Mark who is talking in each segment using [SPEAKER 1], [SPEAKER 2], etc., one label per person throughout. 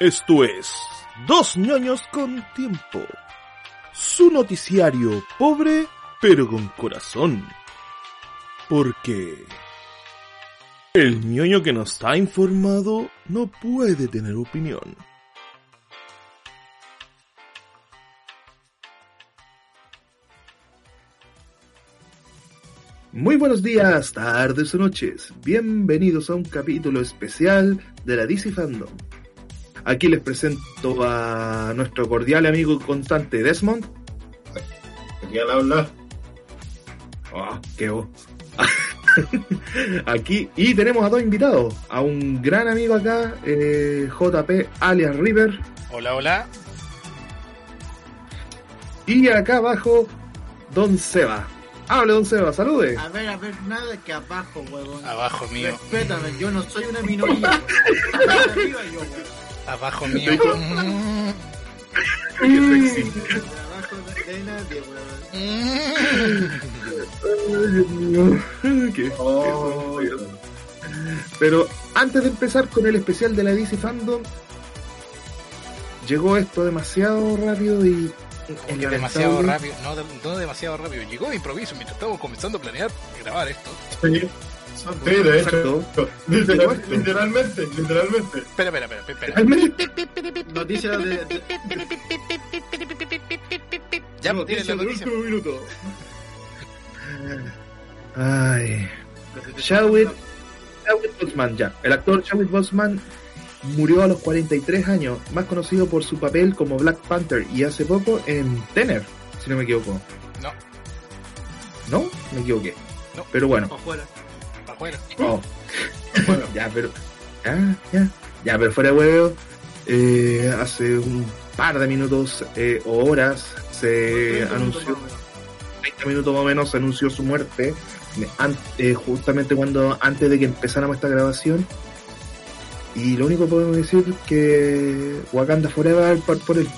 [SPEAKER 1] Esto es Dos ñoños con tiempo. Su noticiario pobre pero con corazón. Porque el ñoño que no está informado no puede tener opinión. Muy buenos días, tardes o noches. Bienvenidos a un capítulo especial de la DC Fandom. Aquí les presento a nuestro cordial amigo constante Desmond.
[SPEAKER 2] Aquí al habla.
[SPEAKER 1] Oh, qué voz. Aquí, y tenemos a dos invitados. A un gran amigo acá, eh, JP alias River.
[SPEAKER 3] Hola, hola.
[SPEAKER 1] Y acá abajo, Don Seba. Hable, Don Seba, salude.
[SPEAKER 4] A ver, a ver, nada que abajo, huevón.
[SPEAKER 3] Abajo mío.
[SPEAKER 4] Respétame, yo no soy una minoría. Arriba yo, huevón.
[SPEAKER 3] Abajo mío. Mm,
[SPEAKER 1] Qué sexy.
[SPEAKER 4] Abajo de, nadie, huevón.
[SPEAKER 1] Ay, Qué-
[SPEAKER 2] Oh,
[SPEAKER 1] qué- Pero antes de empezar con el especial de la DC Fandom, llegó esto demasiado rápido y.
[SPEAKER 3] Demasiado rápido. No, no demasiado rápido. Llegó de improviso mientras estábamos comenzando a planear grabar esto.
[SPEAKER 2] sí. Sí, de hecho.
[SPEAKER 1] Exacto.
[SPEAKER 2] Literal- literalmente, literalmente.
[SPEAKER 3] Espera, espera, espera, espera.
[SPEAKER 4] Noticias de, de-
[SPEAKER 3] Ya,
[SPEAKER 4] noticias del último minuto.
[SPEAKER 1] Ay. Chadwick, Chadwick Boseman, ya. El actor Chadwick Boseman murió a los 43 años, más conocido por su papel como Black Panther y hace poco en Tener, si no me equivoco.
[SPEAKER 3] No,
[SPEAKER 1] ¿No? Me equivoqué.
[SPEAKER 3] No.
[SPEAKER 1] Pero bueno. Oh. ya, pero. Ya, ya. Ya, pero fuera de huevo. eh, hace un par de minutos eh, o horas se anunció,
[SPEAKER 4] más o menos.
[SPEAKER 1] 20 minutos más o menos, se anunció su muerte. eh, eh, justamente cuando antes de que empezáramos esta grabación. Y lo único que podemos decir es que Wakanda Forever por, por él.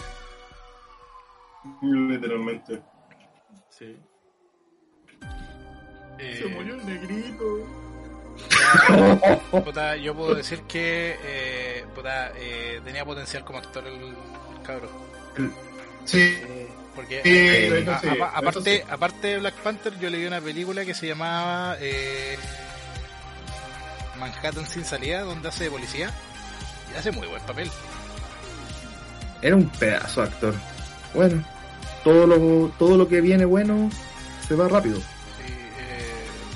[SPEAKER 2] Literalmente.
[SPEAKER 4] Sí.
[SPEAKER 3] Eh,
[SPEAKER 4] Se murió el negrito.
[SPEAKER 3] Puta, yo puedo decir que eh, puta, eh, tenía potencial como actor el, el cabro.
[SPEAKER 2] Sí.
[SPEAKER 3] Porque
[SPEAKER 2] Sí,
[SPEAKER 3] eh, a-
[SPEAKER 2] sí,
[SPEAKER 3] aparte,
[SPEAKER 2] sí.
[SPEAKER 3] aparte de Black Panther, yo leí una película que se llamaba eh, Manhattan sin salida, donde hace de policía. Y hace muy buen papel.
[SPEAKER 1] Era un pedazo de actor. Bueno, todo lo, todo lo que viene bueno se va rápido.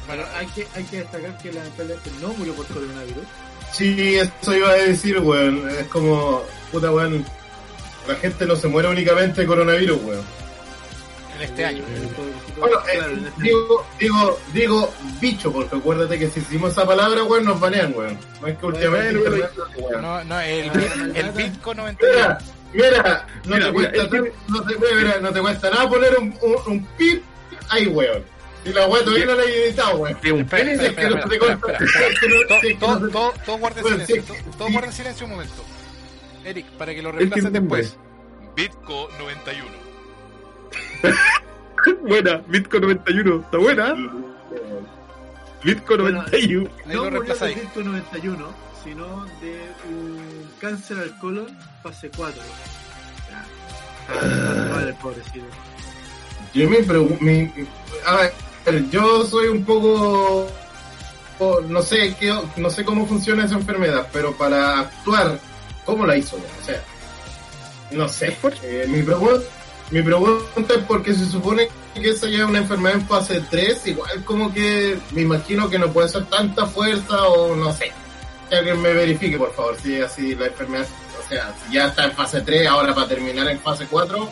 [SPEAKER 4] Bueno, hay que, hay que destacar que lamentablemente no murió por coronavirus.
[SPEAKER 2] Sí, eso iba a decir, weón. Es como, puta, weón. La gente no se muere únicamente de coronavirus, weón.
[SPEAKER 3] en este año.
[SPEAKER 4] Pobrecito.
[SPEAKER 2] Bueno, eh,
[SPEAKER 4] este-
[SPEAKER 2] digo, digo, digo bicho, porque acuérdate que si decimos esa palabra, weón, nos banean, weón. No es que últimamente weón.
[SPEAKER 3] No, no, el, el 91.
[SPEAKER 2] Mira, mira, no
[SPEAKER 1] Mira,
[SPEAKER 2] te
[SPEAKER 1] mira,
[SPEAKER 2] cuesta no te, mira, no te cuesta nada poner un, un, un pip ahí, weón. Y la weón todavía no la he editado, weón.
[SPEAKER 1] Sí, un pene,
[SPEAKER 2] Es que no te corta.
[SPEAKER 3] Todo,
[SPEAKER 2] Bueno,
[SPEAKER 3] silencio. todo- guarden silencio un momento. Eric, para que lo reemplaces después. Bitco 91.
[SPEAKER 1] Buena, Bitcoin 91. Está buena. Bitcoin
[SPEAKER 4] Bueno,
[SPEAKER 1] 91.
[SPEAKER 3] Ahí
[SPEAKER 4] no
[SPEAKER 3] lo
[SPEAKER 4] murió
[SPEAKER 3] reemplaza
[SPEAKER 4] de. Disco 91, sino de un cáncer al colon fase 4. Ya. Ah, vale, pobrecito.
[SPEAKER 2] Yo me pregunto, a ver, yo soy un poco, o no sé qué, no sé cómo funciona esa enfermedad, pero para actuar, ¿cómo la hizo? O sea, no sé. Eh, mi pregunta, mi pregunta es porque se supone que esa ya es una enfermedad en fase 3, igual como que me imagino que no puede ser tanta fuerza o no sé. Que alguien me verifique, por favor, si así la enfermedad, o sea, si ya está en fase 3, ahora para terminar en fase 4.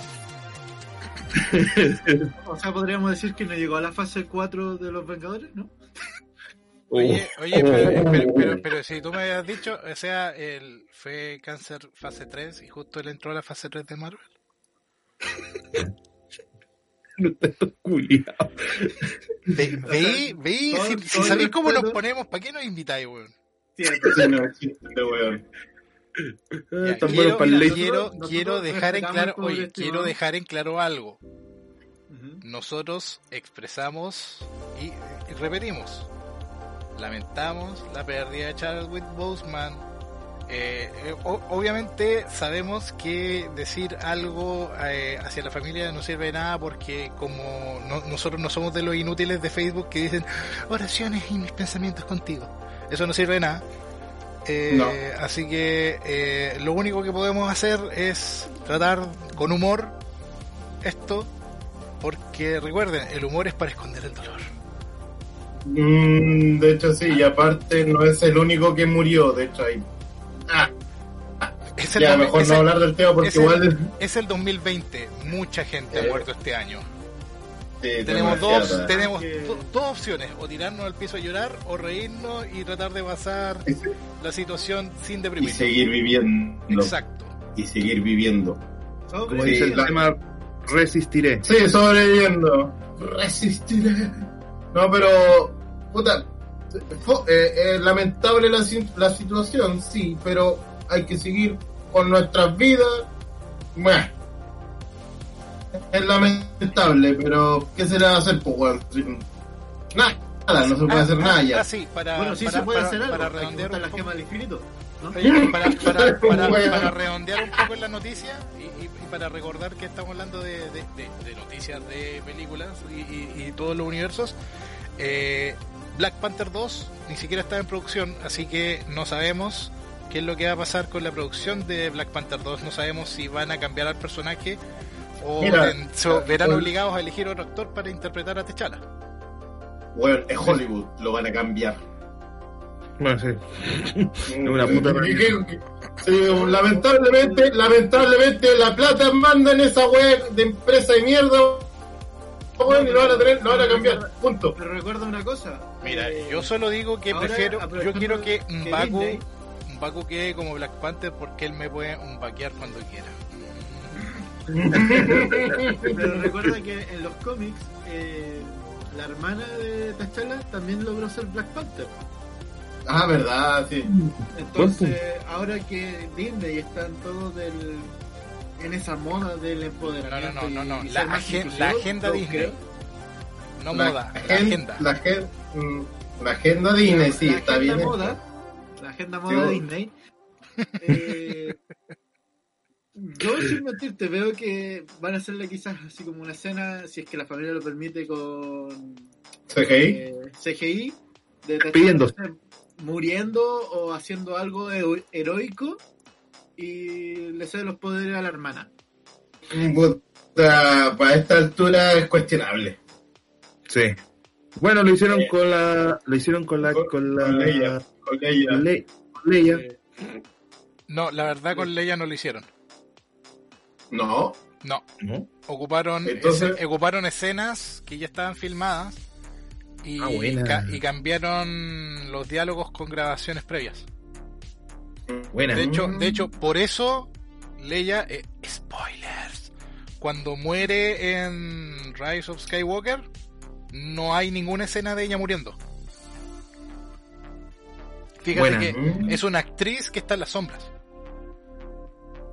[SPEAKER 4] O sea, podríamos decir que no llegó a la fase 4 de los Vengadores, ¿no?
[SPEAKER 3] Oye, oye, pero, pero, pero, pero si tú me habías dicho, o sea, el, fue cáncer fase 3 y justo él entró a la fase 3 de Marvel.
[SPEAKER 1] No culiado.
[SPEAKER 3] Ve, veí,
[SPEAKER 4] todo-
[SPEAKER 3] si, si sabéis cómo nos ponemos, ¿para qué nos invitáis, weón?
[SPEAKER 4] Cierto.
[SPEAKER 2] Sí, no, chiste, weón.
[SPEAKER 3] Ya, quiero, quiero, quiero dejar en
[SPEAKER 4] respetamos
[SPEAKER 3] claro, oye,
[SPEAKER 4] estimado.
[SPEAKER 3] quiero dejar en claro algo. Nosotros expresamos y, y repetimos. Lamentamos la pérdida de Chadwick Boseman Eh, eh, o- obviamente sabemos que decir algo eh, hacia la familia no sirve de nada porque como no- nosotros no somos de los inútiles de Facebook que dicen oraciones y mis pensamientos contigo. Eso no sirve de nada. Eh,
[SPEAKER 2] No.
[SPEAKER 3] Así que eh, lo único que podemos hacer es tratar con humor esto porque recuerden, el humor es para esconder el dolor.
[SPEAKER 2] Mm, de hecho, sí, y aparte no es el único que murió. De hecho, hay. Ah,
[SPEAKER 3] Es el,
[SPEAKER 2] ya, mejor no
[SPEAKER 3] el-
[SPEAKER 2] hablar del tema porque
[SPEAKER 3] es el-
[SPEAKER 2] igual.
[SPEAKER 3] es el 2020, mucha gente ha
[SPEAKER 2] Eh,
[SPEAKER 3] muerto este año.
[SPEAKER 2] Sí,
[SPEAKER 3] tenemos dos, tenemos do- dos opciones, o tirarnos al piso a llorar o reírnos y tratar de pasar
[SPEAKER 2] Y
[SPEAKER 3] la situación sin
[SPEAKER 2] Y
[SPEAKER 3] deprimir.
[SPEAKER 2] seguir viviendo.
[SPEAKER 3] Exacto.
[SPEAKER 2] Y seguir viviendo.
[SPEAKER 4] Sobre-
[SPEAKER 1] Como
[SPEAKER 2] Sí,
[SPEAKER 1] dice el tema, resistiré.
[SPEAKER 2] Sí, sobreviviendo. Resistiré. No, pero. Puta. eh, eh, lamentable la situación, sí, pero hay que seguir con nuestras vidas. Bueno. Es lamentable, pero ¿qué se le va a hacer? Pues, weón? Sí, Nada, no se puede
[SPEAKER 3] Ah,
[SPEAKER 2] hacer
[SPEAKER 3] ah,
[SPEAKER 2] nada ya.
[SPEAKER 3] ah, sí, para,
[SPEAKER 4] Bueno, sí
[SPEAKER 3] para-
[SPEAKER 4] se puede
[SPEAKER 3] para-
[SPEAKER 4] hacer algo.
[SPEAKER 3] para redondear
[SPEAKER 4] la
[SPEAKER 3] poco-
[SPEAKER 4] gema al infinito. ¿no?
[SPEAKER 3] Oye, para, para- para-
[SPEAKER 2] Bueno.
[SPEAKER 3] para redondear un poco en la noticia y, y- y para recordar que estamos hablando de, de- de- de noticias de películas y, y- y todos los universos, eh, Black Panther 2 ni siquiera está en producción, así que no sabemos qué es lo que va a pasar con la producción de Black Panther 2, no sabemos si van a cambiar al personaje o
[SPEAKER 2] Mira,
[SPEAKER 3] en- se verán obligados a elegir otro actor para interpretar a T'Challa.
[SPEAKER 2] Bueno, es Hollywood, lo van a cambiar.
[SPEAKER 1] Bueno, sí. Una puta
[SPEAKER 2] sí, lamentablemente, lamentablemente la plata manda en esa web de empresa de mierda. y lo van a tener, lo van a cambiar. Punto.
[SPEAKER 4] Pero recuerda una cosa.
[SPEAKER 3] Mira,
[SPEAKER 4] eh,
[SPEAKER 3] yo solo digo que
[SPEAKER 4] ahora,
[SPEAKER 3] prefiero, yo quiero que
[SPEAKER 4] que
[SPEAKER 3] Mbaku, Mbaku quede como Black Panther porque él me puede vaquear cuando quiera.
[SPEAKER 4] Pero recuerda que en los cómics eh, la hermana de T'Challa también logró ser Black Panther.
[SPEAKER 2] Ah, verdad, sí.
[SPEAKER 4] Entonces, ahora que Disney está en todo del en esa moda del empoderamiento.
[SPEAKER 3] No, no, no, no,
[SPEAKER 4] y
[SPEAKER 3] la agen-
[SPEAKER 4] inclusivo,
[SPEAKER 3] la agenda Disney.
[SPEAKER 4] creo-
[SPEAKER 3] No
[SPEAKER 2] La
[SPEAKER 3] moda, la
[SPEAKER 2] agen-
[SPEAKER 3] agenda.
[SPEAKER 2] La, agen- mm, la agenda Disney, sí,
[SPEAKER 4] la
[SPEAKER 2] está
[SPEAKER 4] agenda
[SPEAKER 2] bien.
[SPEAKER 4] moda, la agenda moda
[SPEAKER 2] Sí,
[SPEAKER 4] Disney. eh, yo sin mentirte veo que van a hacerle quizás así como una escena, si es que la familia lo permite, con
[SPEAKER 2] CGI.
[SPEAKER 4] eh, CGI de
[SPEAKER 1] Pidiendo.
[SPEAKER 4] sé, muriendo o haciendo algo hero- heroico y le cede los poderes a la hermana.
[SPEAKER 2] Puta, para esta altura es cuestionable.
[SPEAKER 1] Sí. Bueno, lo hicieron
[SPEAKER 2] Eh.
[SPEAKER 1] con la. Lo hicieron con la.
[SPEAKER 2] Con-
[SPEAKER 1] Con la.
[SPEAKER 2] con Leia. Con ella.
[SPEAKER 1] con Le- con Leia.
[SPEAKER 4] Eh,
[SPEAKER 3] No, la verdad con Leia no lo hicieron.
[SPEAKER 2] No.
[SPEAKER 3] No,
[SPEAKER 1] ¿No?
[SPEAKER 3] ocuparon,
[SPEAKER 2] Entonces-
[SPEAKER 3] ese- ocuparon escenas que ya estaban filmadas y,
[SPEAKER 1] Ah,
[SPEAKER 3] ca- y cambiaron los diálogos con grabaciones previas.
[SPEAKER 1] Buena.
[SPEAKER 3] De hecho,
[SPEAKER 2] Mm.
[SPEAKER 3] de hecho, por eso Leia, eh, spoilers, cuando muere en Rise of Skywalker, no hay ninguna escena de ella muriendo. Fíjate
[SPEAKER 1] Buena.
[SPEAKER 3] que
[SPEAKER 2] Mm.
[SPEAKER 3] es una actriz que está en las sombras.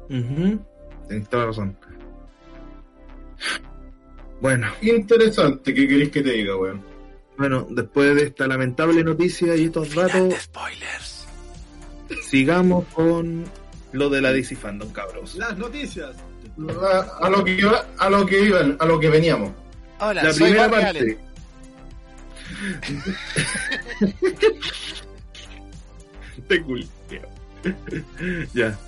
[SPEAKER 1] Ujú. Tienes toda la razón. Bueno,
[SPEAKER 2] Interesante, ¿qué queréis que te diga, weón?
[SPEAKER 1] bueno, después de esta lamentable noticia y estos datos,
[SPEAKER 3] spoilers.
[SPEAKER 1] sigamos con lo de la DC Fandom, cabros.
[SPEAKER 4] Las noticias.
[SPEAKER 2] A, a lo que iba, a lo que iban, a lo que veníamos.
[SPEAKER 3] Hola,
[SPEAKER 1] La
[SPEAKER 3] soy
[SPEAKER 1] primera
[SPEAKER 3] Barry
[SPEAKER 1] parte. Te culpeo. ya.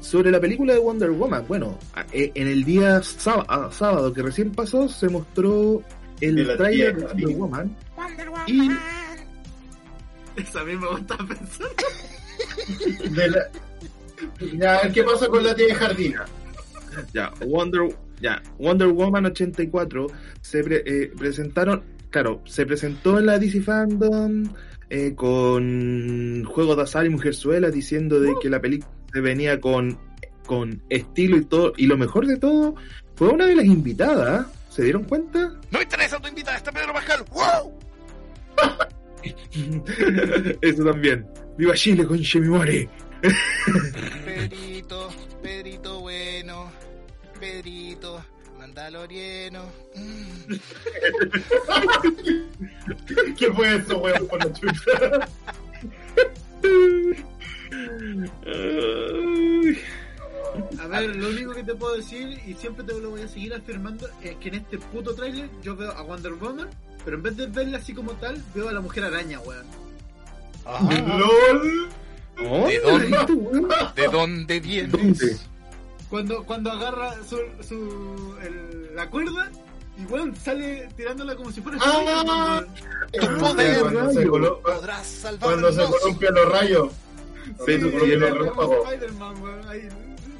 [SPEAKER 1] Sobre la película de Wonder Woman, bueno, eh, en el día sábado, sábado que recién pasó, se mostró el
[SPEAKER 2] la
[SPEAKER 1] trailer de Wonder. Woman.
[SPEAKER 3] Wonder
[SPEAKER 1] Y-
[SPEAKER 3] Woman.
[SPEAKER 4] Esa misma me estaba pensando.
[SPEAKER 2] De la- Ya, ¿qué pasa con la tía de Jardina?
[SPEAKER 1] Ya, Wonder, ya, Wonder Woman 84 se pre- eh, presentaron, claro, se presentó en la DC Fandom eh, con juegos de azar y mujerzuelas diciendo de que la película se venía con, con estilo y todo, y lo mejor de todo fue una de las invitadas, ¿se dieron cuenta?
[SPEAKER 3] No interesa tu invitada, está Pedro Pascal. ¡Wow!
[SPEAKER 1] Eso también. ¡Viva Chile con Shemimori!
[SPEAKER 3] Pedrito, Pedrito bueno, Pedrito, Mandaloriano. Mm.
[SPEAKER 2] ¿Qué fue eso, weón, por la chucha?
[SPEAKER 4] ver, lo único que te puedo decir, y siempre te lo voy a seguir afirmando, es que en este puto tráiler yo veo a Wonder Woman, pero en vez de verla así como tal, veo a la mujer araña, weón.
[SPEAKER 3] Ah,
[SPEAKER 2] LOL.
[SPEAKER 3] ¿De dónde? ¿De dónde vienes?
[SPEAKER 1] ¿Dónde?
[SPEAKER 4] Cuando, cuando agarra su, su el- la cuerda, y weón sale tirándola como si fuera
[SPEAKER 2] Ah.
[SPEAKER 3] Tu poder.
[SPEAKER 2] Cuando se, colo-
[SPEAKER 3] Podrás
[SPEAKER 2] cuando se columpian los rayos.
[SPEAKER 4] Spider-Man, weón, ahí,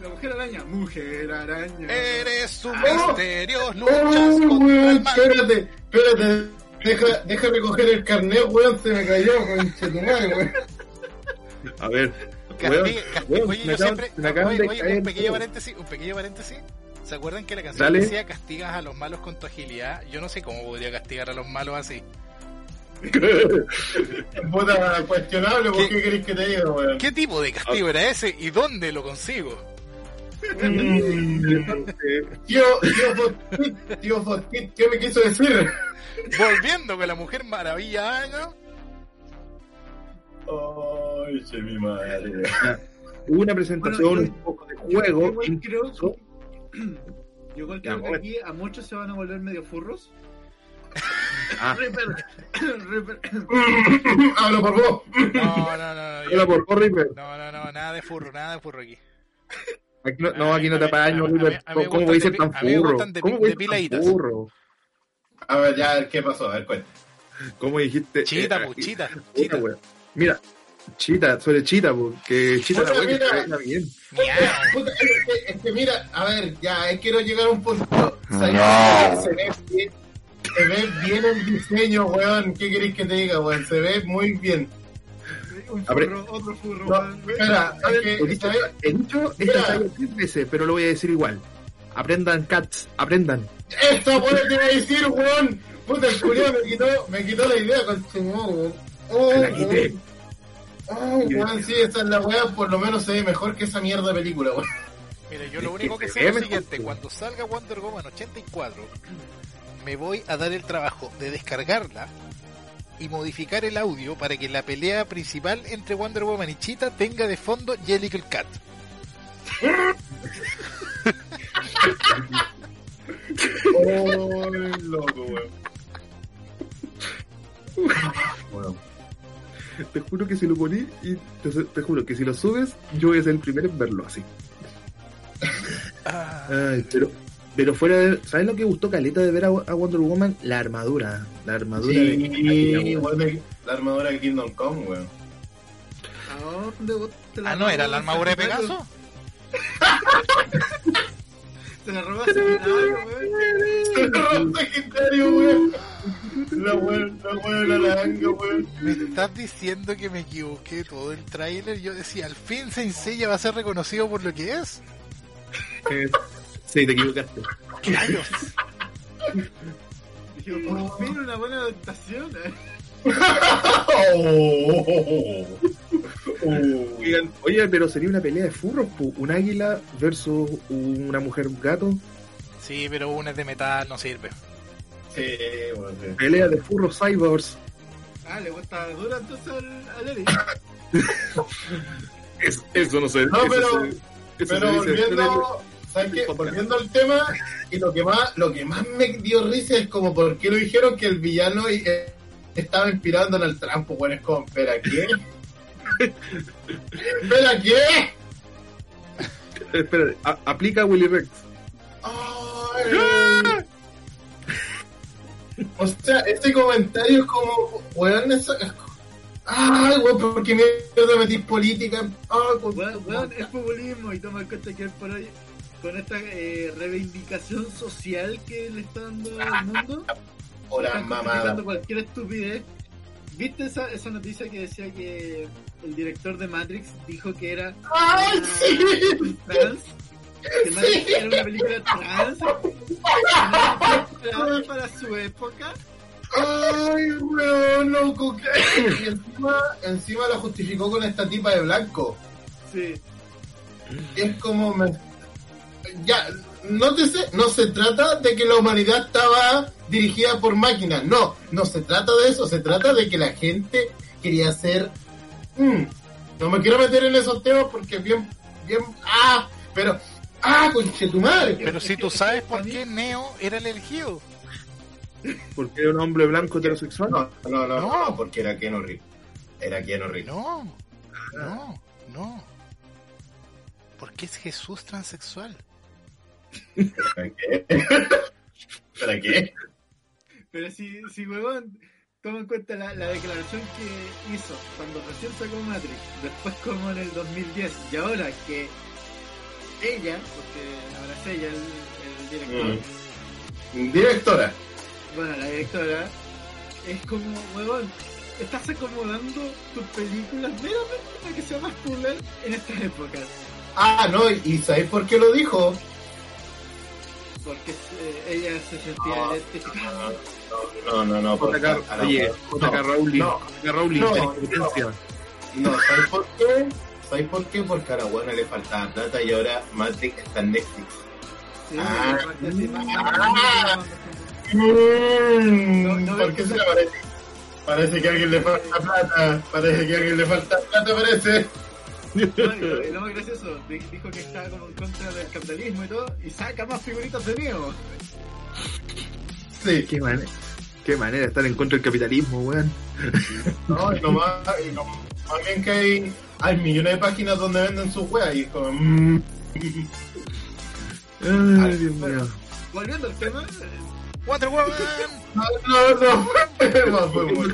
[SPEAKER 4] la mujer araña, mujer araña.
[SPEAKER 3] Eres un
[SPEAKER 2] Oh.
[SPEAKER 3] misterio,
[SPEAKER 2] Oh,
[SPEAKER 3] luchas contra
[SPEAKER 2] weón,
[SPEAKER 3] el mal.
[SPEAKER 2] espérate, espérate. Deja, deja recoger el carnet, weón, se me cayó, conche tu madre, weón.
[SPEAKER 1] A ver. Weón,
[SPEAKER 3] oye, yo siempre. oye, oye, un pequeño paréntesis, un pequeño paréntesis. ¿Se acuerdan que la canción
[SPEAKER 1] Dale.
[SPEAKER 3] decía castigas a los malos con tu agilidad? Yo no sé cómo podría castigar a los malos así.
[SPEAKER 2] Puta, cuestionable, ¿por
[SPEAKER 3] ¿Qué?
[SPEAKER 2] qué querés que te diga, weón?
[SPEAKER 3] ¿Qué tipo de castigo era ese y dónde lo consigo?
[SPEAKER 2] Mm, Tío, tío tío Foskit, ¿qué me quiso decir?
[SPEAKER 3] Volviendo con la Mujer Maravilla, ¿no?
[SPEAKER 2] Ay, che, mi madre.
[SPEAKER 1] Hubo una presentación,
[SPEAKER 4] Bueno, yo-
[SPEAKER 1] un poco de
[SPEAKER 4] Yo
[SPEAKER 1] juego.
[SPEAKER 4] igual creo, yo creo que aquí a muchos se van a volver medio furros.
[SPEAKER 1] Ah,
[SPEAKER 4] Reaper, Reaper,
[SPEAKER 2] Hablo por vos.
[SPEAKER 3] No, no, no, no. yo-
[SPEAKER 1] por River.
[SPEAKER 3] No, no, no, nada de furro, nada de furro aquí.
[SPEAKER 1] Aquí no, no, aquí no te
[SPEAKER 3] mí-
[SPEAKER 1] apagas,
[SPEAKER 3] a
[SPEAKER 1] no,
[SPEAKER 3] mí-
[SPEAKER 1] River.
[SPEAKER 3] a mí me
[SPEAKER 1] ¿Cómo voy a ser tan furro? ¿Cómo voy a ser tan furro?
[SPEAKER 2] A ver, ya, ¿qué pasó? A ver, cuenta.
[SPEAKER 1] ¿Cómo dijiste?
[SPEAKER 3] Chita,
[SPEAKER 1] Eh,
[SPEAKER 3] pues, chita, chita.
[SPEAKER 1] wea. Mira, chita, sobre chita, porque chita
[SPEAKER 2] Puta,
[SPEAKER 1] la wea que
[SPEAKER 2] mira.
[SPEAKER 1] se venga bien.
[SPEAKER 2] Puta, es, que, es que mira, a ver, ya, eh, quiero llegar a un punto. Sayaka Se ve bien, el diseño, weón. ¿Qué querés que te diga, weón? Se ve muy bien.
[SPEAKER 4] un
[SPEAKER 1] Abre-
[SPEAKER 4] furro, otro furro.
[SPEAKER 2] No,
[SPEAKER 4] weón.
[SPEAKER 2] espera,
[SPEAKER 1] he dicho, dicho esta
[SPEAKER 2] Mira.
[SPEAKER 1] saga tres veces, pero lo voy a decir igual. Aprendan, cats, aprendan.
[SPEAKER 2] Esta weón te iba a decir, weón. Puta, el culiao me quitó, me quitó la idea con su weón. Oh,
[SPEAKER 1] Te la quité.
[SPEAKER 2] Oh, weón, sí, esa es la weá, por lo menos se ve mejor que esa mierda de película, weón.
[SPEAKER 3] Mira, yo lo único
[SPEAKER 1] que
[SPEAKER 3] sé es lo siguiente, cuando salga Wonder Woman 84, me voy a dar el trabajo de descargarla y modificar el audio para que la pelea principal entre Wonder Woman y Cheetah tenga de fondo Jellicle Cat.
[SPEAKER 2] Oh, loco, weón.
[SPEAKER 1] Te juro que si lo poní y te, te juro que si lo subes, yo voy a ser el primero en verlo así.
[SPEAKER 3] Ah,
[SPEAKER 1] Ay, pero, pero fuera de. ¿Sabes lo que gustó Caleta de ver a, a Wonder Woman? La armadura. La armadura de.
[SPEAKER 2] Sí, weón, de- la armadura de Kingdom Come, weón.
[SPEAKER 4] ¿A dónde vos te la
[SPEAKER 3] ah, no, era la armadura de? Pegaso.
[SPEAKER 4] Te la robaste, weón.
[SPEAKER 2] Sagitario, weón. La weón, la weón, la laranja, weón.
[SPEAKER 3] Me estás diciendo que me equivoqué todo el tráiler. Yo decía, al fin Saint Seiya va a ser reconocido por lo que es.
[SPEAKER 1] Sí, te equivocaste.
[SPEAKER 3] Rayos.
[SPEAKER 4] Dije, por fin una buena adaptación. eh.
[SPEAKER 2] Oh, oh.
[SPEAKER 1] Oigan, oye, pero sería una pelea de furros, pu. un águila versus una mujer gato.
[SPEAKER 3] Sí, pero una es de metal, no sirve.
[SPEAKER 2] Sí, sí.
[SPEAKER 1] Pelea de furros cyborgs.
[SPEAKER 4] Ah, le gusta dura entonces al, al Eric.
[SPEAKER 1] Es- eso no sé.
[SPEAKER 2] No,
[SPEAKER 1] eso
[SPEAKER 2] pero-
[SPEAKER 1] se-
[SPEAKER 2] Pero volviendo, ¿sabes qué? volviendo al tema, y lo que más, lo que más me dio risa es como por qué lo dijeron que el villano eh, estaba inspirando en el trampo, bueno, es como, ¿espera qué? ¿Espera qué?
[SPEAKER 1] Espera, aplica Willy Rex.
[SPEAKER 2] Ay. O sea, este comentario es como, weón, eso Ay, weón, ¿por qué mierda metís política? Ay, pues,
[SPEAKER 4] Weón, weón, es populismo y toma en cuenta que es por hoy con esta eh, reivindicación social que le está dando al mundo.
[SPEAKER 2] Hola,
[SPEAKER 4] justificando cualquier estupidez. ¿Viste esa, esa noticia que decía que el director de Matrix dijo que era
[SPEAKER 2] ¡Ay,
[SPEAKER 4] una-
[SPEAKER 2] sí!
[SPEAKER 4] trans? Que Matrix era una película trans. para su época.
[SPEAKER 2] Ay, weón, loco. ¿qué? Y encima, encima lo justificó con esta tipa de blanco.
[SPEAKER 4] Sí.
[SPEAKER 2] Es como. me- Ya, no, te sé, no se trata de que la humanidad estaba dirigida por máquinas. No, no se trata de eso. Se trata de que la gente quería ser. mm, no me quiero meter en esos temas porque es bien. bien ah, pero. ¡Ah, conche tu madre!
[SPEAKER 3] Pero si tú sabes por qué Neo era el elegido.
[SPEAKER 1] Porque era un hombre blanco heterosexual.
[SPEAKER 2] No, no, no,
[SPEAKER 3] No.
[SPEAKER 2] no, porque era Keanu Reeves. Era Keanu Reeves.
[SPEAKER 3] No, no, no. Porque es Jesús transexual.
[SPEAKER 2] ¿Para qué? ¿Para qué?
[SPEAKER 4] Pero si, si huevón, toma en cuenta la, la declaración que hizo cuando recién sacó Matrix, después como en el 2010, y ahora que ella, porque ahora es ella el, el director,
[SPEAKER 2] Mm. Directora.
[SPEAKER 4] bueno, la directora, es como, huevón, estás acomodando tus películas meramente para que sea más popular en estas épocas.
[SPEAKER 2] Ah, no, ¿y sabéis por qué lo dijo?
[SPEAKER 4] Porque eh, ella se sentía
[SPEAKER 2] No,
[SPEAKER 4] identificada.
[SPEAKER 2] No, no, no. porque
[SPEAKER 1] JK,
[SPEAKER 2] a la-
[SPEAKER 1] oye, JK Rowling,
[SPEAKER 2] No,
[SPEAKER 1] JK Rowling,
[SPEAKER 2] No, no, ¿sabéis por qué? ¿Sabéis por qué? Porque a la buena le faltaba plata y ahora Matrix está en Netflix.
[SPEAKER 4] Sí,
[SPEAKER 2] Ah. Ah.
[SPEAKER 4] No, no
[SPEAKER 2] ¿Por qué se
[SPEAKER 4] se-
[SPEAKER 2] le parece? Parece que a alguien le falta plata. Parece que a alguien le falta plata, parece.
[SPEAKER 4] Lo más gracioso, di- dijo que estaba como en contra del capitalismo y todo, y saca más figuritas de Neo.
[SPEAKER 2] Sí.
[SPEAKER 1] Qué manera, qué manera de estar en contra del capitalismo, weón.
[SPEAKER 2] No, y lo más, y lo más bien que hay, hay millones de páginas donde venden sus weas y es como, mm,
[SPEAKER 1] Ay, Dios mío.
[SPEAKER 4] Volviendo al tema, eh,
[SPEAKER 3] Wonder Woman.
[SPEAKER 2] no, no, no.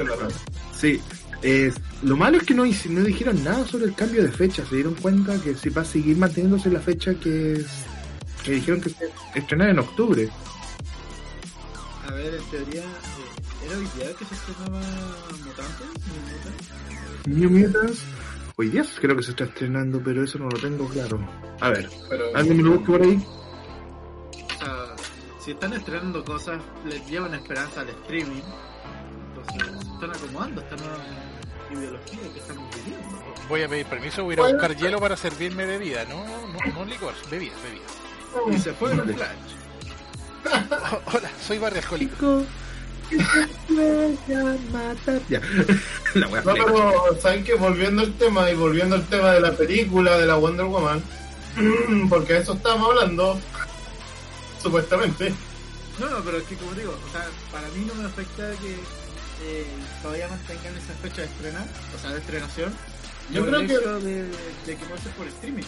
[SPEAKER 2] No.
[SPEAKER 1] Sí, eh, lo malo es que no, dijeron nada sobre el cambio de fecha. Se dieron cuenta que si va a seguir manteniéndose la fecha que, es- que dijeron que se estrenar en octubre.
[SPEAKER 4] a ver, en teoría, eh, ¿era hoy día que se estrenaba Mutantes? New Mutants?
[SPEAKER 1] New Mutants, hoy día creo que se está estrenando, pero eso no lo tengo claro. A ver,
[SPEAKER 2] Pero,
[SPEAKER 1] alguien me lo busque por ahí.
[SPEAKER 4] O sea, si están estrenando cosas, les llevan esperanza al streaming. Entonces, se están acomodando nueva ideología que estamos viviendo.
[SPEAKER 3] Voy a pedir permiso, voy a ir a buscar hielo para servirme bebida. No, no, no licor, bebida, bebida.
[SPEAKER 4] Y se fue un flash.
[SPEAKER 3] Oh, hola, soy barrio alcohólico.
[SPEAKER 1] Ya. La
[SPEAKER 2] no, pero, ¿saben que Volviendo al tema y volviendo al tema de la película de la Wonder Woman, porque de eso estamos hablando, supuestamente.
[SPEAKER 4] No, no, pero es que como digo, o sea, para mí no me afecta que eh, todavía mantengan esa fecha de estrena, o sea, de estrenación.
[SPEAKER 2] Yo creo
[SPEAKER 4] el
[SPEAKER 2] que-
[SPEAKER 4] de, de que puede ser por streaming.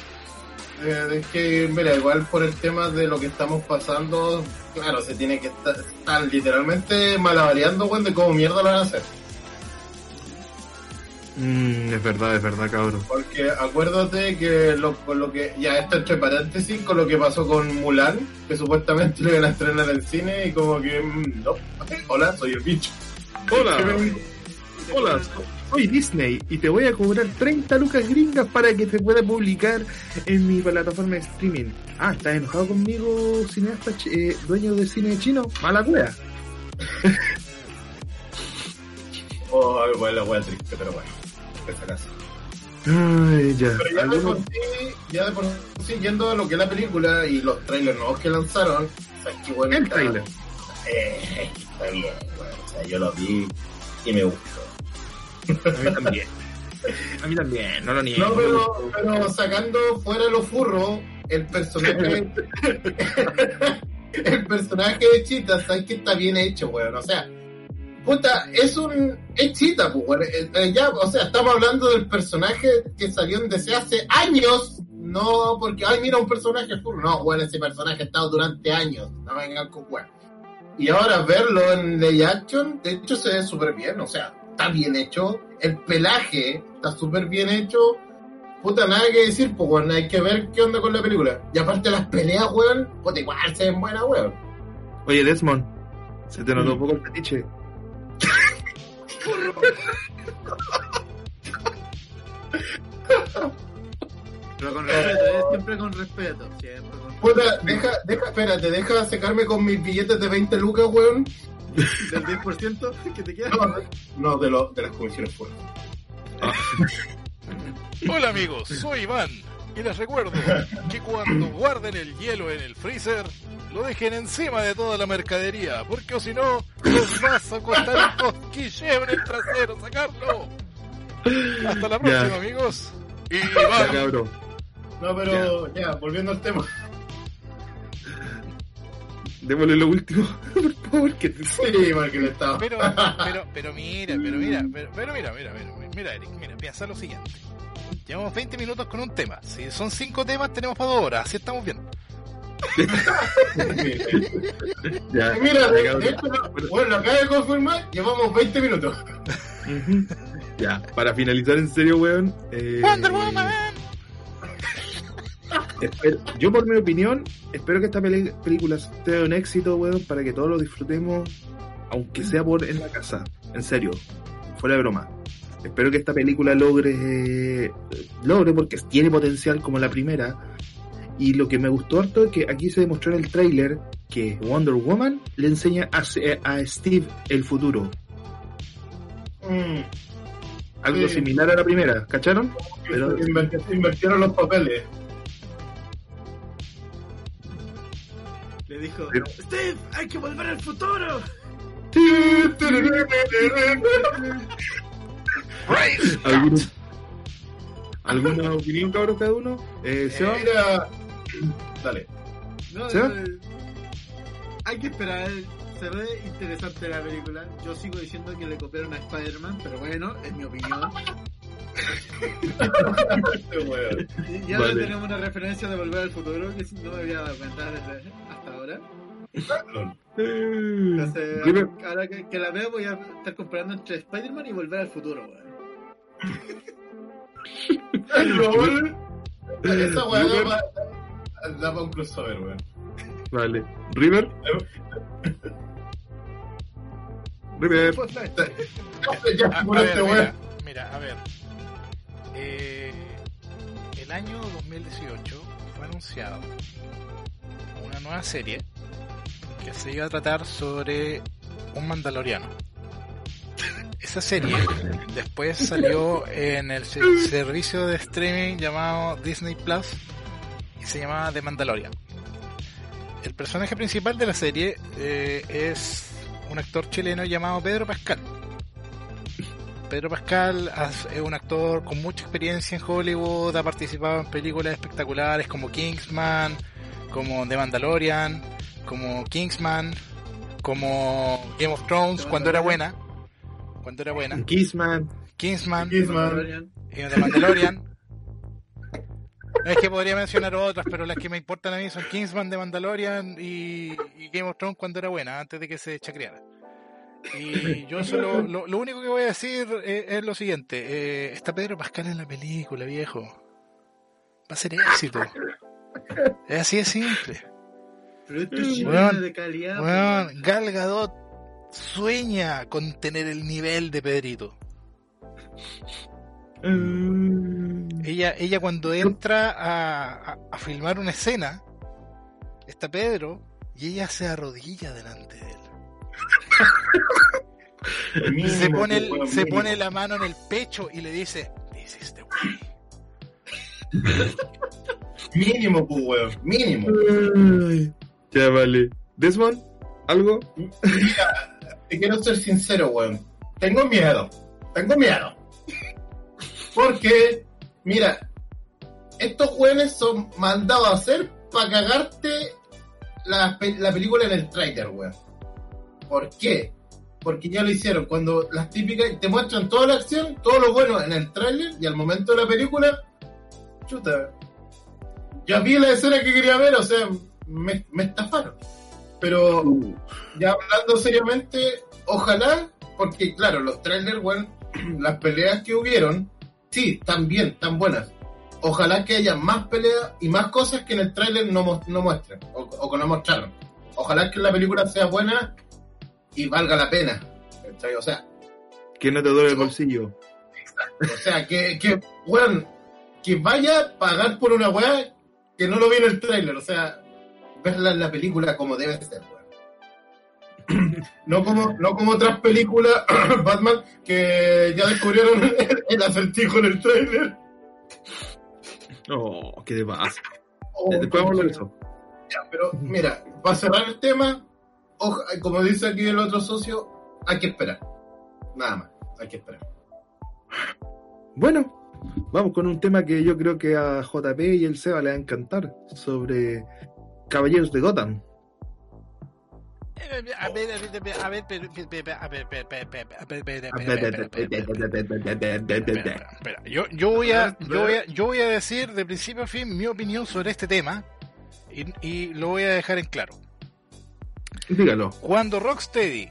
[SPEAKER 2] Eh, es que, mira, igual por el tema de lo que estamos pasando, claro, se tiene que estar, estar literalmente malabareando, weón, de cómo mierda lo van a hacer.
[SPEAKER 1] Mm, es verdad, es verdad, cabrón.
[SPEAKER 2] Porque acuérdate que lo, con lo que, ya esto entre paréntesis, con lo que pasó con Mulan, que supuestamente lo iban a estrenar en cine y como que, mm, no, hola, soy el bicho.
[SPEAKER 1] Hola. Hola, soy Disney y te voy a cobrar 30 lucas gringas para que te pueda publicar en mi plataforma de streaming. Ah, ¿estás enojado conmigo, cineasta, eh, dueño de cine chino? Mala cueva.
[SPEAKER 2] Oh, bueno, la wea triste, pero bueno, fracaso.
[SPEAKER 1] Ay, ya.
[SPEAKER 2] Pero ya de por sí, ya de por sí, yendo a lo que es la película y los trailers nuevos que lanzaron, ¿sabes qué bueno está?
[SPEAKER 1] trailer.
[SPEAKER 2] Eh, está bien, bueno, o sea, yo lo vi y me gustó.
[SPEAKER 1] A mí también. A mí también, no lo niego.
[SPEAKER 2] No, pero, pero sacando fuera los furros, el personaje. el personaje de Chita, ¿sabes que está bien hecho, weón? O sea, puta, es un. Es Chita, pues, weón. Eh, eh, ya, o sea, estamos hablando del personaje que salió desde hace años. No, porque, ay, mira, un personaje furro. No, weón, ese personaje ha estado durante años. No vengan con weón. Y ahora verlo en Lay Action, de hecho, se ve súper bien, o sea, está bien hecho. El pelaje está súper bien hecho. Puta, nada que decir, pues, weón, hay que ver qué onda con la película. Y aparte las peleas, weón, puta, igual se ven buenas, weón.
[SPEAKER 1] Oye, Desmond, se te notó
[SPEAKER 2] Mm.
[SPEAKER 1] un poco el fetiche.
[SPEAKER 4] Pero con respeto, ¿eh? siempre con respeto. Siempre con
[SPEAKER 2] Puta, deja, deja, espérate, deja secarme con mis billetes de 20 lucas, weón.
[SPEAKER 4] Del 10% que te queda.
[SPEAKER 2] No, no de, lo, de las comisiones fuertes.
[SPEAKER 3] Hola amigos, soy Iván y les recuerdo que cuando guarden el hielo en el freezer, lo dejen encima de toda la mercadería, porque o si no, los vas a costar un cosquilleo en el trasero sacarlo. Hasta la próxima
[SPEAKER 1] Ya.
[SPEAKER 3] amigos. Y
[SPEAKER 1] Ya,
[SPEAKER 3] Iván,
[SPEAKER 1] cabrón.
[SPEAKER 2] No, pero ya, volviendo al tema.
[SPEAKER 1] Démosle lo último, por favor, que
[SPEAKER 2] Sí, porque le estaba.
[SPEAKER 3] Pero, pero, pero mira, pero mira, pero, pero mira, mira, mira, mira, Eric, mira, piensa lo siguiente. Llevamos 20 minutos con un tema. Si son 5 temas, tenemos para 2 horas. Así estamos bien.
[SPEAKER 1] ya,
[SPEAKER 2] Mira, esto lo- bueno, lo acaba de confirmar, llevamos 20 minutos.
[SPEAKER 1] Ya, para finalizar en serio, weón. eh,
[SPEAKER 3] Wonder Woman.
[SPEAKER 1] Espero- yo, por mi opinión, espero que esta película sea un éxito, weón, para que todos lo disfrutemos, aunque sea por en la casa. En serio, fuera de broma. Espero que esta película logre, eh, logre porque tiene potencial como la primera. Y lo que me gustó harto es que aquí se demostró en el tráiler que Wonder Woman le enseña a, a Steve el futuro.
[SPEAKER 2] Mm,
[SPEAKER 1] Algo
[SPEAKER 2] Sí.
[SPEAKER 1] similar a la primera, ¿cacharon? Pero-
[SPEAKER 2] los papeles.
[SPEAKER 4] Dijo,
[SPEAKER 1] Pero-
[SPEAKER 4] Steve, hay que volver al futuro.
[SPEAKER 1] ¿Alguno- ¿Alguna opinión, cabrón, cada uno? Eh, Seba,
[SPEAKER 2] Mira, dale.
[SPEAKER 4] No, no, hay que esperar. Se ve interesante la película. Yo sigo diciendo que le copiaron a Spider-Man, pero bueno, es mi opinión. Ya
[SPEAKER 1] Vale.
[SPEAKER 4] tenemos una referencia de Volver al Futuro que no me había dado cuenta desde ahora. Entonces,
[SPEAKER 1] River,
[SPEAKER 4] ahora que, que la veo voy a estar comparando entre Spider-Man y Volver al Futuro. weón.
[SPEAKER 2] Esa weá da pa- da pa' un crossover, weón.
[SPEAKER 1] vale. River. River.
[SPEAKER 2] Ya,
[SPEAKER 3] A, a
[SPEAKER 2] este
[SPEAKER 3] ver,
[SPEAKER 2] weón.
[SPEAKER 3] mira, mira, a ver. Eh, el año 2018 fue anunciado nueva serie que se iba a tratar sobre un mandaloriano. Esa serie después salió en el se- servicio de streaming llamado Disney Plus y se llamaba The Mandalorian. El personaje principal de la serie eh, es un actor chileno llamado Pedro Pascal. Pedro Pascal es un actor con mucha experiencia en Hollywood, ha participado en películas espectaculares como Kingsman, como The Mandalorian, como Kingsman, como Game of Thrones
[SPEAKER 4] The
[SPEAKER 3] cuando era buena. Cuando era buena. Kingsman
[SPEAKER 2] Kissman.
[SPEAKER 4] Mandalorian.
[SPEAKER 3] y The Mandalorian. Es que podría mencionar otras, pero las que me importan a mí son Kingsman de Mandalorian y, y Game of Thrones cuando era buena, antes de que se chacreara. Y yo solo, lo, lo único que voy a decir es, es lo siguiente: eh, está Pedro Pascal en la película, viejo. Va a ser éxito. Es así de simple.
[SPEAKER 4] Pero esto es
[SPEAKER 3] Weón,
[SPEAKER 4] chileno de calidad.
[SPEAKER 3] Weón,
[SPEAKER 4] weón.
[SPEAKER 3] Gal Gadot sueña con tener el nivel de Pedrito.
[SPEAKER 1] Mm.
[SPEAKER 3] Ella, ella cuando entra a, a- a filmar una escena, está Pedro y ella se arrodilla delante de él.
[SPEAKER 2] Mínimo,
[SPEAKER 3] se pone, el- se pone la mano en el pecho y le dice, This is the way.
[SPEAKER 2] Mínimo, pues, weón. Mínimo.
[SPEAKER 1] Ay. Ya vale. Desmond, ¿algo?
[SPEAKER 2] Te quiero ser sincero, weón. Tengo miedo. Tengo miedo. Porque, mira, estos weones son mandados a hacer para cagarte la, la película en el trailer, weón. ¿Por qué? Porque ya lo hicieron. Cuando las típicas te muestran toda la acción, todo lo bueno en el trailer y al momento de la película, chuta. Ya vi la escena que quería ver, o sea, me, me estafaron. Pero ya hablando seriamente, ojalá, porque claro, los trailers, bueno, las peleas que hubieron, sí, están bien, están buenas. Ojalá que haya más peleas y más cosas que en el trailer no, no muestran, o, o que no mostraron. Ojalá que la película sea buena y valga la pena. O sea,
[SPEAKER 1] Que no te duele el bolsillo.
[SPEAKER 2] o sea, que, que, weón, que vaya a pagar por una weá que no lo vi en el trailer, o sea, verla en la película como debe ser, weón. No como, no como otras películas, Batman, que ya descubrieron el, el acertijo en el trailer.
[SPEAKER 1] Oh, ¿qué te pasa?
[SPEAKER 2] Oh,
[SPEAKER 1] Después vamos a de eso.
[SPEAKER 2] Ya, pero mira, para cerrar el tema, oja- como dice aquí el otro socio, hay que esperar. Nada más, hay que esperar.
[SPEAKER 1] Bueno, Vamos con un tema que yo creo que a JP y el Seba le va a encantar, sobre Caballeros de Gotham.
[SPEAKER 3] A ver, a ver, a ver, yo, yo voy a, yo voy a, ver, yo voy a decir de principio a fin mi opinión sobre este tema y, y lo voy a dejar en claro.
[SPEAKER 1] Dígalo.
[SPEAKER 3] Cuando Rocksteady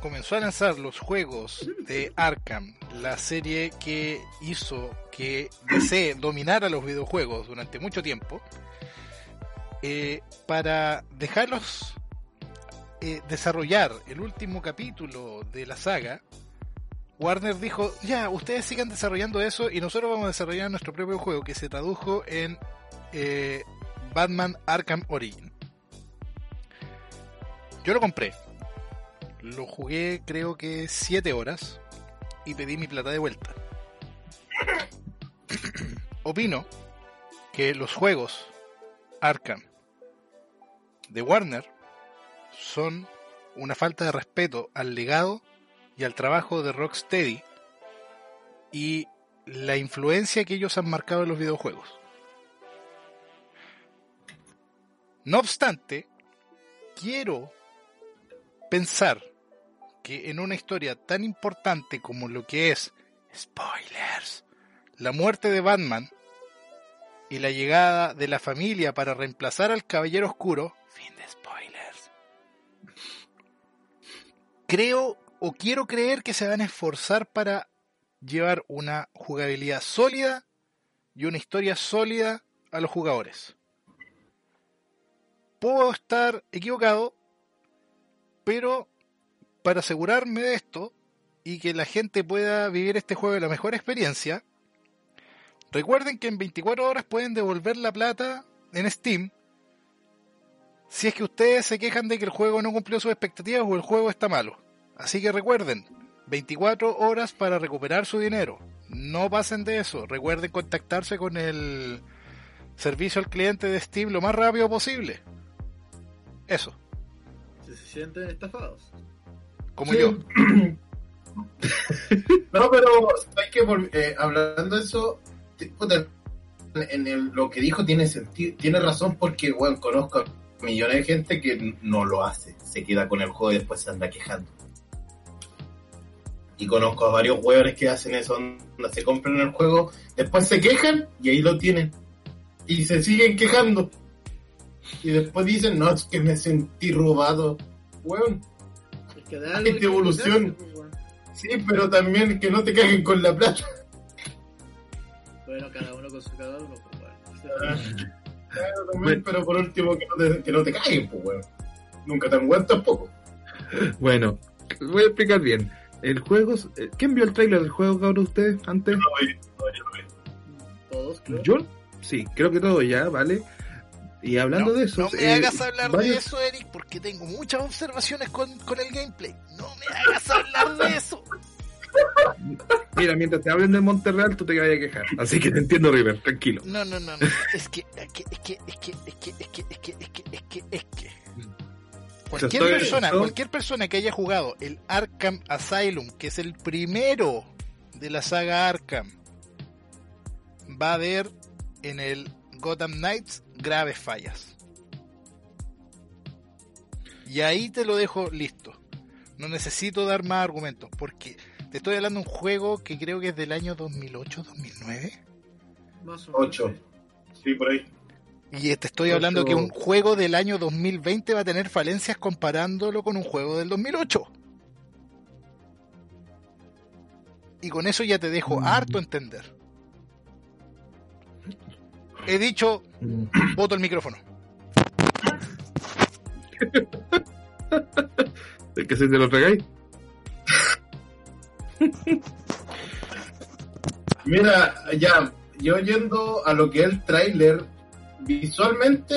[SPEAKER 3] comenzó a lanzar los juegos de Arkham, la serie que hizo que DC dominara los videojuegos durante mucho tiempo, eh, para dejarlos eh, desarrollar el último capítulo de la saga, Warner dijo, ya, ustedes sigan desarrollando eso y nosotros vamos a desarrollar nuestro propio juego que se tradujo en eh, Batman Arkham Origin. Yo lo compré. Lo jugué creo que 7 horas y pedí mi plata de vuelta. Opino que los juegos Arkham de Warner son una falta de respeto al legado y al trabajo de Rocksteady y la influencia que ellos han marcado en los videojuegos. No obstante, quiero pensar que en una historia tan importante como lo que es, spoilers, la muerte de Batman y la llegada de la familia para reemplazar al Caballero Oscuro, fin de spoilers, creo o quiero creer que se van a esforzar para llevar una jugabilidad sólida y una historia sólida a los jugadores. Puedo estar equivocado, pero para asegurarme de esto y que la gente pueda vivir este juego de la mejor experiencia, recuerden que en 24 horas pueden devolver la plata en Steam si es que ustedes se quejan de que el juego no cumplió sus expectativas o el juego está malo. Así que recuerden, 24 horas para recuperar su dinero. No pasen de eso. Recuerden contactarse con el servicio al cliente de Steam lo más rápido posible. Eso,
[SPEAKER 4] Si se sienten estafados.
[SPEAKER 3] como
[SPEAKER 2] Sí.
[SPEAKER 3] yo.
[SPEAKER 2] No, pero hay que eh, hablando de eso, en el- lo que dijo tiene sentido, tiene razón porque bueno, conozco a millones de gente que no lo hace, se queda con el juego y después se anda quejando. Y conozco a varios hueones que hacen eso, onda, se compran el juego, después se quejan y ahí lo tienen. Y se siguen quejando. Y después dicen, no, es que me sentí robado. Weón,
[SPEAKER 4] Es que de
[SPEAKER 2] Hay devolución.
[SPEAKER 4] pues,
[SPEAKER 2] sí, pero también que no te caguen con la plata.
[SPEAKER 4] Bueno, cada uno con su cada uno, pues, weón. O sea,
[SPEAKER 2] Claro, también,
[SPEAKER 1] Bueno.
[SPEAKER 2] pero por último que no te, que no te caguen, pues, weón. Nunca te han muerto tampoco.
[SPEAKER 1] Bueno, voy a explicar bien. El juego. eh, ¿Quién vio el trailer del juego, cabrón, ustedes antes?
[SPEAKER 4] Todos, creo.
[SPEAKER 1] Yo, sí, creo que todo ya, ¿vale? Y hablando
[SPEAKER 3] no,
[SPEAKER 1] de eso.
[SPEAKER 3] no me
[SPEAKER 1] eh,
[SPEAKER 3] hagas hablar de eso, Eric, porque tengo muchas observaciones con, con el gameplay. No me hagas hablar de eso.
[SPEAKER 1] Mira, mientras te hablen de Monterreal, tú te vayas a quejar. Así que te entiendo, River, tranquilo.
[SPEAKER 3] No, no, no, no. Es que, es que, es que, es que, es que, es que, es que, es que, es que, es que. Cualquier persona, cualquier persona que haya jugado el Arkham Asylum, que es el primero de la saga Arkham, va a ver en el Gotham Knights graves fallas. Y ahí te lo dejo listo. No necesito dar más argumentos, porque te estoy hablando de un juego que creo que es del año 2008-2009.
[SPEAKER 4] Más o menos.
[SPEAKER 2] Ocho. Sí, por ahí.
[SPEAKER 3] Y te estoy
[SPEAKER 2] Ocho.
[SPEAKER 3] hablando que un juego del año 2020 va a tener falencias comparándolo con un juego del 2008. Y con eso ya te dejo
[SPEAKER 1] Mm.
[SPEAKER 3] harto entender. He dicho,
[SPEAKER 1] Mm.
[SPEAKER 3] voto el micrófono.
[SPEAKER 1] ¿El que se te lo regáis?
[SPEAKER 2] Mira, ya, yo yendo a lo que es el tráiler, visualmente,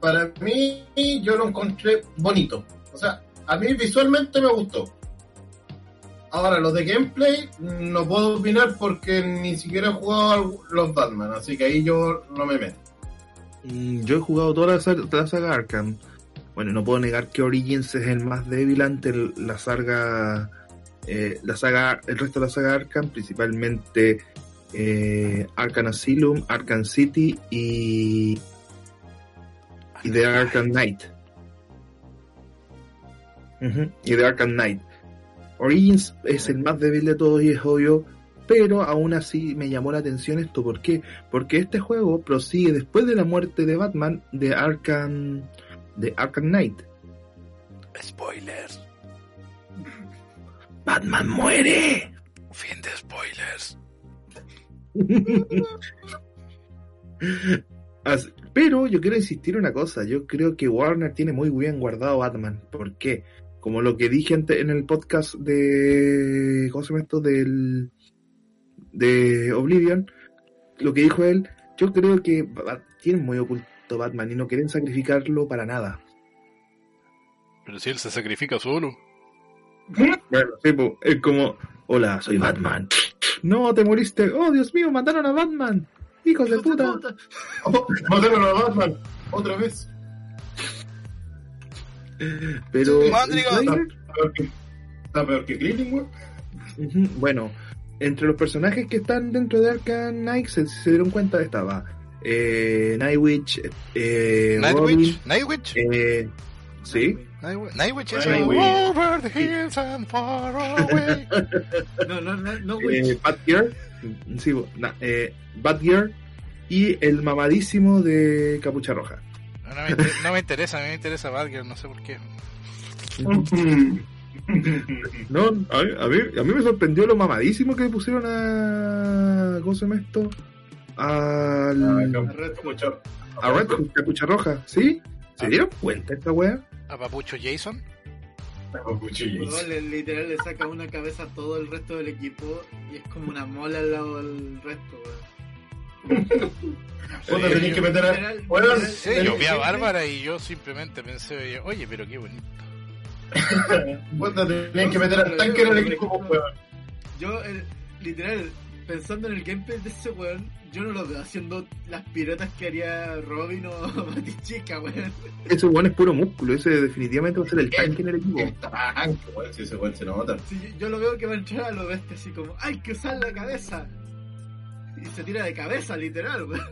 [SPEAKER 2] para mí, yo lo encontré bonito. O sea, a mí visualmente me gustó. Ahora, lo de gameplay, no puedo opinar porque ni siquiera he jugado los Batman, así que ahí yo no me meto.
[SPEAKER 1] Mm, Yo he jugado toda la, toda la saga Arkham. Bueno, no puedo negar que Origins es el más débil ante la saga, eh, la saga, el resto de la saga Arkham, principalmente eh, Arkham Asylum, Arkham City y, y The Arkham Knight. Ujú, Y de Arkham Knight. Origins es el más débil de todos y es obvio, pero aún así me llamó la atención esto. ¿Por qué? Porque este juego prosigue después de la muerte de Batman de Arkham, de Arkham Knight.
[SPEAKER 3] Spoilers.
[SPEAKER 1] ¡Batman muere!
[SPEAKER 3] Fin de spoilers.
[SPEAKER 1] Pero yo quiero insistir una cosa, yo creo que Warner tiene muy bien guardado Batman. ¿Por qué? Como lo que dije en el podcast de... ¿Cómo se llama esto? Del... De Oblivion. Lo que dijo él, yo creo que tienen muy oculto Batman y no quieren sacrificarlo para nada.
[SPEAKER 3] Pero si él se sacrifica solo.
[SPEAKER 1] Bueno, sí, po, es como, hola, soy Batman. No, te moriste. Oh, Dios mío, mataron a Batman. Hijos de puta.
[SPEAKER 2] Oh, mataron a Batman. Otra vez.
[SPEAKER 1] Pero...
[SPEAKER 2] Está peor que, está peor que Cleaning, weón.
[SPEAKER 1] Ujú, Bueno, entre los personajes que están dentro de Arkham Knight, se, se dieron cuenta, estaba eh, Nightwitch, eh, Robin,
[SPEAKER 3] Nightwitch. Nightwitch.
[SPEAKER 1] eh, sí,
[SPEAKER 3] Nightwitch. Nightwich es over the hills and far away.
[SPEAKER 4] No, no, no, no,
[SPEAKER 1] eh, mm, sí, na- eh, y el mamadísimo de Capucha Roja.
[SPEAKER 3] No, no me, inter- no me interesa, a mí me interesa Batgirl, no sé por qué.
[SPEAKER 1] No, a mí, a, mí, a mí me sorprendió lo mamadísimo que pusieron a. ¿Cómo se llama esto? Al.
[SPEAKER 4] A Red
[SPEAKER 1] a Red Capucha Roja, ¿sí? ¿Se
[SPEAKER 3] Ah.
[SPEAKER 1] dieron cuenta esta wea?
[SPEAKER 3] A Papucho Jason.
[SPEAKER 2] Cuchillos.
[SPEAKER 4] Weón, le- literal le saca una cabeza a todo el resto del equipo y es como una mola al lado del resto, weón.
[SPEAKER 2] Puta, tenés que meter a.
[SPEAKER 4] Literal,
[SPEAKER 3] Sí, yo vi a Bárbara y yo simplemente pensé, oye, pero qué bonito.
[SPEAKER 2] puta, tenés que meter al tanque en el equipo, weón.
[SPEAKER 4] Yo, eh, literal, pensando en el gameplay de ese weón, yo no lo veo haciendo las piruetas que haría Robin o Batichica, weón.
[SPEAKER 1] Ese weón es puro músculo, ese definitivamente va a ser el tanque en el equipo.
[SPEAKER 2] Qué tanque, weón, si ese weón se nota.
[SPEAKER 4] Sí, yo lo veo que va a entrar a lo bestia así como, ¡hay que usar la cabeza! Y se tira de cabeza, literal, weón.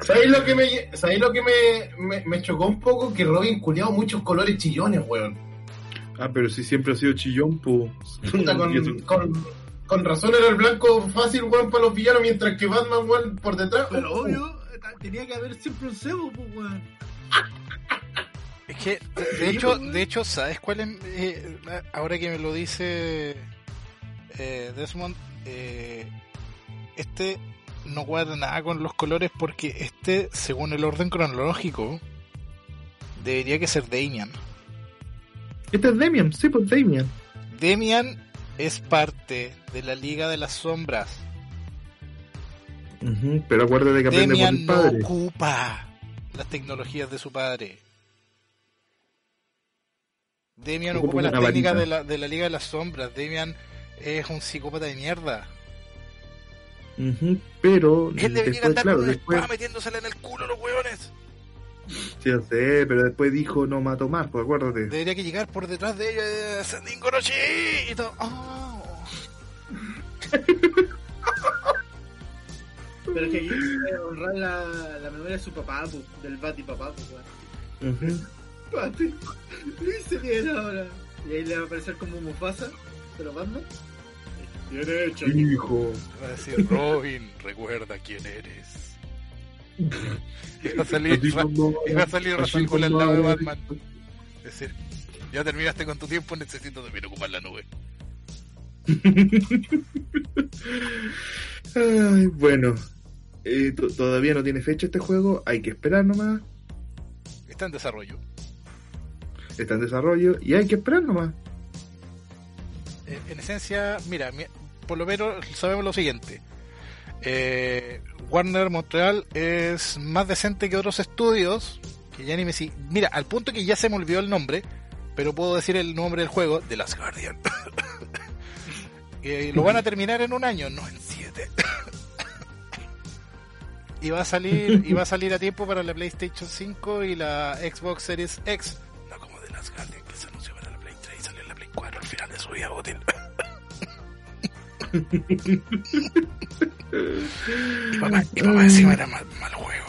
[SPEAKER 2] ¿Sabéis lo que me, ¿sabéis lo que me, me, me chocó un poco? Que Robin culiado muchos colores chillones, weón.
[SPEAKER 1] Ah, pero si siempre ha sido chillón, pues.
[SPEAKER 2] Puta, con, con, con razón era el blanco fácil, weón, para los villanos, mientras que Batman, weón, por detrás.
[SPEAKER 4] Pero
[SPEAKER 2] uh,
[SPEAKER 4] obvio, tenía que haber siempre un cebo, pues, weón.
[SPEAKER 3] Es que, de- hecho, de hecho, ¿sabes cuál es? eh, ahora que me lo dice eh, Desmond, eh, este no cuadra nada con los colores porque este, según el orden cronológico, debería que ser Damian.
[SPEAKER 1] Este es Damian, sí, pues Damian.
[SPEAKER 3] Damian es parte de la Liga de las Sombras.
[SPEAKER 1] Ujú, Pero acuérdate que aprende por
[SPEAKER 3] Damian
[SPEAKER 1] el
[SPEAKER 3] no
[SPEAKER 1] padre.
[SPEAKER 3] ocupa las tecnologías de su padre. Damian
[SPEAKER 1] Ocupa
[SPEAKER 3] ocupa las técnicas de la, de la Liga de las Sombras. Damian es un psicópata de mierda.
[SPEAKER 1] Ujú, Pero
[SPEAKER 3] Él debería andar
[SPEAKER 1] claro, después,
[SPEAKER 3] metiéndosela en el culo a los hueones.
[SPEAKER 1] sí, yo sé, pero después dijo no mato más, pues acuérdate.
[SPEAKER 3] Debería que llegar por detrás de ella, eh, Sendin Goroshi, y todo. Oh.
[SPEAKER 4] Pero es que aquí quiere honrar la, la memoria de su papá, pues, del Bati papá, pues. Bati, lo hice bien ahora. Y ahí le va a aparecer como Mufasa, pero Batman. Bien hecho.
[SPEAKER 1] Hijo.
[SPEAKER 3] Va a decir, Robin, recuerda quién eres. Y va a salir, y va a salir Ra's al lado de Batman. Es decir, ya terminaste con tu tiempo, necesito también ocupar la nube.
[SPEAKER 1] Ay, bueno, eh, to- todavía no tiene fecha este juego, hay que esperar nomás.
[SPEAKER 3] Está en desarrollo.
[SPEAKER 1] Está en desarrollo y hay que esperar nomás.
[SPEAKER 3] Eh, en esencia, mira, mi- por lo menos sabemos lo siguiente. Eh, Warner Montreal es más decente que otros estudios. Que ya ni me si- Mira, al punto que ya se me olvidó el nombre, pero puedo decir el nombre del juego, The Last Guardian. Lo van a terminar en un año, no en siete. y va a salir, y va a salir a tiempo para la PlayStation 5 y la Xbox Series X. No como The Last Guardian que se anunció para la Play 3 y salió la Play 4 al final de su vida útil. y papá, y papá encima era mal, mal juego.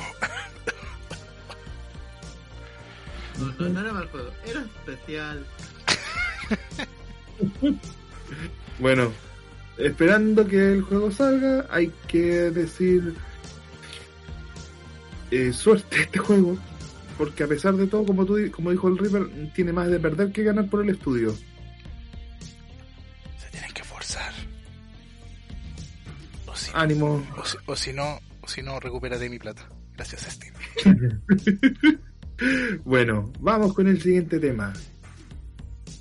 [SPEAKER 4] No, no, no era mal juego, era especial.
[SPEAKER 1] Bueno, esperando que el juego salga, hay que decir eh, suerte a este juego, porque a pesar de todo, como tú, como dijo el Reaper, tiene más de perder que ganar por el estudio.
[SPEAKER 3] Se tienen que si,
[SPEAKER 1] Ánimo.
[SPEAKER 3] o si, o si no, o si no, recupérate mi plata. Gracias, Steam.
[SPEAKER 1] Bueno, vamos con el siguiente tema.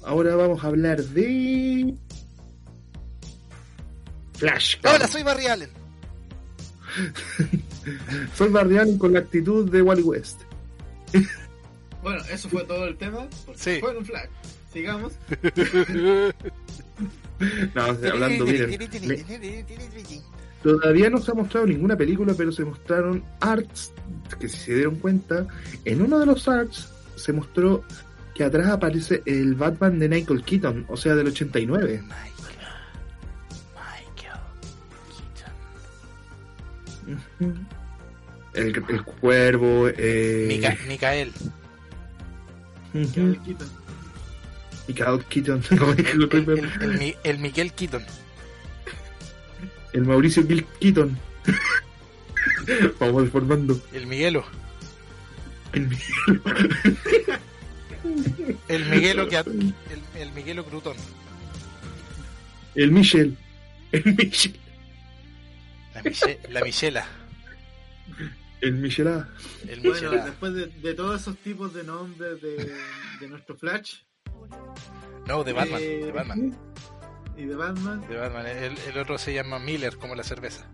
[SPEAKER 1] Ahora vamos a hablar de Flash.
[SPEAKER 3] Hola, soy Barry Allen.
[SPEAKER 1] Soy Barry Allen con la actitud de Wally West.
[SPEAKER 4] Bueno, eso fue todo el tema.
[SPEAKER 3] Sí.
[SPEAKER 4] Fue un flag. Sigamos.
[SPEAKER 1] No, hablando bien. me- Todavía no se ha mostrado ninguna película, pero se mostraron arts que si se dieron cuenta, en uno de los arts se mostró que atrás aparece el Batman de Michael Keaton, o sea, del 89.
[SPEAKER 3] Michael. Michael Keaton.
[SPEAKER 1] El, el cuervo, eh,
[SPEAKER 3] Mica- Micael.
[SPEAKER 4] me quitan.
[SPEAKER 1] Michael Keaton, como dijo el
[SPEAKER 3] El, el Miguel Keaton.
[SPEAKER 1] El Mauricio Gil Keaton. Vamos deformando.
[SPEAKER 3] El Miguelo.
[SPEAKER 1] El,
[SPEAKER 3] El Miguelo que el, el Miguelo Crutón.
[SPEAKER 1] el Michel. El Michel.
[SPEAKER 3] La, Miche- la Michela.
[SPEAKER 1] El Michelá.
[SPEAKER 3] El
[SPEAKER 4] Bueno, después de, de todos esos tipos de nombres de, de nuestro Flash
[SPEAKER 3] No, de Batman.
[SPEAKER 4] Eh,
[SPEAKER 3] De Batman.
[SPEAKER 4] Y de Batman,
[SPEAKER 3] De Batman. El, el otro se llama Miller, como la cerveza.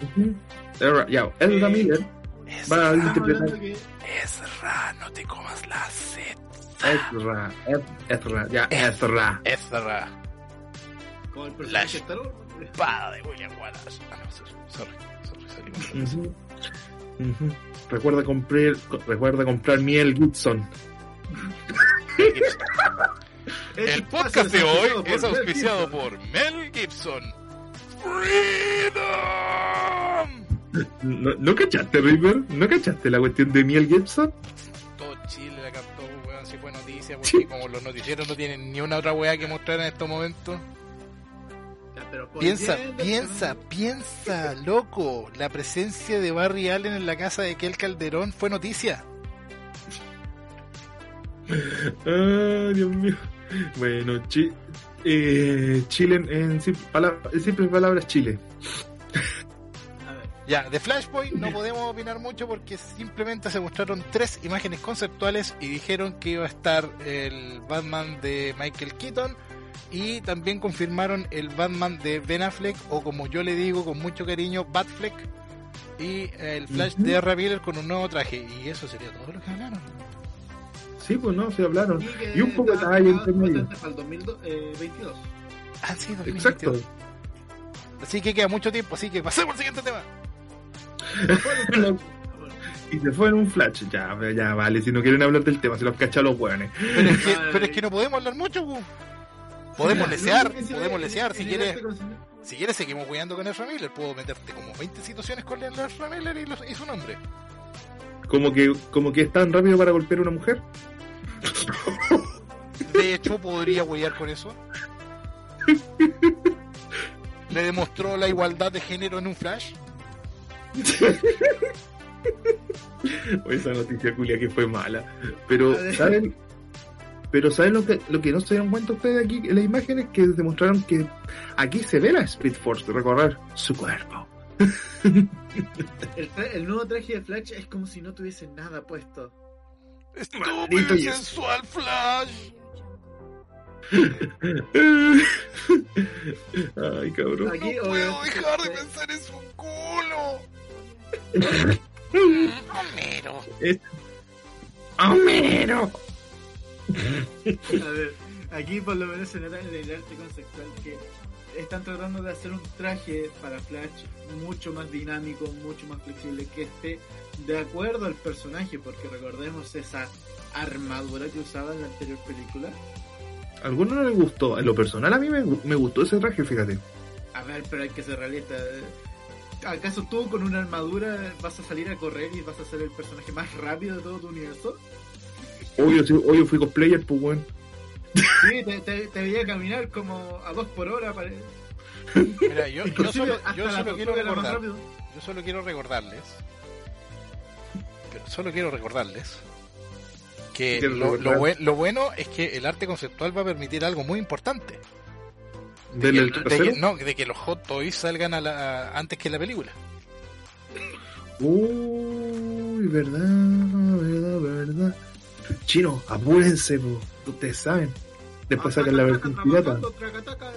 [SPEAKER 1] Ezra- Ya, Ezra Miller va a
[SPEAKER 3] Ezra,
[SPEAKER 1] interpretar
[SPEAKER 4] que
[SPEAKER 3] Ezra, no te comas la sed.
[SPEAKER 1] Ezra, Ez- Ezra, ya, Ezra.
[SPEAKER 3] Ezra.
[SPEAKER 4] como el
[SPEAKER 3] Flash.
[SPEAKER 4] personaje de Star Wars,
[SPEAKER 3] Espada de William Wallace. Ah, no, sorry, sorry, sorry, salimos.
[SPEAKER 1] Recuerda comprar, recuerda comprar miel Gibson.
[SPEAKER 3] El podcast de hoy es
[SPEAKER 4] Mel
[SPEAKER 3] auspiciado por Mel Gibson. Freedom.
[SPEAKER 1] ¿No, ¿No cachaste, Reaper? ¿No cachaste la cuestión de miel Gibson?
[SPEAKER 3] Todo Chile la cantó, weón, si fue noticia, porque
[SPEAKER 1] Sí.
[SPEAKER 3] como los noticieros no tienen ni una otra weá que mostrar en estos momentos. Piensa,
[SPEAKER 4] bien
[SPEAKER 3] piensa, piensa, loco. La presencia de Barry Allen en la casa de Kel Calderón fue noticia.
[SPEAKER 1] Ah, Dios mío. Bueno, chi- eh, Chile en, simples palabras, Chile.
[SPEAKER 4] A ver,
[SPEAKER 3] Ya, de Flashpoint no podemos opinar mucho porque simplemente se mostraron tres imágenes conceptuales y dijeron que iba a estar el Batman de Michael Keaton y también confirmaron el Batman de Ben Affleck o como yo le digo con mucho cariño, Batfleck y el Flash de. Miller con un nuevo traje y eso sería todo lo que hablaron.
[SPEAKER 1] Sí, pues no, se hablaron. Y un poco de
[SPEAKER 4] aprobado
[SPEAKER 1] entre medio.
[SPEAKER 4] Para el 2022.
[SPEAKER 3] Ah, sí, 2022.
[SPEAKER 1] Exacto.
[SPEAKER 3] Así que queda mucho tiempo, así que pasemos al siguiente tema.
[SPEAKER 1] y se fue en un flash. Ya, ya, vale. Si no quieren hablar del tema, se los cachan los hueones.
[SPEAKER 3] Pero es que, pero es que no podemos hablar mucho, pu. Podemos lesear, podemos lesear si quieres.
[SPEAKER 4] este
[SPEAKER 3] Si quieres seguimos jugando con Ezra Miller, puedo meterte como 20 situaciones con Ezra Miller y, los- y su nombre.
[SPEAKER 1] Como que, como que es tan rápido para golpear a una mujer.
[SPEAKER 3] De hecho, podría huear con eso. Le demostró la igualdad de género en un flash.
[SPEAKER 1] O esa noticia culia que fue mala. Pero. ¿saben? Pero ¿saben lo que, lo que no se dieron cuenta ustedes aquí en las imágenes? Que demostraron que aquí se ve la Speed Force recorrer su cuerpo.
[SPEAKER 4] El, el nuevo traje de Flash es como si no tuviese nada puesto.
[SPEAKER 1] Maldito
[SPEAKER 3] Estúpido y
[SPEAKER 1] Dios.
[SPEAKER 3] sensual flash.
[SPEAKER 1] Ay, cabrón.
[SPEAKER 4] Aquí,
[SPEAKER 3] No puedo dejar de
[SPEAKER 4] se-
[SPEAKER 3] pensar en su culo. Homero.
[SPEAKER 1] ¡Homero!
[SPEAKER 4] A ver, aquí por lo menos se nota el arte conceptual que están tratando de hacer un traje para Flash mucho más dinámico, mucho más flexible, que esté de acuerdo al personaje, porque recordemos esa armadura que usaba en la anterior película.
[SPEAKER 1] A alguno no le gustó. En lo personal a mí me, me gustó ese traje, fíjate.
[SPEAKER 4] A ver, pero hay que ser realista. ¿Acaso tú con una armadura vas a salir a correr y vas a ser el personaje más rápido de todo tu universo?
[SPEAKER 1] Obvio, sí, obvio fui cosplayer, pues weón.
[SPEAKER 4] Sí, te, te, te veía caminar como a dos por hora. Pare...
[SPEAKER 3] Mira, yo, solo, yo quiero recordar, yo solo recordarles, solo quiero recordarles que lo, lo,
[SPEAKER 1] recordar.
[SPEAKER 3] buen- lo bueno es que el arte conceptual va a permitir algo muy importante. De que- no, de que los hot toys salgan a la, antes que la película.
[SPEAKER 1] Uy, verdad, verdad, verdad. Chino, apúrense, po. Ustedes saben. Después sacan la versión pirata.
[SPEAKER 4] Trabajando, tracataca,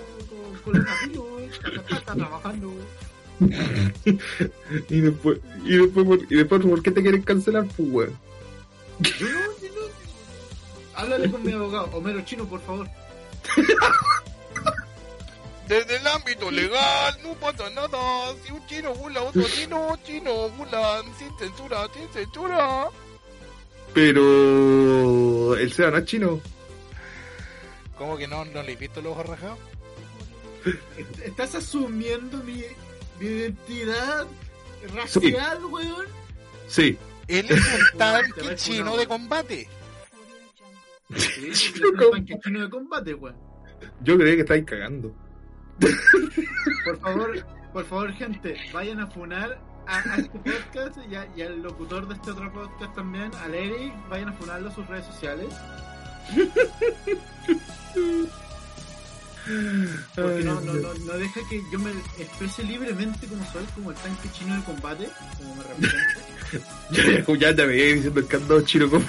[SPEAKER 4] trabajando.
[SPEAKER 1] Y después, y después, por- y después, ¿por qué te quieren cancelar, pues, weón?
[SPEAKER 4] Yo no, yo no. Háblale con mi abogado, Homero Chino, por favor.
[SPEAKER 3] Desde el ámbito legal no pasa nada. Si un chino burla a otro chino, chino burlan sin censura, sin censura.
[SPEAKER 1] Pero el SEA no es chino.
[SPEAKER 3] ¿Cómo que no, no le he visto los ojos rajados?
[SPEAKER 4] Estás asumiendo mi, mi identidad racial, weón.
[SPEAKER 1] Sí.
[SPEAKER 3] Él es un tanque chino de combate.
[SPEAKER 4] Sí, un tanque chino de combate, weón.
[SPEAKER 1] Yo creía que estáis cagando.
[SPEAKER 4] Por favor, por favor, gente, vayan a funar a, a este podcast y, a- y al locutor de este otro podcast también, al Eric, vayan a funarlo a sus redes sociales. Porque no, no, no, no deja que yo me exprese libremente como soy, como el tanque chino de combate, como me representa.
[SPEAKER 1] Ya, ya te veía diciendo que andaba chino con.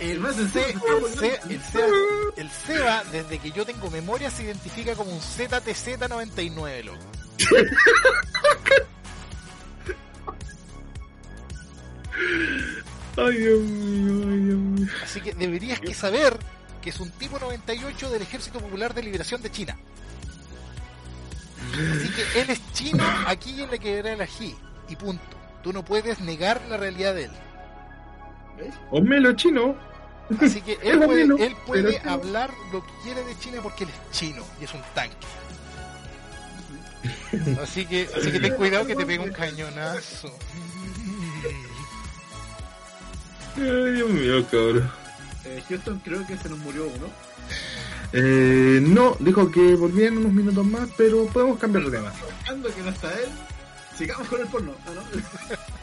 [SPEAKER 3] El, el, el Seba, el Seba, desde que yo tengo memoria, se identifica como un ZTZ99, loco.
[SPEAKER 1] Ay, Dios mío, ay, Dios mío.
[SPEAKER 3] Así que deberías que saber que es un tipo 98 del Ejército Popular de Liberación de China. Así que él es chino aquí en la quebrada del ají. Y punto. Tú no puedes negar la realidad de él.
[SPEAKER 4] ¿Ves?
[SPEAKER 1] Homelo chino.
[SPEAKER 3] Así que él puede, él puede hablar lo que quiere de China porque él es chino y es un tanque. Así que, así que ten cuidado que te pega un cañonazo.
[SPEAKER 1] Ay, Dios mío, cabrón.
[SPEAKER 4] Eh, Houston creo que se nos murió uno.
[SPEAKER 1] Eh, no, dijo que volvían unos minutos más, pero podemos cambiar de tema.
[SPEAKER 4] Que no está él, sigamos con el porno. Ah,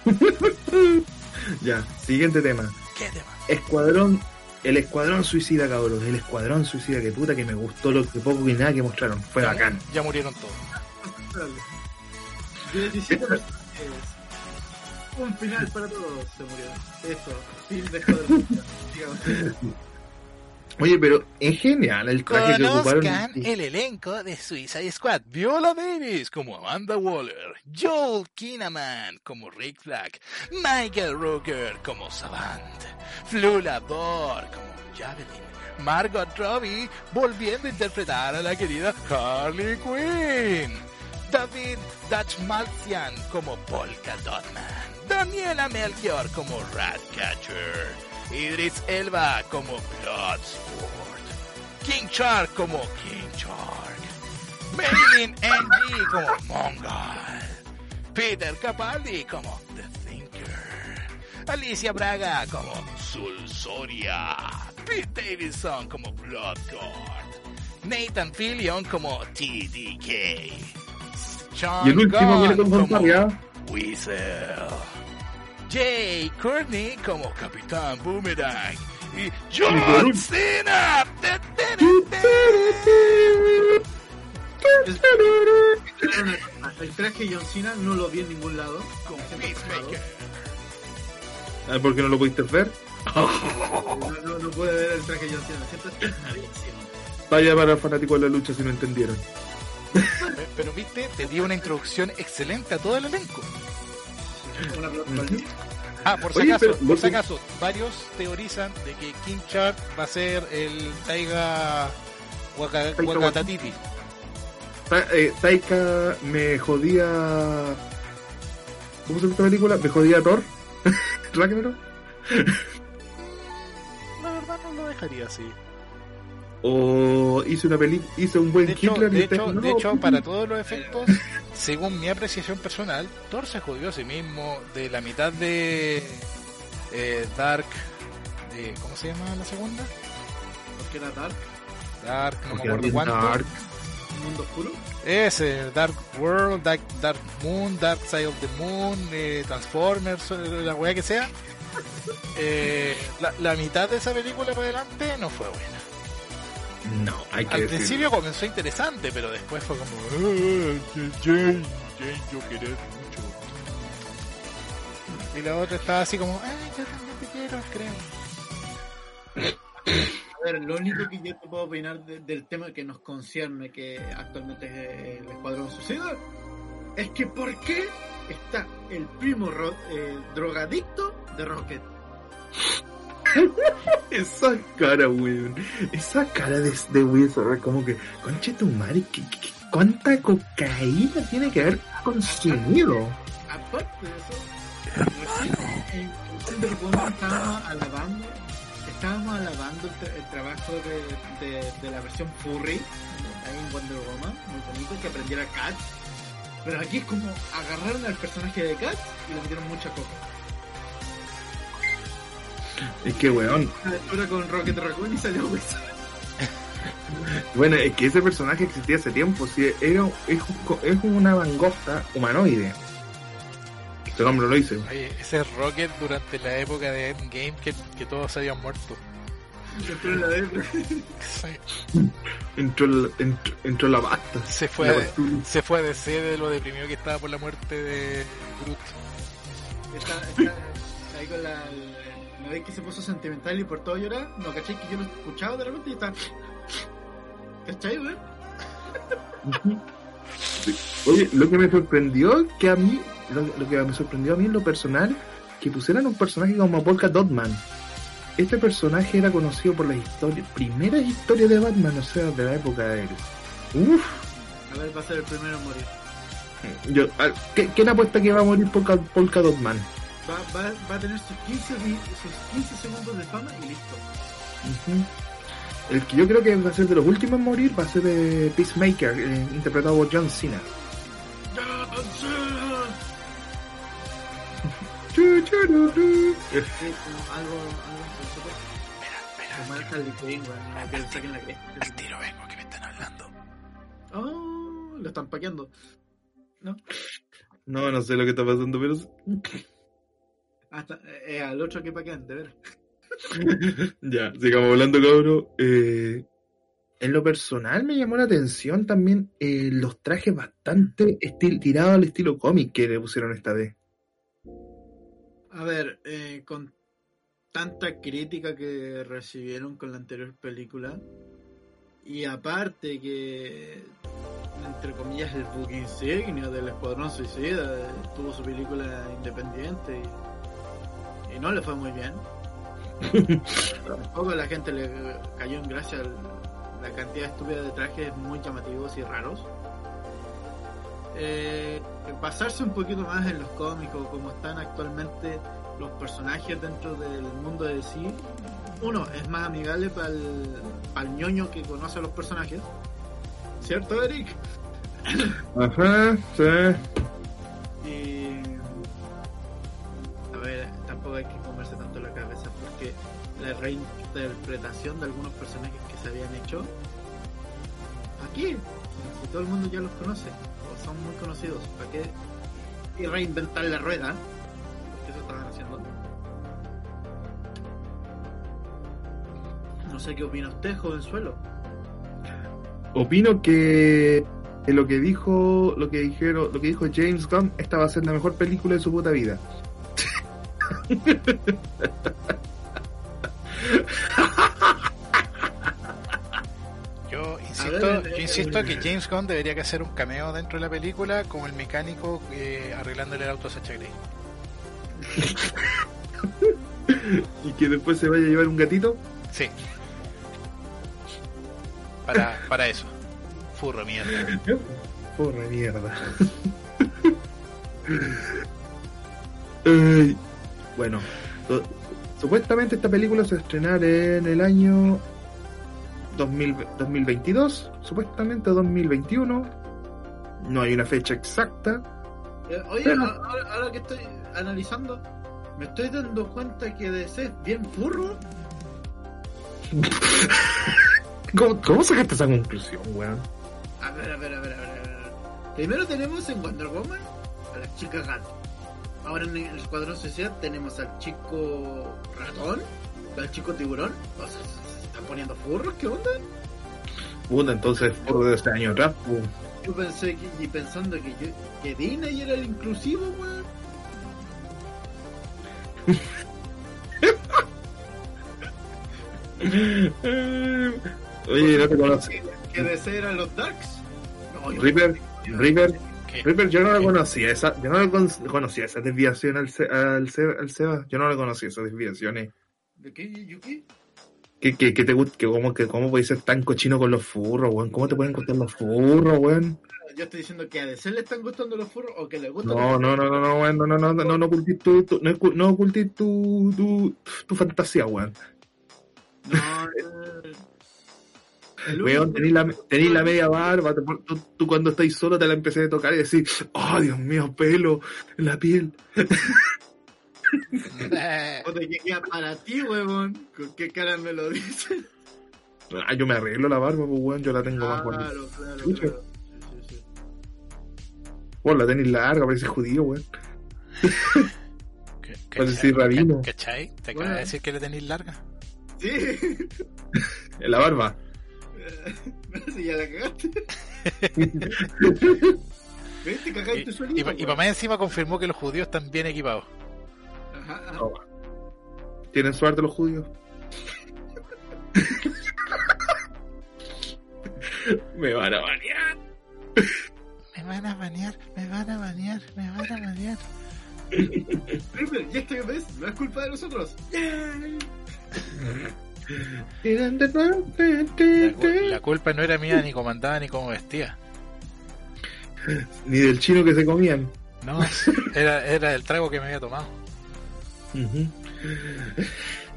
[SPEAKER 4] ¿no?
[SPEAKER 1] Ya, siguiente tema.
[SPEAKER 3] ¿Qué tema?
[SPEAKER 1] Escuadrón, el escuadrón suicida, cabrón. El escuadrón suicida, que puta que me gustó lo que poco y nada que mostraron. Fue
[SPEAKER 3] Ya-
[SPEAKER 1] bacán.
[SPEAKER 3] Ya murieron todos.
[SPEAKER 4] Dale. 17 personajes. Un final para todos se murió. Eso,
[SPEAKER 1] Oye, pero en general el traje que ocuparon.
[SPEAKER 3] Conozcan el elenco de Suicide Squad. Viola Davis como Amanda Waller. Joel Kinnaman como Rick Flag. Michael Rooker como Savant. Flula Bor como Javelin. Margot Robbie volviendo a interpretar a la querida Harley Quinn. David Dachmalzian como Polka Dotman. Daniela Melchior como Ratcatcher. Idris Elba como Bloodsport. King Shark como King Shark. Marilyn Ng como Mongol. Peter Capaldi como The Thinker. Alicia Braga como Sulsoria. Pete Davidson como Bloodguard. Nathan Fillion como TDK. Sean
[SPEAKER 1] Y el último
[SPEAKER 3] Gunn
[SPEAKER 1] viene con
[SPEAKER 3] como. Weasel. Jay Courtney como Capitán Boomerang. Y John Cena.
[SPEAKER 4] El traje de John Cena no lo vi en ningún lado. Siento
[SPEAKER 3] Peacemaker.
[SPEAKER 1] Ah, ¿Por qué no lo pudiste ver?
[SPEAKER 4] No, no, no pude ver el traje de John Cena.
[SPEAKER 1] Vaya para fanáticos de la lucha si no entendieron.
[SPEAKER 3] Pero viste, te di una introducción excelente a todo el elenco.
[SPEAKER 4] Una.
[SPEAKER 3] Ah, por si
[SPEAKER 1] Oye,
[SPEAKER 3] acaso,
[SPEAKER 1] pero
[SPEAKER 3] por si acaso, varios teorizan de que King Shark va a ser el Taiga Waka-
[SPEAKER 1] Taika
[SPEAKER 3] Wakatatiti.
[SPEAKER 1] Ta- eh, Taika me jodía. ¿Cómo se llama esta película? Me jodía Thor. Ragnarok.
[SPEAKER 3] La verdad no lo dejaría así.
[SPEAKER 1] O hice una peli hice un buen
[SPEAKER 3] De hecho, de hecho,
[SPEAKER 1] no,
[SPEAKER 3] de hecho, para todos los efectos, según mi apreciación personal, Thor se jodió a sí mismo de la mitad de eh, Dark, eh, ¿cómo se llama la segunda?
[SPEAKER 4] Porque era Dark,
[SPEAKER 3] Dark, no me acuerdo cuánto.
[SPEAKER 1] Dark.
[SPEAKER 4] un mundo oscuro.
[SPEAKER 3] Ese, Dark World, Dark, Dark Moon, Dark Side of the Moon, eh, Transformers, eh, la weá que sea. Eh, la, la mitad de esa película para adelante no fue buena.
[SPEAKER 1] No, hay que
[SPEAKER 3] Al
[SPEAKER 1] decirlo.
[SPEAKER 3] principio comenzó interesante, pero después fue como... "Ah, Jane, Jane, yo querer mucho. Y la otra estaba así como... Ay, yo también te quiero, creo.
[SPEAKER 4] A ver, lo único que yo te puedo opinar de- del tema que nos concierne, que actualmente es eh, el Escuadrón Suicida, es que ¿por qué está el primo ro- eh, drogadicto de Rocket?
[SPEAKER 1] Esa cara, weón. Esa cara de, de Wizard, como que, conche tu madre, ¿qué, ¿cuánta cocaína tiene que haber consumido?
[SPEAKER 4] Aparte de eso, estábamos alabando, estábamos alabando el, tra- el trabajo de la versión furry ahí en Wonder Woman, muy bonito, que aprendiera Cat. Pero aquí es como agarraron al personaje de Cat y le metieron mucha coca.
[SPEAKER 1] Es que, weón,
[SPEAKER 4] aventura con Rocket Raccoon y salió Wizard.
[SPEAKER 1] bueno, es que ese personaje existía hace tiempo, sí, era, es, es una mangosta humanoide. Este hombre lo dice.
[SPEAKER 3] Oye, ese es Rocket durante la época de Endgame que, que todos se habían muerto.
[SPEAKER 4] Entró en la depre.
[SPEAKER 3] Sí.
[SPEAKER 1] Entró, el- entró, entró la basta.
[SPEAKER 3] Se fue,
[SPEAKER 1] La
[SPEAKER 3] a- se fue a DC de lo deprimido que estaba por la muerte de Groot.
[SPEAKER 4] Está, está ahí con la. ¿No veis que se puso sentimental y por todo llorar? No, ¿cachai? Que yo lo escuchaba de repente y está. ¿Cachai, güey?
[SPEAKER 1] Oye, lo que me sorprendió que a mí, lo, lo que me sorprendió a mí en lo personal, que pusieran un personaje como Polka Dotman. Este personaje era conocido por las historias, primeras historias de Batman, o sea, de la época de él. Uf,
[SPEAKER 4] A ver, va a ser el primero en morir.
[SPEAKER 1] yo, a- ¿qué- ¿quién apuesta que va a morir Polka, Polka Dotman?
[SPEAKER 4] Va, va, va a tener sus 15, vi- sus 15 segundos de fama y listo.
[SPEAKER 1] El que yo creo que va a ser de los últimos en morir va a ser eh, Peacemaker, eh, interpretado por John Cena.
[SPEAKER 4] Sí, como algo, algo.
[SPEAKER 3] Al tiro vengo que me están hablando.
[SPEAKER 4] Oh, lo están paqueando. ¿No?
[SPEAKER 1] No, no sé lo que está pasando, pero
[SPEAKER 4] Hasta eh, al otro que paquean, de ver.
[SPEAKER 1] Ya, sigamos hablando, cabrón. Eh, en lo personal me llamó la atención también eh, los trajes bastante estil tirados al estilo cómic que le pusieron esta vez.
[SPEAKER 4] A ver, eh, con tanta crítica que recibieron con la anterior película, y aparte que, entre comillas, el book insignia del Escuadrón Suicida eh, tuvo su película independiente y, y no le fue muy bien. Tampoco la gente le cayó en gracia la cantidad estúpida de trajes muy llamativos y raros. Eh, basarse un poquito más en los cómicos, como están actualmente los personajes dentro del mundo de sí. Uno, es más amigable para el, ñoño que conoce a los personajes. ¿Cierto, Eric?
[SPEAKER 1] Ajá, sí.
[SPEAKER 4] Y. Hay que comerse tanto la cabeza porque la reinterpretación de algunos personajes que se habían hecho. Aquí, si todo el mundo ya los conoce, o son muy conocidos, ¿para qué? Y reinventar la rueda, porque eso estaban haciendo. No sé qué opina usted, jovenzuelo.
[SPEAKER 1] Opino que lo que dijo, lo que dijeron, lo que dijo James Gunn, esta va a ser la mejor película de su puta vida.
[SPEAKER 3] Yo insisto,
[SPEAKER 4] ver,
[SPEAKER 3] yo insisto que James Gunn debería que hacer un cameo dentro de la película como el mecánico eh, arreglándole el auto a Sacha Grey.
[SPEAKER 1] Y que después se vaya a llevar un gatito.
[SPEAKER 3] Sí. Para, para eso. Furro mierda.
[SPEAKER 1] Porra mierda. Ay, bueno, so- supuestamente esta película se va a estrenar en el año 2000 2022, supuestamente 2021. No hay una fecha exacta.
[SPEAKER 4] Eh, Oye,
[SPEAKER 1] Pero-
[SPEAKER 4] ahora, ahora que estoy analizando, me estoy dando cuenta que DC es bien furro.
[SPEAKER 1] ¿Cómo, ¿Cómo sacaste esa conclusión, weón?
[SPEAKER 4] A ver, a ver, a ver, a ver, a ver. Primero tenemos en Wonder Woman a la chica gato. Ahora en el Escuadrón Social tenemos al chico ratón, al chico tiburón. O sea, se están poniendo furros, ¿qué onda?
[SPEAKER 1] Puta, entonces por de este año atrás.
[SPEAKER 4] Yo pensé que, y pensando que, yo, que Disney era el inclusivo, weón.
[SPEAKER 1] Oye, no te conocí.
[SPEAKER 4] Que, eran los Darks. No,
[SPEAKER 1] Reaper, Reaper,
[SPEAKER 3] ¿Qué?
[SPEAKER 1] Reaper, yo no la conocía esa, yo no la con- conocía esa desviación al, al, al Seba, yo no la conocía esas desviaciones.
[SPEAKER 4] ¿De qué, Yuki?
[SPEAKER 1] ¿Qué, qué, qué te gusta? Que cómo, que cómo puedes ser tan cochino con los furros, weón? ¿Cómo te pueden gustar los furros, weón?
[SPEAKER 4] Yo estoy diciendo que a DC le están gustando los furros o que le gustan
[SPEAKER 1] No, no, no, no, no, weón, no, no, no, no, no ocultes tu, tu- no, no ocultes tu, tu, tu fantasía, weón.
[SPEAKER 4] No,
[SPEAKER 1] Weón, tenés la, tenés la media barba, tú, tú cuando estás solo te la empecé a tocar y decir, oh, Dios mío, pelo, en la piel.
[SPEAKER 4] O queda para ti, huevón. ¿Con qué cara me lo dices?
[SPEAKER 1] Ah, yo me arreglo la barba, pues, weón, yo la tengo más bonita.
[SPEAKER 4] Claro, claro,
[SPEAKER 1] Escucha.
[SPEAKER 4] claro. Sí, sí,
[SPEAKER 1] Vos la tenés larga, parece judío, weón. decir rabino.
[SPEAKER 3] ¿Cachai? ¿Te acaba
[SPEAKER 4] Bueno.
[SPEAKER 3] de decir que le tenéis larga?
[SPEAKER 4] sí. Sí.
[SPEAKER 1] En la barba.
[SPEAKER 4] si ya la cagaste. ¿Ves? Te
[SPEAKER 3] Y,
[SPEAKER 4] cagaste solito.
[SPEAKER 3] y, pa- y para más encima confirmó que los judíos están bien equipados.
[SPEAKER 4] Ajá, ajá.
[SPEAKER 1] No. Tienen suerte los judíos. me van a banear.
[SPEAKER 3] Me van a banear, me van a banear, me van a banear.
[SPEAKER 4] Ripper, y esta vez no es culpa de nosotros.
[SPEAKER 3] La, cu- la culpa no era mía ni cómo andaba ni cómo vestía.
[SPEAKER 1] Ni del chino que se comían.
[SPEAKER 3] No, era, era el trago que me había tomado.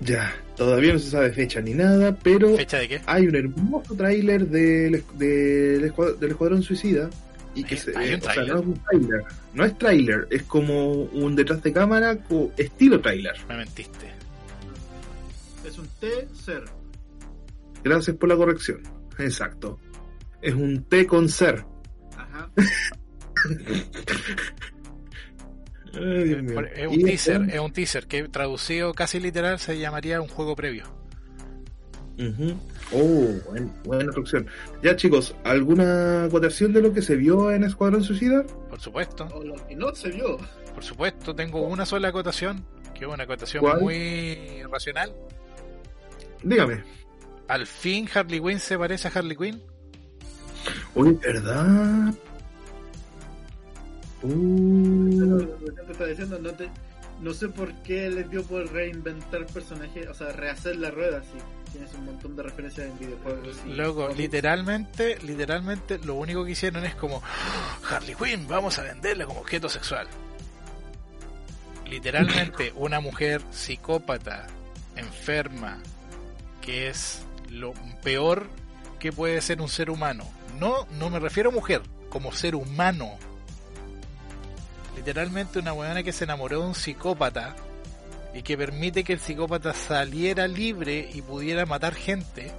[SPEAKER 1] Ya, todavía no se sabe fecha ni nada, pero
[SPEAKER 3] ¿Fecha de qué?
[SPEAKER 1] hay un hermoso tráiler del, del, escuad- del Escuadrón Suicida. Y que
[SPEAKER 3] ¿Hay-
[SPEAKER 1] se, o sea, no es un tráiler, no es tráiler, es como un detrás de cámara estilo tráiler.
[SPEAKER 3] Me mentiste.
[SPEAKER 4] Un T-Ser.
[SPEAKER 1] Gracias por la corrección. Exacto. Es un T con ser.
[SPEAKER 4] Ajá.
[SPEAKER 1] Ay, Dios mío.
[SPEAKER 3] Es un teaser, es un teaser que traducido casi literal se llamaría un juego previo.
[SPEAKER 1] Ujú. Oh, buen- buena traducción. Ya chicos, ¿alguna acotación de lo que se vio en Escuadrón Suicida?
[SPEAKER 3] Por supuesto,
[SPEAKER 4] O lo que no se vio.
[SPEAKER 3] por supuesto, tengo una sola acotación, que es una acotación
[SPEAKER 1] ¿Cuál?
[SPEAKER 3] muy racional.
[SPEAKER 1] Dígame.
[SPEAKER 3] Al fin Harley Quinn se parece a Harley Quinn.
[SPEAKER 1] Uy, ¿verdad? Uh,
[SPEAKER 4] Lo que te estaba diciendo, no, te, no sé por qué les dio por reinventar personajes, o sea, rehacer la rueda, sí. Tienes un montón de referencias en videojuegos.
[SPEAKER 3] Luego, literalmente, literalmente, lo único que hicieron es como "Ah, Harley Quinn, vamos a venderla como objeto sexual. Literalmente, una mujer psicópata, enferma, que es lo peor que puede ser un ser humano. No, no me refiero a mujer, como ser humano. Literalmente una weona que se enamoró de un psicópata y que permite que el psicópata saliera libre y pudiera matar gente.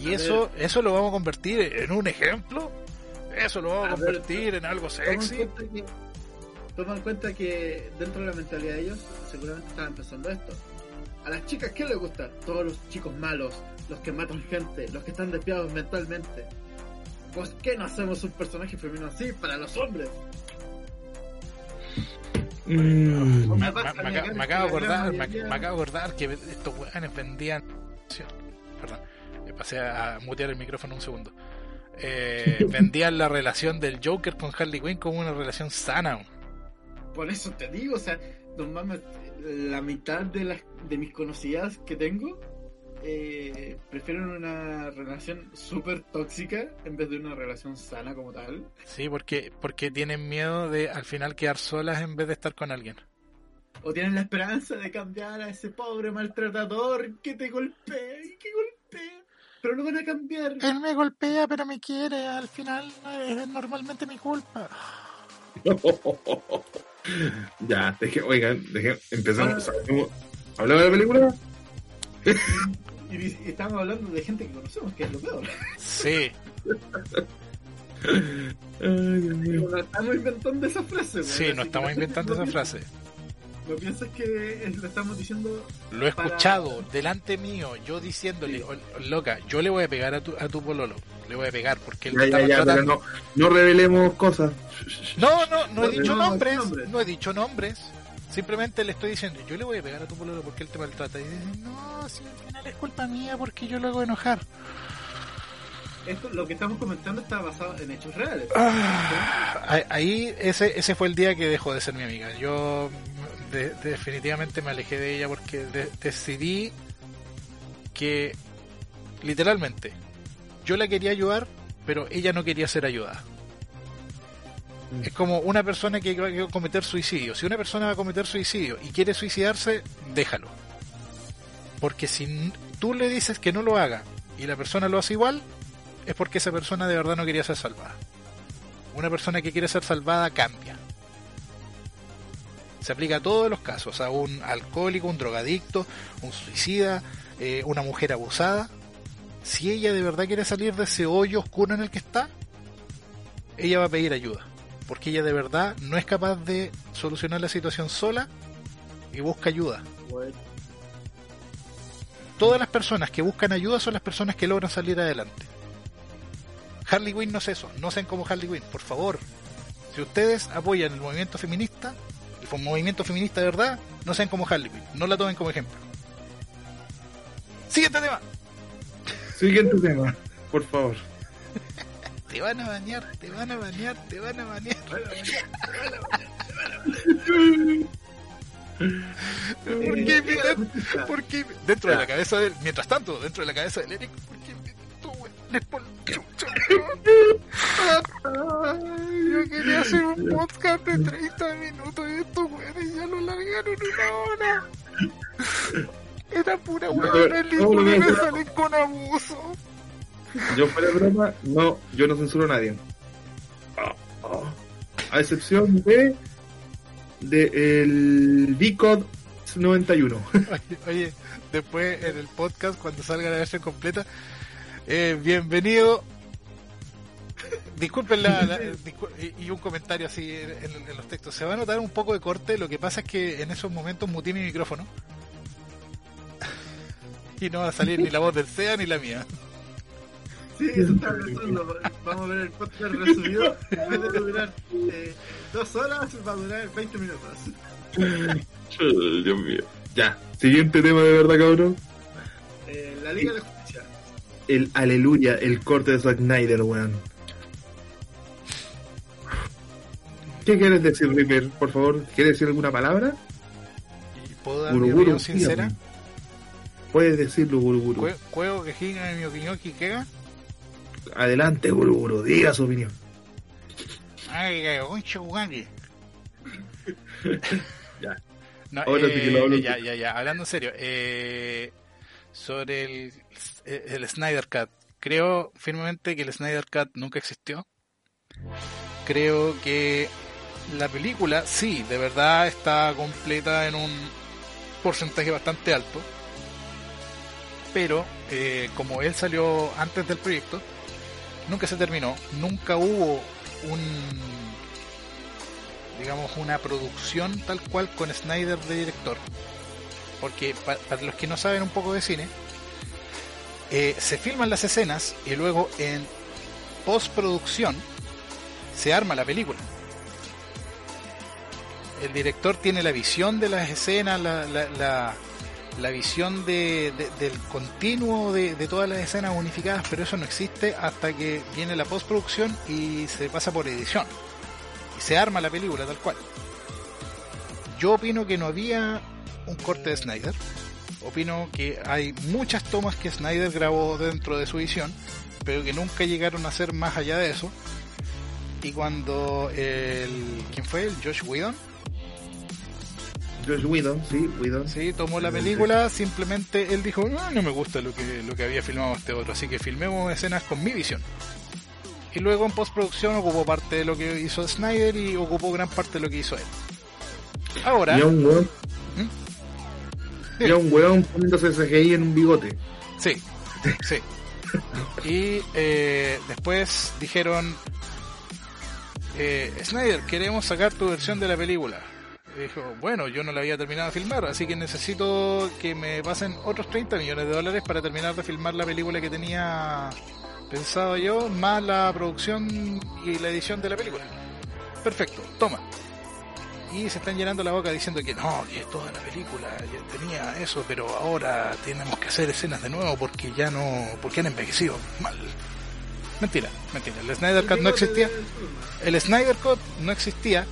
[SPEAKER 3] Y
[SPEAKER 4] A
[SPEAKER 3] eso, eso lo vamos a convertir en un ejemplo. Eso lo vamos a,
[SPEAKER 4] A ver,
[SPEAKER 3] convertir en algo
[SPEAKER 4] Toma en,
[SPEAKER 3] sexy.
[SPEAKER 4] cuenta que, toma en cuenta que dentro de la mentalidad de ellos, seguramente estaban pensando esto. A las chicas, ¿qué les gusta? Todos los chicos malos, los que matan gente, los que están desviados mentalmente. ¿Por qué no hacemos un personaje femenino así para los hombres?
[SPEAKER 1] mm,
[SPEAKER 3] Me, me- me acabo- me acabo de acordar, me, me acabo que estos weones vendían. Perdón, eh, pasé a mutear el micrófono un segundo. Eh, vendían la relación del Joker con Harley Quinn como una relación sana.
[SPEAKER 4] Por eso te digo, o sea, no mames, la mitad de las de mis conocidas que tengo eh, prefieren una relación súper tóxica en vez de una relación sana como tal.
[SPEAKER 3] Sí, porque, porque tienen miedo de al final quedar solas en vez de estar con alguien.
[SPEAKER 4] O tienen la esperanza de cambiar a ese pobre maltratador que te golpea y que golpea. Pero no van a cambiar.
[SPEAKER 3] Él me golpea, pero me quiere. Al final es normalmente mi culpa.
[SPEAKER 1] Ya, deje, oigan, deje, empezamos. ¿Hablamos de la película?
[SPEAKER 4] Y, y estamos hablando de gente que conocemos, que es lo peor.
[SPEAKER 3] Sí,
[SPEAKER 1] Ay, Dios mío.
[SPEAKER 4] No estamos inventando esa frase.
[SPEAKER 3] sí, no
[SPEAKER 4] que
[SPEAKER 3] estamos inventando esa frase.
[SPEAKER 4] No piensas que es- lo estamos diciendo.
[SPEAKER 3] Lo he
[SPEAKER 4] Para-
[SPEAKER 3] escuchado delante mío, yo diciéndole,
[SPEAKER 4] Sí.
[SPEAKER 3] "Oh, loca, yo le voy a pegar a tu, a tu pololo. Le voy a pegar porque él
[SPEAKER 1] Ya, ya, ya, no, no revelemos cosas.
[SPEAKER 3] No, no, no he
[SPEAKER 4] No,
[SPEAKER 3] dicho
[SPEAKER 4] no,
[SPEAKER 3] nombres,
[SPEAKER 4] nombres.
[SPEAKER 3] no he dicho nombres. Simplemente le estoy diciendo, yo le voy a pegar a tu pololo porque él te maltrata. Y dice, no, si al final es culpa mía porque yo lo hago enojar.
[SPEAKER 4] Esto, lo que estamos comentando está basado en hechos reales.
[SPEAKER 3] Ah, Ahí ese, ese fue el día que dejó de ser mi amiga. Yo de- definitivamente me alejé de ella porque de- decidí que literalmente yo la quería ayudar, pero ella no quería ser ayudada. Es como una persona que va a cometer suicidio. Si una persona va a cometer suicidio y quiere suicidarse, déjalo. Porque si tú le dices que no lo haga y la persona lo hace igual, es porque esa persona de verdad no quería ser salvada. Una persona que quiere ser salvada cambia. Se aplica a todos los casos, a un alcohólico, un drogadicto, un suicida, eh, una mujer abusada. Si ella de verdad quiere salir de ese hoyo oscuro en el que está, ella va a pedir ayuda. Porque ella de verdad no es capaz de solucionar la situación sola y busca ayuda.
[SPEAKER 4] Bueno,
[SPEAKER 3] Todas las personas que buscan ayuda son las personas que logran salir adelante. Harley Quinn no es eso, no sean como Harley Quinn, por favor. Si ustedes apoyan el movimiento feminista, el movimiento feminista de verdad, no sean como Harley Quinn, no la tomen como ejemplo. Siguiente tema.
[SPEAKER 1] Siguiente tema, por favor.
[SPEAKER 3] Te van a bañar, te van a bañar, te van a bañar. ¿Por qué, Peter? ¿Por qué? Dentro de la cabeza de mientras tanto, dentro de la cabeza de Eric, ¿por qué tú, chucha, Yo quería hacer un podcast de 30 minutos y estos güeyes ya lo largaron una hora. Era pura ridícula
[SPEAKER 1] no,
[SPEAKER 3] y me salen con abuso.
[SPEAKER 1] Yo fuera de broma, no, yo no censuro a nadie. A excepción de de el VCOD 91.
[SPEAKER 3] Oye, oye, después en el podcast, cuando salga la versión completa, eh, bienvenido. Disculpen la, la- discul- y un comentario así en, en- en los textos. Se va a notar un poco de corte, lo que pasa es que en esos momentos muteé mi micrófono. Y no va a salir ni la voz del SEA ni la mía.
[SPEAKER 4] Sí, eso estaba pensando. Vamos a ver el podcast resumido. En vez de durar eh, dos horas, va a durar 20 minutos.
[SPEAKER 1] Dios mío. Ya, siguiente tema de verdad, cabrón.
[SPEAKER 4] Eh, la Liga de la Justicia.
[SPEAKER 1] El aleluya, el corte de Zack Snyder, weón. ¿Qué quieres decir, Ripper? Por favor, ¿quieres decir alguna palabra?
[SPEAKER 3] Y puedo dar mi opinión sincera.
[SPEAKER 1] Puedes decirlo, Guruguru.
[SPEAKER 3] Cue- Juego que giga en mi opinión que queda.
[SPEAKER 1] Adelante, Guruguru, diga su opinión.
[SPEAKER 3] Ay, concha.
[SPEAKER 1] Ya.
[SPEAKER 3] No, eh, ya, ya, ya, hablando en serio, eh, sobre el, el Snyder Cut, creo firmemente que el Snyder Cut nunca existió. Creo que la película, sí, de verdad está completa en un porcentaje bastante alto. Pero, eh, como él salió antes del proyecto, nunca se terminó, nunca hubo un digamos una producción tal cual con Snyder de director. Porque pa- para los que no saben un poco de cine eh, se filman las escenas y luego en postproducción se arma la película. El director tiene la visión de las escenas la, la, la, la visión de, de- del continuo de, de todas las escenas unificadas pero eso no existe hasta que viene la postproducción y se pasa por edición y se arma la película tal cual. Yo opino que no había un corte de Snyder. Opino que hay muchas tomas que Snyder grabó dentro de su visión, pero que nunca llegaron a ser más allá de eso. Y cuando el. ¿Quién fue? El Josh Whedon.
[SPEAKER 1] Josh Whedon, sí, Whedon.
[SPEAKER 3] Sí, tomó la película, simplemente él dijo, no, no me gusta lo que, lo que había filmado este otro, así que filmemos escenas con mi visión. Y luego en postproducción ocupó parte de lo que hizo Snyder y ocupó gran parte de lo que hizo él. Ahora,
[SPEAKER 1] Y a un weón. Y a un weón poniéndose CGI en un bigote.
[SPEAKER 3] sí, sí. Y eh, después dijeron, eh, Snyder, queremos sacar tu versión de la película. Dijo, bueno, yo no la había terminado de filmar, así que necesito que me pasen otros 30 millones de dólares para terminar de filmar la película que tenía pensado yo, más la producción y la edición de la película. Perfecto, toma. Y se están llenando la boca diciendo que no, que toda la película ya tenía eso, pero ahora tenemos que hacer escenas de nuevo porque ya no, porque han envejecido mal. Mentira, mentira. El Snyder Cut no existía. El Snyder Cut no existía.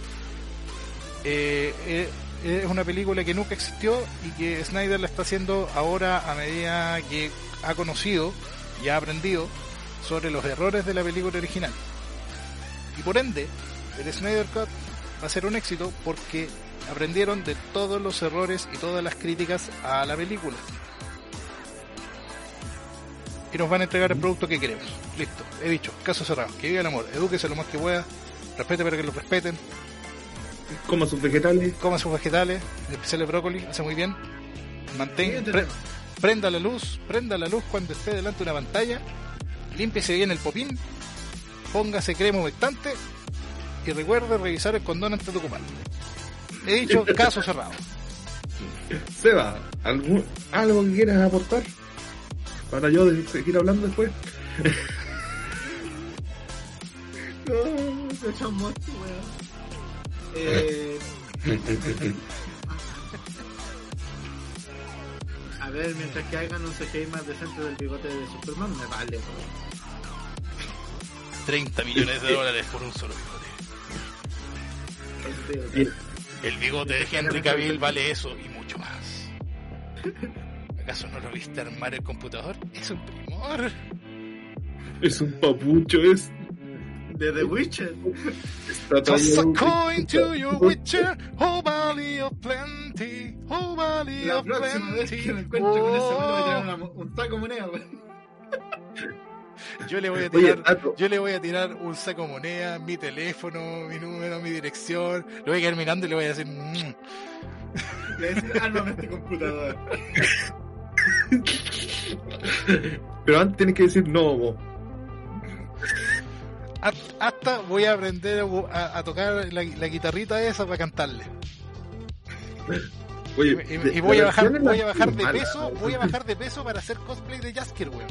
[SPEAKER 3] Eh, eh, es una película que nunca existió y que Snyder la está haciendo ahora a medida que ha conocido y ha aprendido sobre los errores de la película original. Y por ende, el Snyder Cut va a ser un éxito porque aprendieron de todos los errores y todas las críticas a la película. Y nos van a entregar el producto que queremos. Listo, he dicho, caso cerrado. Que viva el amor, edúquese lo más que pueda, respete para que lo respeten,
[SPEAKER 1] Coma sus vegetales.
[SPEAKER 3] coma sus vegetales, en especial el brócoli, hace muy bien. Mantenga, pre- prenda la luz, prenda la luz cuando esté delante de una pantalla, límpiese bien el popín, póngase crema humectante y recuerde revisar el condón antes de ocuparlo. He dicho caso cerrado.
[SPEAKER 1] Seba, ¿algún, ¿algo que quieras aportar? Para yo de- seguir hablando después.
[SPEAKER 4] No, qué chamocho, weón. Eh, a ver, mientras que hagan un CGI más decente del bigote de Superman, me vale, weón.
[SPEAKER 3] 30 millones de dólares por un solo bigote.
[SPEAKER 1] Bien.
[SPEAKER 3] El bigote de Henry Cavill vale eso y mucho más. ¿Acaso no lo viste armar el computador? Es un primor.
[SPEAKER 1] Es un papucho, es.
[SPEAKER 4] De The Witcher.
[SPEAKER 3] Toss a coin to your witcher, oh valley of plenty, oh valley
[SPEAKER 4] La
[SPEAKER 3] of
[SPEAKER 4] próxima vez
[SPEAKER 3] plenty.
[SPEAKER 4] que me encuentre con ese weón, le voy a tirar
[SPEAKER 3] Oh.
[SPEAKER 4] una mo- un saco de moneda.
[SPEAKER 3] Yo le voy a tirar, yo le voy a tirar un saco de moneda, mi teléfono, mi número, mi dirección. Lo voy a quedar mirando y le voy a decir, "Mm".
[SPEAKER 4] Le voy a decir, ármame este computador.
[SPEAKER 1] pero antes tienes que decir no, vos.
[SPEAKER 3] Hasta- voy a aprender a, a tocar la, la guitarrita esa para cantarle.
[SPEAKER 1] Oye,
[SPEAKER 3] Y, y-
[SPEAKER 1] de-
[SPEAKER 3] y voy a bajar, voy a bajar de
[SPEAKER 1] mala.
[SPEAKER 3] peso, voy a bajar de peso para hacer cosplay de Jasker, weón.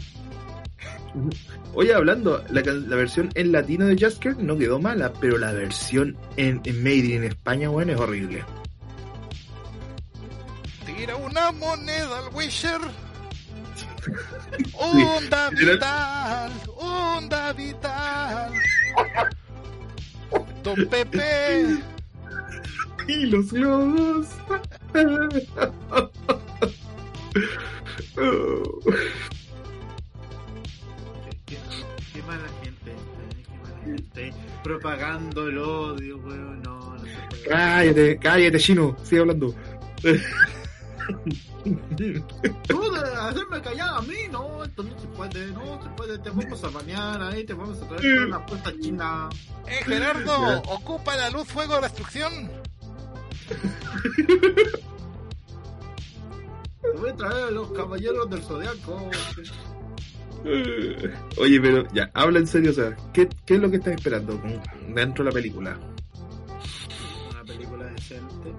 [SPEAKER 1] Oye, hablando, la, la versión en latino de Jasker no quedó mala, pero la versión en, en Made in España, weón, es horrible.
[SPEAKER 3] Tira una moneda al Wisher. Onda vital, onda vital. Don Pepe.
[SPEAKER 1] Y los globos. Oh.
[SPEAKER 4] Qué, qué mala gente, eh, qué mala gente. Propagando el odio, weón. No, no se puede.
[SPEAKER 1] Cállate, cállate, chino, sigue hablando.
[SPEAKER 4] Tú de hacerme callar a mí, no, esto no se puede, no se puede, te vamos a bañar ahí, te vamos a traer una puesta china.
[SPEAKER 3] Eh, Gerardo, ocupa la luz, fuego, destrucción.
[SPEAKER 4] Te voy a traer a los caballeros del zodiaco.
[SPEAKER 1] Oye, pero ya, habla en serio, o sea, ¿qué, qué es lo que estás esperando dentro de la película?
[SPEAKER 4] Una película decente.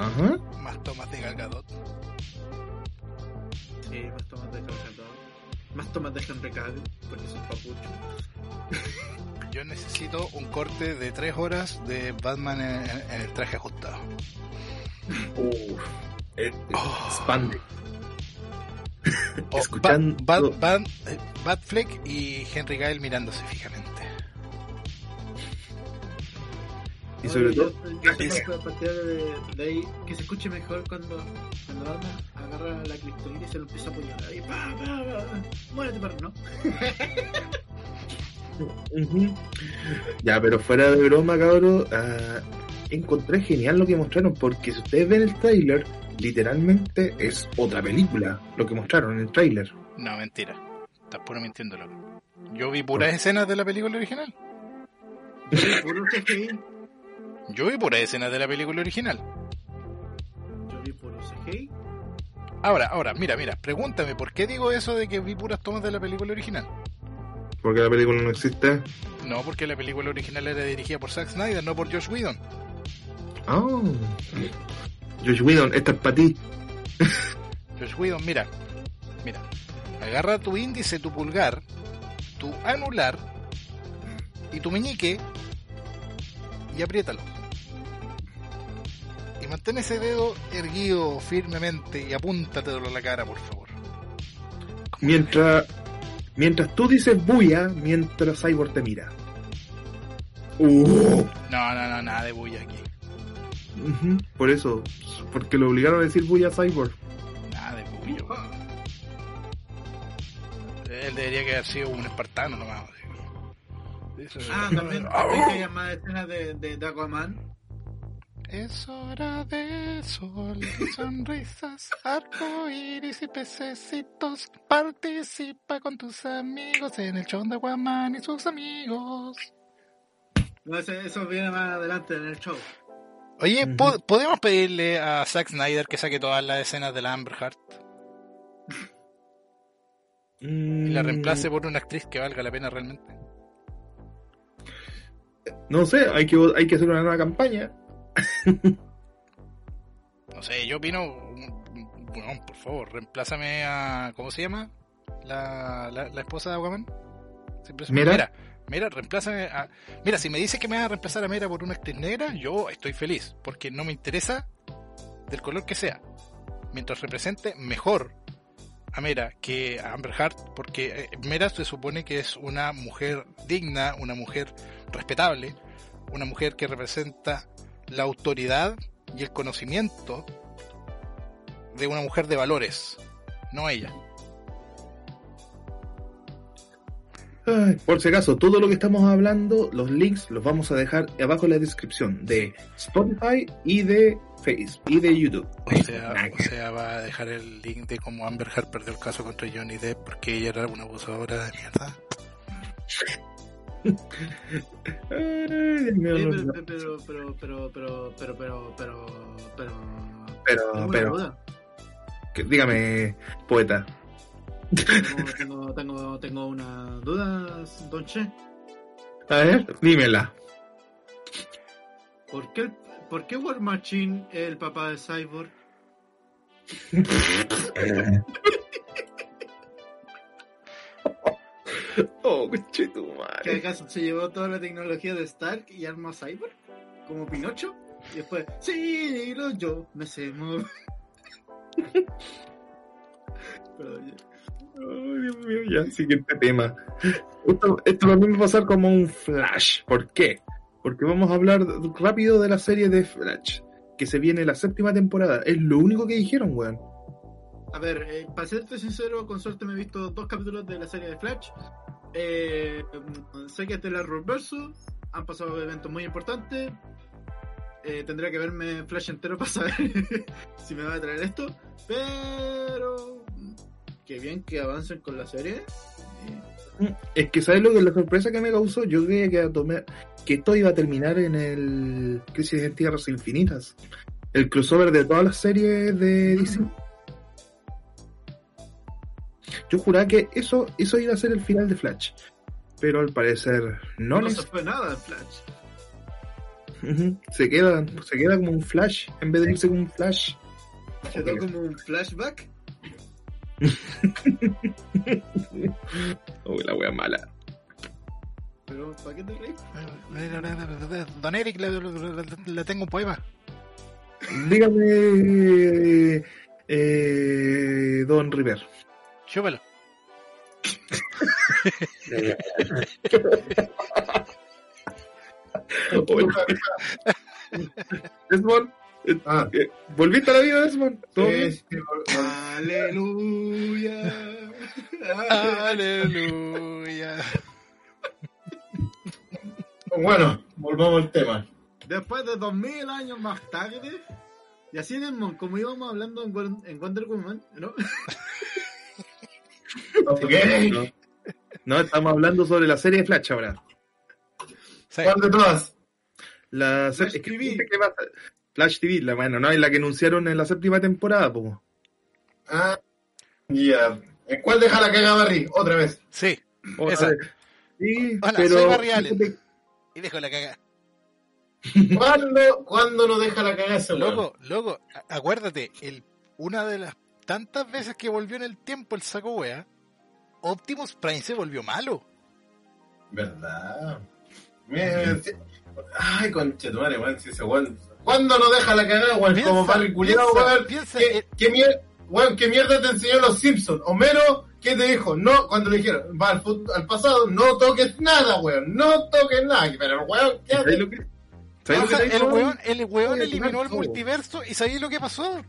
[SPEAKER 1] Ajá.
[SPEAKER 3] Más tomas de Gal Gadot.
[SPEAKER 4] Sí, más tomas de Calcatón. Más tomas de Henry Cavill, porque es un papucho.
[SPEAKER 3] Yo necesito un corte de tres horas de Batman en, en el traje ajustado.
[SPEAKER 1] Uf, eh,
[SPEAKER 3] Oh.
[SPEAKER 1] expande.
[SPEAKER 3] O
[SPEAKER 1] Escuchando-
[SPEAKER 3] Bat, Bat- Bat- eh, Batfleck y Henry Cavill mirándose fijamente.
[SPEAKER 1] Y sobre
[SPEAKER 4] Oye,
[SPEAKER 1] todo,
[SPEAKER 4] yo, yo tengo que partir de, de ahí que se escuche mejor cuando, cuando Batman agarra la criptonita y se lo empieza a apoyar ahí. Pa, pa, pa. Muérete, perro, ¿no?
[SPEAKER 1] Ya, pero fuera de broma, cabrón, ah, encontré genial lo que mostraron, porque si ustedes ven el tráiler, literalmente es otra película, lo que mostraron en el tráiler.
[SPEAKER 3] No, mentira. Estás puro mintiendo, loco. Yo vi puras escenas de la película original.
[SPEAKER 4] Puro.
[SPEAKER 3] Yo vi pura escena de la película original.
[SPEAKER 4] Yo vi por CGI.
[SPEAKER 3] Ahora, ahora, mira, mira, pregúntame, ¿por qué digo eso de que vi puras tomas de la película original?
[SPEAKER 1] Porque la película no existe.
[SPEAKER 3] No, porque la película original era dirigida por Zack Snyder, no por Josh Whedon.
[SPEAKER 1] Oh. Josh Whedon, esta es para ti.
[SPEAKER 3] Josh Whedon, mira, mira, agarra tu índice, tu pulgar, tu anular y tu meñique y apriétalo. Mantén ese dedo erguido firmemente y apúntatelo a la cara, por favor.
[SPEAKER 1] Mientras, mientras tú dices bulla, mientras Cyborg te mira. Uh.
[SPEAKER 3] No, no, no, nada de bulla aquí.
[SPEAKER 1] Por eso, porque lo obligaron a decir bulla a Cyborg.
[SPEAKER 3] Nada de bulla. Él debería que haber sido un espartano nomás. Eso-
[SPEAKER 4] Ah, también también que haya más escenas de, de, de Aquaman.
[SPEAKER 3] Es hora de sol y sonrisas, arcoíris y pececitos. Participa con tus amigos en el show de Aquaman y sus amigos.
[SPEAKER 4] No, ese- eso viene más adelante en el show.
[SPEAKER 3] Oye,
[SPEAKER 1] Ujú.
[SPEAKER 3] ¿po- ¿podemos pedirle a Zack Snyder que saque todas las escenas de la Amber Heart y la
[SPEAKER 1] Mm,
[SPEAKER 3] reemplace por una actriz que valga la pena realmente?
[SPEAKER 1] No sé, hay que, hay que hacer una nueva campaña.
[SPEAKER 3] No sé, yo opino, bueno, por favor, reemplázame a, ¿cómo se llama? La, la, la esposa de Aquaman. Siempre se. Mira, mira, reemplázame a... Mira, si me dices que me vas a reemplazar a Mera por una actriz negra, yo estoy feliz, porque no me interesa del color que sea. Mientras represente mejor a Mera que a Amber Heart, porque eh, Mera se supone que es una mujer digna, una mujer respetable, una mujer que representa la autoridad y el conocimiento de una mujer de valores, no ella.
[SPEAKER 1] Ay, por si acaso, todo lo que estamos hablando, los links los vamos a dejar abajo en la descripción de Spotify y de Facebook y de YouTube.
[SPEAKER 3] O sea, o sea, va a dejar el link de cómo Amber Heard perdió el caso contra Johnny Depp porque ella era una abusadora de mierda.
[SPEAKER 4] Pero, pero, pero, pero, pero, pero, pero, pero, pero,
[SPEAKER 1] dígame, poeta.
[SPEAKER 4] Tengo, tengo, tengo, tengo una duda, Don Che.
[SPEAKER 1] A ver, dímela.
[SPEAKER 4] ¿Por qué, ¿Por qué War Machine es el papá de Cyborg?
[SPEAKER 1] Oh,
[SPEAKER 4] ¿Que
[SPEAKER 1] conchetumare.
[SPEAKER 4] acaso se llevó toda la tecnología de Stark y armó a Cyborg? ¿Como Pinocho? Y después, sí, lo yo me sé mover.
[SPEAKER 1] Ay, Dios mío, ya, siguiente tema. Esto, esto también va a pasar como un flash. ¿Por qué? Porque vamos a hablar rápido de la serie de Flash, que se viene la séptima temporada. Es lo único que dijeron, weón.
[SPEAKER 4] A ver, eh, para serte sincero, con suerte me he visto dos capítulos de la serie de Flash. Eh, mm, sé que es de la Reverso, han pasado eventos muy importantes. Eh, tendría que verme Flash entero para saber si me va a traer esto. Pero mm, qué bien que avancen con la serie. Eh,
[SPEAKER 1] Es que, ¿sabes lo que la sorpresa que me causó? Yo creía que, a tomar- que esto iba a terminar en el Crisis en Tierras Infinitas. El crossover de todas las series de DC. Yo juraba que eso, eso iba a ser el final de Flash. Pero al parecer no,
[SPEAKER 4] no
[SPEAKER 1] les-
[SPEAKER 4] se fue nada en Flash.
[SPEAKER 1] Se queda, se queda como un flash en vez de irse como un flash.
[SPEAKER 4] Quedó como un flashback.
[SPEAKER 1] Uy, la wea mala.
[SPEAKER 4] Pero, ¿para qué te reís?
[SPEAKER 3] Don Eric, le, le- le- le tengo un poema.
[SPEAKER 1] Dígame, eh, Don River.
[SPEAKER 3] Chúpalo.
[SPEAKER 1] Desmond,
[SPEAKER 2] Ah.
[SPEAKER 1] eh, ¿volviste a la vida, Desmond?
[SPEAKER 4] Aleluya.
[SPEAKER 3] Aleluya.
[SPEAKER 2] Bueno, volvamos al tema.
[SPEAKER 4] Después de 2000 años más tarde, y así Desmond, como íbamos hablando en, en Wonder Woman, ¿no?
[SPEAKER 2] Ok.
[SPEAKER 1] No. No, estamos hablando sobre la serie de Flash ahora.
[SPEAKER 3] Sí.
[SPEAKER 2] ¿Cuál de todas?
[SPEAKER 1] La
[SPEAKER 4] Flash
[SPEAKER 1] es que
[SPEAKER 4] TV.
[SPEAKER 1] que va a- Flash TV, la bueno, no es la que anunciaron en la séptima temporada, po.
[SPEAKER 2] Ah, ya. ¿En cuál deja la caga Barry? Otra vez.
[SPEAKER 3] Sí,
[SPEAKER 1] Otra
[SPEAKER 3] Esa.
[SPEAKER 1] vez. Sí,
[SPEAKER 3] Hola,
[SPEAKER 1] pero
[SPEAKER 3] soy Barry Allen. y dejo la caga.
[SPEAKER 2] ¿Cuándo, ¿Cuándo no deja la caga ese?
[SPEAKER 3] Loco, loco, acuérdate, el, una de las tantas veces que volvió en el tiempo el saco wea, Optimus Prime se volvió malo.
[SPEAKER 2] ¿Verdad? Mira, sí. Ay, conchetumare, weón, si ese weón. ¿Cuándo no deja la cagada, weón? Como Barry culiado, weón.
[SPEAKER 3] piensa,
[SPEAKER 2] ¿Qué,
[SPEAKER 3] eh,
[SPEAKER 2] qué, mier- weón, ¿Qué mierda te enseñó los Simpsons? Homero, ¿qué te dijo? No, cuando le dijeron, va al, fut- al pasado, no toques nada, weón. No toques nada. Pero, weón, ¿qué
[SPEAKER 1] ¿Sabes
[SPEAKER 2] haces?
[SPEAKER 1] lo que, ¿sabes lo que
[SPEAKER 3] Baja,
[SPEAKER 1] te
[SPEAKER 3] el weón, el weón eliminó el multiverso y ¿sabéis lo que pasó?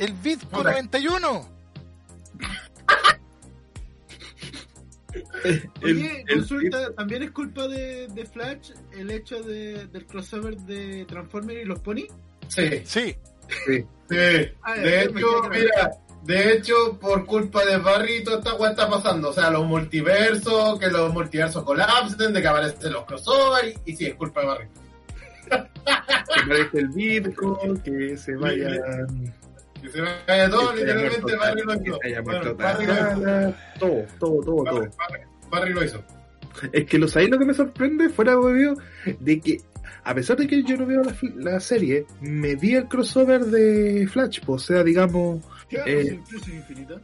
[SPEAKER 3] El Bitco
[SPEAKER 2] Puta.
[SPEAKER 3] 91.
[SPEAKER 1] El-
[SPEAKER 4] Oye,
[SPEAKER 1] el-
[SPEAKER 4] consulta, ¿también es culpa de, de Flash el hecho de, del crossover de Transformers y los Pony?
[SPEAKER 2] Sí,
[SPEAKER 3] Sí,
[SPEAKER 1] sí.
[SPEAKER 2] sí.
[SPEAKER 4] Ah,
[SPEAKER 2] De hecho, mira, de hecho, por culpa de Barry, toda esta weá está pasando. O sea, los multiversos, que los multiversos colapsen, de que aparecen los crossover, y, y sí, es culpa de Barry.
[SPEAKER 1] que aparece el Bitcoin, que se vaya.
[SPEAKER 2] Que se vaya todo,
[SPEAKER 1] que
[SPEAKER 2] literalmente Barry lo hizo. Bueno, Barry lo hizo.
[SPEAKER 1] Thanos, Todo, todo, todo, todo.
[SPEAKER 2] Barry, Barry- Barry lo hizo.
[SPEAKER 1] Es que lo sabéis lo que me sorprende, fuera de de que a pesar de que yo no veo la, la serie, me vi el crossover de Flash, o sea, digamos. Eh,
[SPEAKER 4] Crisis infinita.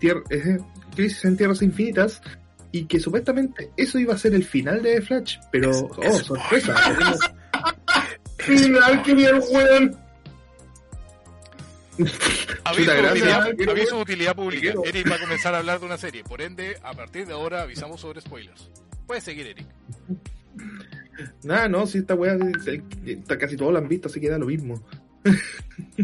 [SPEAKER 1] tier- eh, Crisis en Tierras Infinitas, y que supuestamente eso iba a ser el final de Flash, pero, oh, sorpresa, tenemos-
[SPEAKER 2] Final, que bien, weón.
[SPEAKER 3] aviso,
[SPEAKER 1] Chuta,
[SPEAKER 3] utilidad, aviso de utilidad pública. Eric va a comenzar a hablar de una serie. Por ende, a partir de ahora avisamos sobre spoilers. Puedes seguir, Eric.
[SPEAKER 1] Nada, no, si esta weá, casi todos la han visto, así que da lo mismo.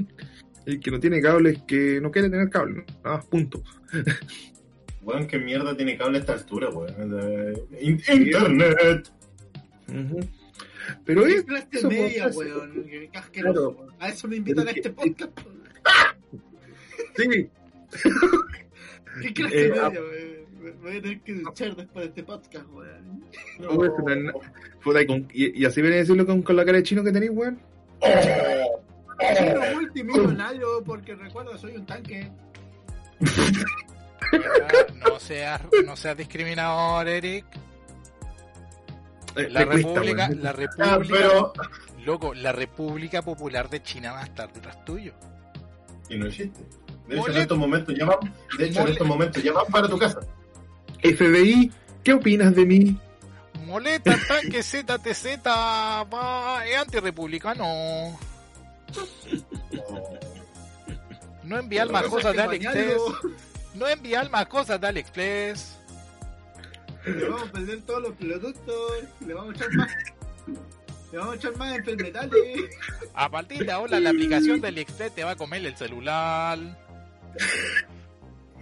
[SPEAKER 1] el que no tiene cable es que no quiere tener cable, nada más, punto.
[SPEAKER 2] Weón, qué mierda tiene cable a esta altura, weón. In- Internet.
[SPEAKER 1] Pero
[SPEAKER 4] ¿Qué
[SPEAKER 1] es,
[SPEAKER 4] clase
[SPEAKER 1] eso,
[SPEAKER 4] media,
[SPEAKER 1] pues,
[SPEAKER 4] weón?
[SPEAKER 1] Claro.
[SPEAKER 4] weón. A eso me invitan a este podcast.
[SPEAKER 1] Sí,
[SPEAKER 4] ¿Qué clase
[SPEAKER 1] Eh,
[SPEAKER 4] media,
[SPEAKER 1] ah.
[SPEAKER 4] weón? Me me voy a tener que duchar después de este podcast, weón.
[SPEAKER 1] No, puta, y, con- y- y así viene a decirlo con, con la cara de chino que tenéis, weón.
[SPEAKER 4] Un multimillonario porque recuerda, soy un tanque.
[SPEAKER 3] No seas, no seas discriminador, Eric.
[SPEAKER 1] Eh,
[SPEAKER 3] La
[SPEAKER 1] me cuesta,
[SPEAKER 3] República,
[SPEAKER 1] weón.
[SPEAKER 3] la
[SPEAKER 2] Ah,
[SPEAKER 3] República,
[SPEAKER 2] pero.
[SPEAKER 3] loco, la República Popular de China va a estar detrás tuyo.
[SPEAKER 2] Y no existe. De hecho, en estos momentos ya van, de hecho, en estos momentos ya van para tu casa.
[SPEAKER 1] FBI, ¿qué opinas de mí?
[SPEAKER 3] Moleta, tanque ZTZ, va, es antirrepublicano. No enviar más cosas de AliExpress. No enviar más cosas de AliExpress.
[SPEAKER 4] Le vamos a perder todos los productos. Le vamos a echar más. Le vamos a echar más enfermedades.
[SPEAKER 3] A partir de ahora la aplicación de AliExpress te va a comer el celular.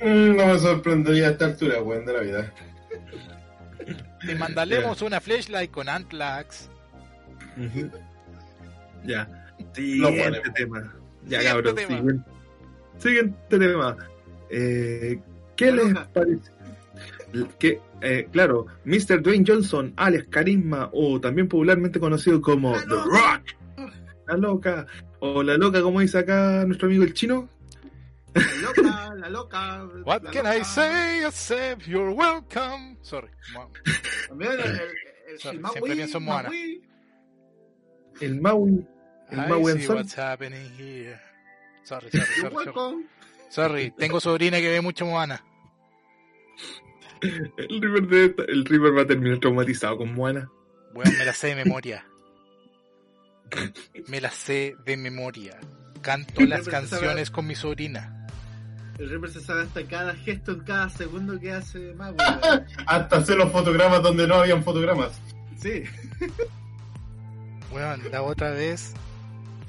[SPEAKER 2] Mm, No me sorprendería a esta altura, weón, de la vida.
[SPEAKER 3] Te mandaremos una flashlight con Antlax.
[SPEAKER 1] Ya. Siguiente tema. Ya,
[SPEAKER 3] Siguiente
[SPEAKER 1] cabrón.
[SPEAKER 3] tema.
[SPEAKER 1] Siguiente, siguiente tema. Eh, ¿Qué
[SPEAKER 4] La
[SPEAKER 1] les
[SPEAKER 4] loca.
[SPEAKER 1] parece? Que, eh, claro, Mr. Dwayne Johnson, alias Carisma, o también popularmente conocido como The. Rock, la loca, o la loca, como dice acá nuestro amigo el chino.
[SPEAKER 4] La loca, la loca.
[SPEAKER 3] What
[SPEAKER 4] la
[SPEAKER 3] can
[SPEAKER 4] loca.
[SPEAKER 3] I say except you're welcome? Sorry.
[SPEAKER 4] También el, el, el, el
[SPEAKER 3] Sorry,
[SPEAKER 4] Maui,
[SPEAKER 3] siempre pienso en Moana.
[SPEAKER 4] Maui.
[SPEAKER 1] El Maui, el
[SPEAKER 3] I
[SPEAKER 1] Maui
[SPEAKER 3] see what's happening here. Sorry, sorry,
[SPEAKER 4] You're
[SPEAKER 3] sorry, sorry.
[SPEAKER 4] welcome.
[SPEAKER 3] Sorry, tengo sobrina que ve mucho Moana.
[SPEAKER 1] El River, de- el River va a terminar traumatizado con Moana.
[SPEAKER 3] Bueno, me la sé de memoria. Me la sé de memoria. Canto las canciones con mi sobrina.
[SPEAKER 4] El Reaper se sabe hasta cada gesto en cada segundo que hace Maui.
[SPEAKER 2] Hasta hacer los fotogramas donde no habían fotogramas.
[SPEAKER 4] Sí.
[SPEAKER 3] Weón, la otra vez,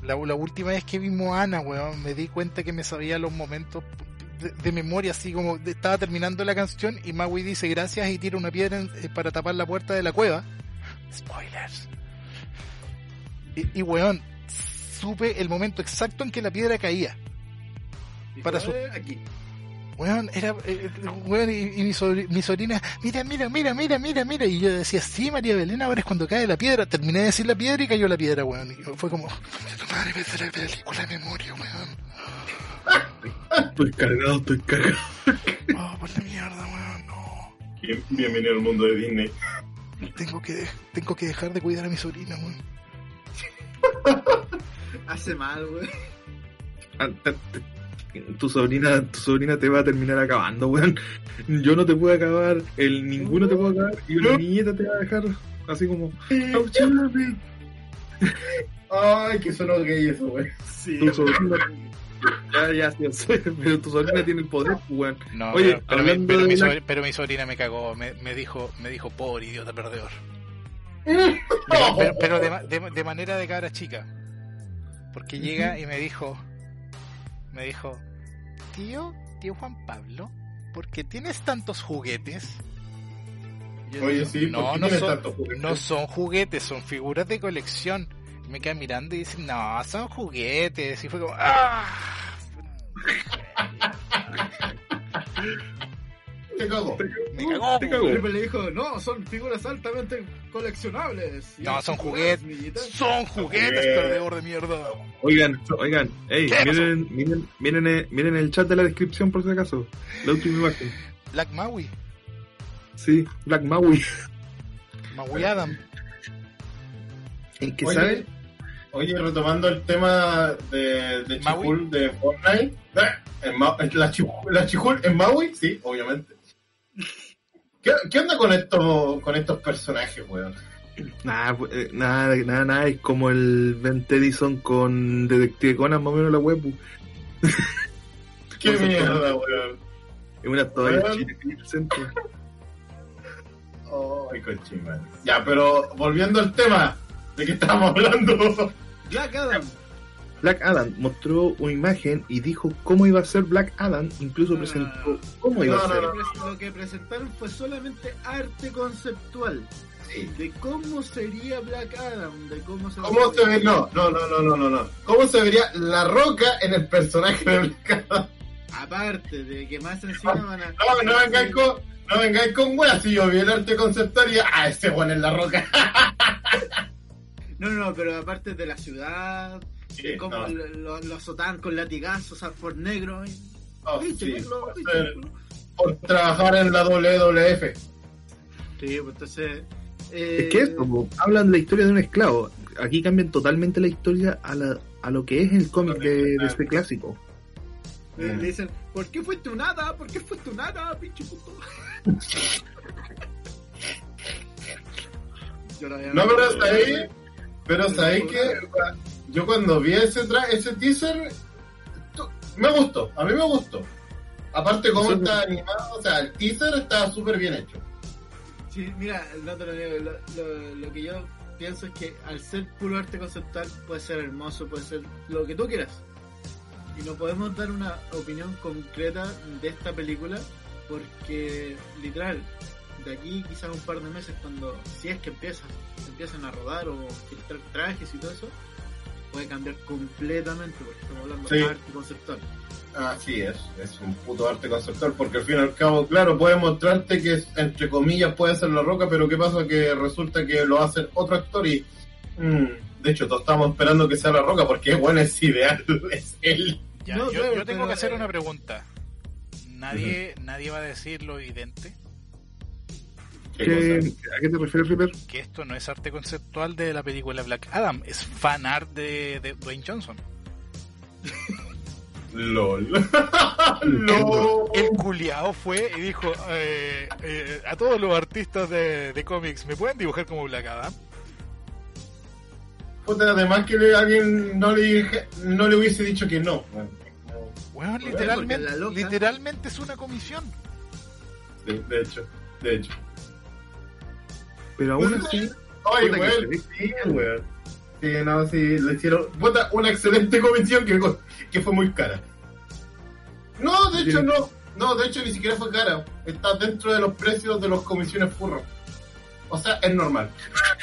[SPEAKER 3] la, la última vez que vi Moana, weón, me di cuenta que me sabía los momentos de, de memoria, así como estaba terminando la canción y Maui dice gracias y tira una piedra en- eh, para tapar la puerta de la cueva. Spoilers. Y, y weón, supe el momento exacto en que la piedra caía.
[SPEAKER 4] Y
[SPEAKER 3] Para su-
[SPEAKER 4] aquí.
[SPEAKER 3] Weón, era, eh, weón, y, y mi, mi sobrina, mira, mira, mira, mira, mira, mira, y yo decía, sí, María Belén, ahora es cuando cae la piedra, terminé de decir la piedra y cayó la piedra, weón, y fue como, tu madre me la película de memoria, weón,
[SPEAKER 1] Estoy cargado, estoy cargado.
[SPEAKER 3] oh, por la mierda, weón, no,
[SPEAKER 2] Bien- Bienvenido al mundo de Disney.
[SPEAKER 3] tengo que, tengo que dejar de cuidar a mi sobrina, weón.
[SPEAKER 4] Hace mal, güey.
[SPEAKER 1] Tu sobrina, tu sobrina te va a terminar acabando, weón. Yo no te puedo acabar, el ninguno te puede acabar, y una niñita te va a dejar así como, "Auxíliame".
[SPEAKER 2] Ay, que sonó gay eso, güey.
[SPEAKER 4] Sí.
[SPEAKER 1] tu sobrina. Ya, ya, sí, sé, pero tu sobrina tiene el poder, pues, weón.
[SPEAKER 3] No,
[SPEAKER 1] Oye,
[SPEAKER 3] pero, pero mi,
[SPEAKER 1] hablando
[SPEAKER 3] pero mi
[SPEAKER 1] la-
[SPEAKER 3] sobri- pero mi sobrina me cagó, me, me dijo, me dijo, pobre idiota perdedor. De- pero pero de, ma- de- de manera de cabra chica. Porque llega y me dijo, me dijo, tío, tío Juan Pablo, ¿por qué tienes tantos juguetes? Yo
[SPEAKER 2] Oye,
[SPEAKER 3] digo,
[SPEAKER 2] sí, ¿por
[SPEAKER 3] no, no son,
[SPEAKER 2] tantos juguetes?
[SPEAKER 3] no son juguetes, son figuras de colección. Y me queda mirando y dice, no, son juguetes. Y fue como, ¡ah!
[SPEAKER 2] Te cago.
[SPEAKER 3] Me cagó.
[SPEAKER 1] Te cagó.
[SPEAKER 4] Felipe le dijo, no, son figuras altamente coleccionables.
[SPEAKER 3] No, son juguetes. Son juguetes,
[SPEAKER 2] Eh.
[SPEAKER 3] perdedor de mierda.
[SPEAKER 1] Oigan, oigan, ey, miren, miren, miren, eh, miren el chat de la descripción por si acaso. La última imagen.
[SPEAKER 3] Black Maui,
[SPEAKER 1] Sí, Black Maui.
[SPEAKER 3] Maui Adam.
[SPEAKER 1] ¿En qué
[SPEAKER 2] Oye,
[SPEAKER 1] saben?
[SPEAKER 2] Oye, retomando el tema de, de. Chihul de Fortnite. eh, en Ma- la, Chihul, la Chihul en Maui, sí, obviamente. ¿Qué, qué onda con estos, con estos personajes, weón?
[SPEAKER 1] Nada, pues, eh, nada, nada, nada, es como el Ben Tedison con Detective Conan, más o menos la web. pues.
[SPEAKER 2] Qué mierda, weón.
[SPEAKER 1] Es una toalla hay en el centro.
[SPEAKER 2] Ay, cochimán. Ya, pero volviendo al tema de que estábamos hablando.
[SPEAKER 4] Black Adam.
[SPEAKER 1] Black Adam mostró una imagen y dijo cómo iba a ser Black Adam, incluso
[SPEAKER 4] No, no,
[SPEAKER 1] presentó
[SPEAKER 4] no.
[SPEAKER 1] cómo iba a ser.
[SPEAKER 2] no.
[SPEAKER 4] Lo que presentaron fue solamente arte conceptual.
[SPEAKER 2] Sí.
[SPEAKER 4] De cómo sería Black Adam. De cómo se
[SPEAKER 2] ¿Cómo se ve? No, no, no, no, no, no, no. ¿Cómo se vería la roca en el personaje de Black Adam?
[SPEAKER 4] Aparte de que más encima van a.
[SPEAKER 2] No, no vengáis con, no vengáis con weas. Si yo vi el arte conceptual y ah, ese weón es la roca.
[SPEAKER 4] No, no, no, pero aparte de la ciudad, de cómo
[SPEAKER 2] no.
[SPEAKER 4] lo- lo- los azotaban con latigazos a por negro. y-
[SPEAKER 2] Oh, sí,
[SPEAKER 4] chéquenlo,
[SPEAKER 2] por ser- trabajar en la WWF.
[SPEAKER 4] Sí, pues entonces. eh,
[SPEAKER 1] Es que eso, po, hablan de la historia de un esclavo. Aquí cambian totalmente la historia a, la, a lo que es el cómic de, de este clásico.
[SPEAKER 4] Le, le dicen, ¿por qué fuiste un hada? ¿Por qué fuiste un hada, pinche puto? Yo
[SPEAKER 2] No, pero hasta ahí, pero hasta ahí que yo cuando vi ese tra ese teaser, me gustó, a mí me gustó. Aparte cómo
[SPEAKER 1] Eso-
[SPEAKER 2] está animado, o sea, el teaser está súper bien hecho.
[SPEAKER 4] Sí, mira, no te lo lo- lo que yo pienso es que al ser puro arte conceptual puede ser hermoso, puede ser lo que tú quieras. Y no podemos dar una opinión concreta de esta película porque literal, de aquí quizás un par de meses cuando, si es que empiezan, empiezan a rodar o filtrar trajes y todo eso, puede cambiar completamente porque estamos hablando
[SPEAKER 2] Sí.
[SPEAKER 4] de arte conceptual.
[SPEAKER 2] Así es, es un puto arte conceptual, porque al fin y al cabo, claro, puede mostrarte que entre comillas puede ser la roca, pero qué pasa que resulta que lo hace otro actor y mm, de hecho todos estamos esperando que sea la roca porque bueno es ideal, es él.
[SPEAKER 3] Ya,
[SPEAKER 4] No,
[SPEAKER 3] yo, tengo que hacer
[SPEAKER 4] eh,
[SPEAKER 3] una pregunta. Nadie, nadie va a decir lo evidente,
[SPEAKER 2] ¿Qué
[SPEAKER 1] ¿Qué-
[SPEAKER 2] cosa?
[SPEAKER 1] ¿A qué te refieres, Ripper?
[SPEAKER 3] que esto no es arte conceptual de la película Black Adam, es fan art de, de Dwayne Johnson.
[SPEAKER 2] LOL. LOL.
[SPEAKER 3] El culiao fue y dijo eh, eh, a todos los artistas de, de cómics, ¿me pueden dibujar como Black Adam?
[SPEAKER 2] Puta, además que le- alguien no le, dije- no le hubiese dicho que no. Bueno,
[SPEAKER 3] literalmente, literalmente es una comisión.
[SPEAKER 2] sí, de hecho, de hecho.
[SPEAKER 1] Pero aún así,
[SPEAKER 2] Ay, weón, sí, weón. Sí, no, sí, le hicieron. Puta, una excelente comisión que, que fue muy cara. No, de hecho,
[SPEAKER 1] Sí.
[SPEAKER 2] no. No, de hecho, ni siquiera fue cara. Está dentro de los precios de los comisiones furro. O sea, es normal.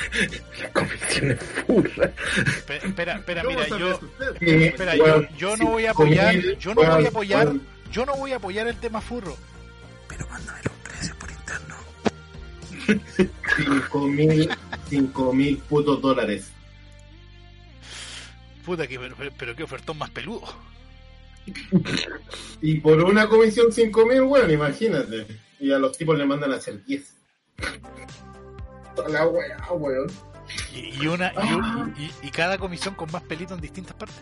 [SPEAKER 1] la comisión es furra.
[SPEAKER 3] Espera, espera, espera,
[SPEAKER 4] ¿Cómo
[SPEAKER 3] mira, yo, espera, yo, yo no voy a apoyar, yo no voy a apoyar, yo no voy a apoyar el tema furro.
[SPEAKER 1] Pero mándame
[SPEAKER 2] Cinco mil, cinco mil putos dólares.
[SPEAKER 3] Puta, que, pero, pero, qué ofertón más peludo.
[SPEAKER 2] Y por una comisión cinco mil, weón, imagínate. Y a los tipos le mandan a hacer 10. La weá, weón.
[SPEAKER 3] Y, y una y, un- y- y cada comisión con más pelito en distintas partes.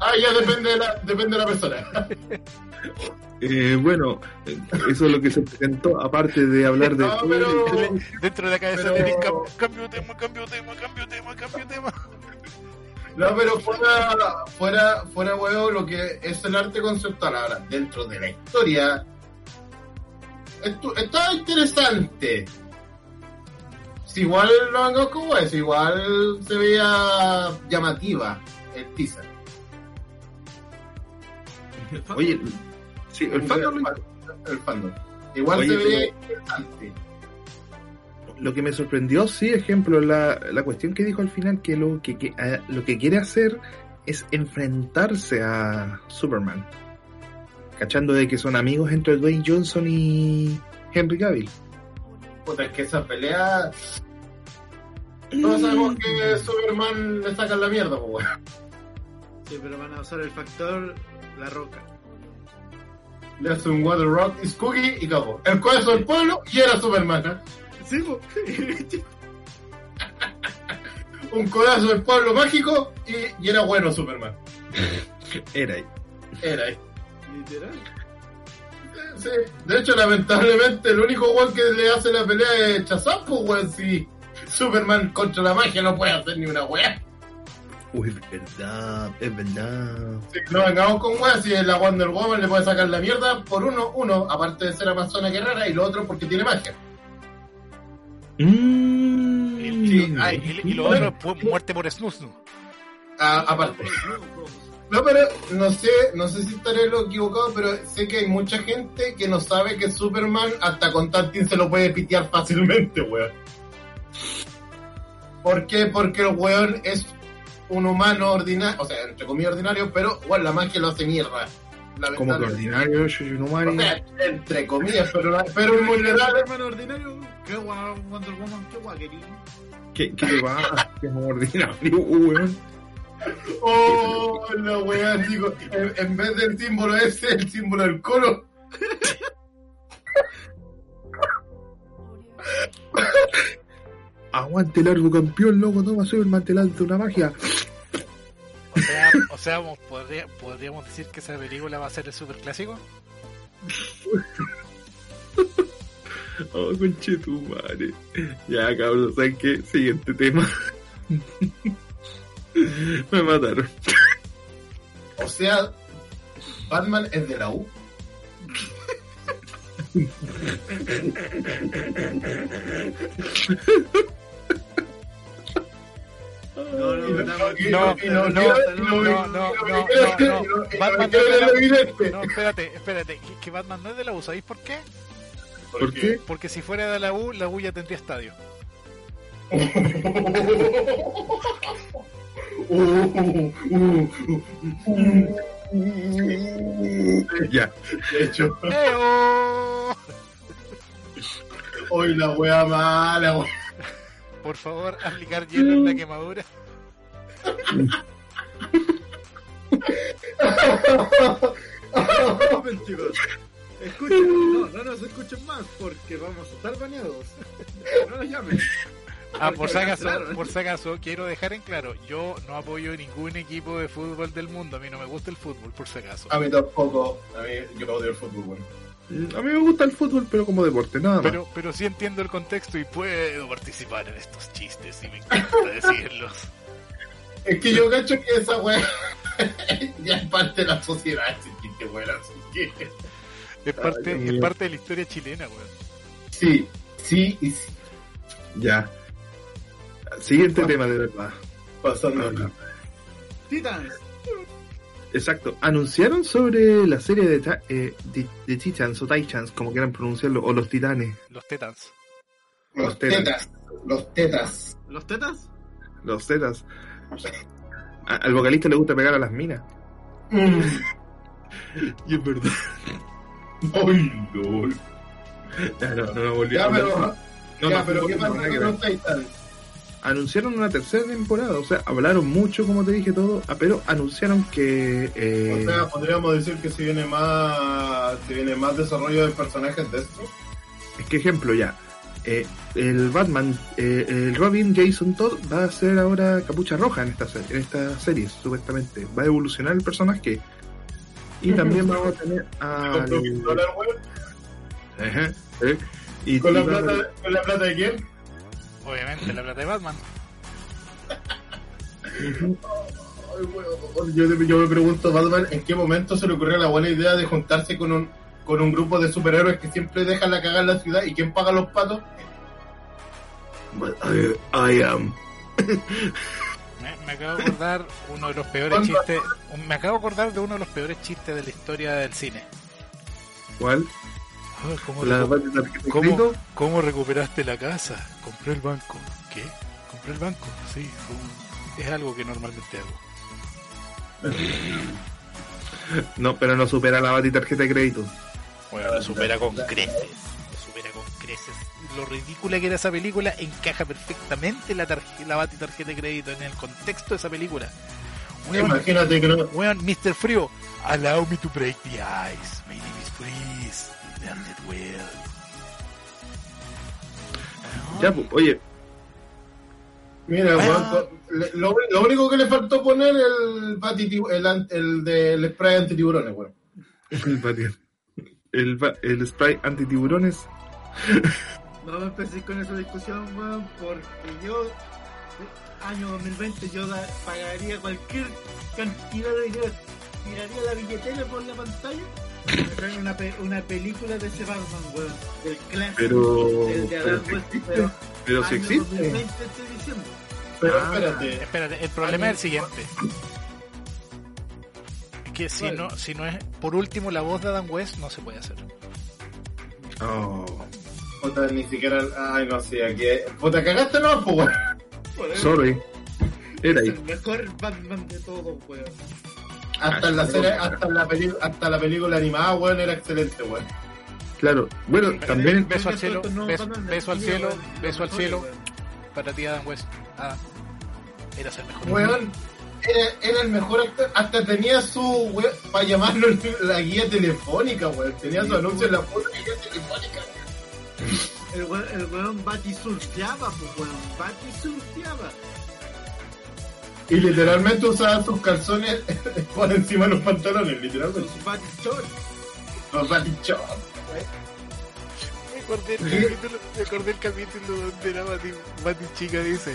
[SPEAKER 2] Ah, ya depende de la, depende de la persona.
[SPEAKER 1] Eh, bueno, eso es lo que se presentó, aparte de hablar de...
[SPEAKER 2] No, pero-
[SPEAKER 3] Dentro de la cabeza
[SPEAKER 2] Pero-
[SPEAKER 3] cambio de tema, cambio tema, cambio tema, cambio tema.
[SPEAKER 2] No, pero fuera, fuera, fuera, weón, lo que es el arte conceptual ahora, dentro de la historia, está interesante. Si igual lo hago como es, igual se veía llamativa el teaser.
[SPEAKER 1] Oye, sí, el fandom
[SPEAKER 2] El fandom. Igual
[SPEAKER 1] Oye,
[SPEAKER 2] se
[SPEAKER 1] pero-
[SPEAKER 2] interesante.
[SPEAKER 1] lo que me sorprendió, sí, ejemplo, la, la cuestión que dijo al final, que lo que, que- a- lo que quiere hacer es enfrentarse a Superman. Cachando de que son amigos entre Dwayne Johnson y Henry Cavill.
[SPEAKER 2] Puta, es que esa pelea. Todos sabemos que Superman le sacan la mierda, pues, weón.
[SPEAKER 4] Sí, pero van a usar el factor La Roca.
[SPEAKER 2] Le hace un Water Rock is Cookie y capo. El corazón del pueblo y era Superman.
[SPEAKER 4] Sí.
[SPEAKER 2] Un codazo del pueblo mágico y, y era bueno Superman.
[SPEAKER 1] Era ahí.
[SPEAKER 2] Era ahí.
[SPEAKER 4] Literal.
[SPEAKER 2] Sí. De hecho, lamentablemente, el único weón que le hace la pelea es Shazam, pues, weón. Si Superman contra la magia no puede hacer ni una weá.
[SPEAKER 1] Uy, es verdad, es verdad.
[SPEAKER 2] Si no vengamos con weá, si la Wonder Woman le puede sacar la mierda por uno, uno, aparte de ser amazona guerrera, y lo otro porque tiene magia.
[SPEAKER 1] Mm.
[SPEAKER 3] Y,
[SPEAKER 2] Sí,
[SPEAKER 3] y-
[SPEAKER 2] ay.
[SPEAKER 3] y- y lo otro es muerte por snus. ¿no?
[SPEAKER 2] Ah, aparte. No, pero no sé, no sé si estaré lo equivocado, pero sé que hay mucha gente que no sabe que Superman hasta con Tantin se lo puede pitear fácilmente, weón. ¿Por qué? Porque el weón es un humano ordinario, o sea, entre comillas ordinario, pero weón, la magia lo hace mierda.
[SPEAKER 1] Como que ordinario, Shushinumari.
[SPEAKER 2] O sea, entre comillas, pero, pero es muy
[SPEAKER 4] hermano ordinario. Qué guau, Wonder Woman, qué guau, querido.
[SPEAKER 1] ¿Qué, qué va? Qué ordinario, weón.
[SPEAKER 2] Oh, la weá, digo, en, en vez del símbolo ese, el símbolo del colo.
[SPEAKER 1] Aguante largo campeón, loco, toma Superman, te lanza una magia.
[SPEAKER 3] O sea, o sea podría- podríamos decir que esa película va a ser el super clásico.
[SPEAKER 1] Oh, conche tu madre. Ya, cabrón, ¿saben qué? Siguiente tema. Me mataron.
[SPEAKER 2] O sea, Batman es de la U.
[SPEAKER 4] No, no, no,
[SPEAKER 3] no, no, no, Batman no. No, espérate, espérate, que, Batman no es de la U, ¿sabéis por qué?
[SPEAKER 1] ¿Por qué?
[SPEAKER 3] Porque si fuera de la U, la U ya tendría estadio.
[SPEAKER 2] Uh, uh, uh,
[SPEAKER 1] Ya.
[SPEAKER 2] De hecho, hoy la wea mala, wea.
[SPEAKER 3] Por favor, aplicar hielo en la quemadura.
[SPEAKER 4] Disculpen, chicos. Escuchen, no, no nos escuchen más porque vamos a estar bañados. No nos llamen.
[SPEAKER 3] Ah, por si acaso, por si acaso, quiero dejar en claro, yo no apoyo ningún equipo de fútbol del mundo, a mí no me gusta el fútbol, por si acaso.
[SPEAKER 2] A mí tampoco. A mí, yo odio el fútbol, weón.
[SPEAKER 1] A mí me gusta el fútbol, pero como deporte, nada más.
[SPEAKER 3] Pero, pero sí entiendo el contexto y puedo participar en estos chistes y me encanta decirlos.
[SPEAKER 2] Es que yo cacho que esa wea ya es parte de la sociedad, ese chiste, weón. Así que.
[SPEAKER 3] Es parte,
[SPEAKER 1] Ay,
[SPEAKER 3] es parte de la historia chilena, weón.
[SPEAKER 2] Sí, sí y sí.
[SPEAKER 1] Ya. Siguiente tema, de verdad.
[SPEAKER 2] Pasando.
[SPEAKER 4] Titans.
[SPEAKER 1] Exacto. Anunciaron sobre la serie de, ta- eh, de, de Titans o Titans, como quieran pronunciarlo, o los Titanes.
[SPEAKER 3] Los Tetans.
[SPEAKER 2] Los tetas. Los tetas.
[SPEAKER 4] ¿Los tetas?
[SPEAKER 1] Los Zetas. A- al vocalista le gusta pegar a las minas.
[SPEAKER 2] Mm.
[SPEAKER 1] Y es verdad.
[SPEAKER 2] ¡Ay, lol!
[SPEAKER 1] Ya, no, no, no volví a
[SPEAKER 2] Ya,
[SPEAKER 1] hablar.
[SPEAKER 2] pero,
[SPEAKER 1] No,
[SPEAKER 2] ya,
[SPEAKER 1] no,
[SPEAKER 2] pero
[SPEAKER 1] no,
[SPEAKER 2] ¿qué
[SPEAKER 1] no,
[SPEAKER 2] pasa con los Titans?
[SPEAKER 1] Anunciaron una tercera temporada, o sea, hablaron mucho, como te dije todo, ah, pero anunciaron que... eh,
[SPEAKER 2] O sea, podríamos decir que si viene más, si viene más desarrollo de personajes de esto.
[SPEAKER 1] Es que ejemplo ya, eh, el Batman, eh, el Robin Jason Todd va a ser ahora capucha roja en esta, en esta serie, supuestamente. Va a evolucionar el personaje. Y también vamos a tener a...
[SPEAKER 2] Con.
[SPEAKER 1] Ajá, eh, y,
[SPEAKER 2] ¿Con la
[SPEAKER 1] y
[SPEAKER 2] plata, ¿Con la plata de quién?
[SPEAKER 3] Obviamente, la plata de Batman.
[SPEAKER 2] Ay, Yo, yo me pregunto, Batman, ¿en qué momento se le ocurrió la buena idea de juntarse con un, con un grupo de superhéroes que siempre dejan la cagada en la ciudad? ¿Y quién paga los patos?
[SPEAKER 1] But I, I am.
[SPEAKER 3] Me, me acabo de acordar uno de los peores
[SPEAKER 2] ¿Cuándo?
[SPEAKER 3] chistes. Me acabo de acordar de uno de los peores chistes de la historia del cine.
[SPEAKER 1] ¿Cuál?
[SPEAKER 3] ¿Cómo,
[SPEAKER 1] ¿La
[SPEAKER 3] recu-
[SPEAKER 1] tarjeta de
[SPEAKER 3] cómo-
[SPEAKER 1] crédito?
[SPEAKER 3] cómo recuperaste la casa? Compré el banco. ¿Qué? ¿Compré el banco? Sí, es algo que normalmente hago.
[SPEAKER 1] No, pero no supera la Bati tarjeta de crédito.
[SPEAKER 3] Bueno, lo supera con creces. Lo supera con creces. Lo ridícula que era esa película encaja perfectamente la, la Bati tarjeta de crédito en el contexto de esa película. Weón,
[SPEAKER 2] Imagínate que no.
[SPEAKER 3] weón, Mr. Frío, allow me to break the ice.
[SPEAKER 1] Ya, pues, oye,
[SPEAKER 2] Mira,
[SPEAKER 3] Ah.
[SPEAKER 2] co- le- lo, lo único que le faltó poner el, bati, el, an- el del spray antitiburones, weón.
[SPEAKER 1] el, el, ba- el spray antitiburones.
[SPEAKER 4] No me empecé con esa discusión, weón, porque yo, año 2020, yo da- pagaría cualquier cantidad de dinero, tiraría la billetera por la pantalla. Una, pe- una película de ese Batman, weón, del clásico,
[SPEAKER 1] Pero-
[SPEAKER 4] del de Adam
[SPEAKER 1] pero
[SPEAKER 4] West,
[SPEAKER 1] si existe.
[SPEAKER 4] pero
[SPEAKER 1] Pero si existe.
[SPEAKER 4] 2020 estoy diciendo.
[SPEAKER 2] Pero
[SPEAKER 1] Ah,
[SPEAKER 2] espérate,
[SPEAKER 3] Espérate, el problema es el siguiente. Es que si
[SPEAKER 4] ¿Cuál?
[SPEAKER 3] no, si no es, por último, la voz de Adam West no se puede hacer.
[SPEAKER 1] Oh,
[SPEAKER 2] puta, ni siquiera. Ay, no sé, aquí. Puta, cagaste no, pues, weón.
[SPEAKER 1] Sorry. Era
[SPEAKER 4] es
[SPEAKER 1] ahí.
[SPEAKER 4] el mejor Batman de todos, weón.
[SPEAKER 2] Hasta en la serie, hasta la, peli- hasta la película animada, weón, era excelente, weón.
[SPEAKER 1] Claro. Bueno, también.
[SPEAKER 3] Beso al cielo, beso, al cielo, beso al cielo para ti Adam West. Ah, eras el mejor.
[SPEAKER 2] Weón, era, era el mejor actor. Hasta tenía su, weón, para llamarlo la guía telefónica, weón. Tenía su anuncio en la puta guía telefónica, weón.
[SPEAKER 4] El weón, el weón batisurfeaba, pues weón, batisurfeaba.
[SPEAKER 2] Y literalmente usaba sus calzones por encima de los pantalones, literalmente.
[SPEAKER 4] Sus batichores.
[SPEAKER 2] Los batichos.
[SPEAKER 3] Me acordé el capítulo, me acordé el capítulo donde la Bati chica dice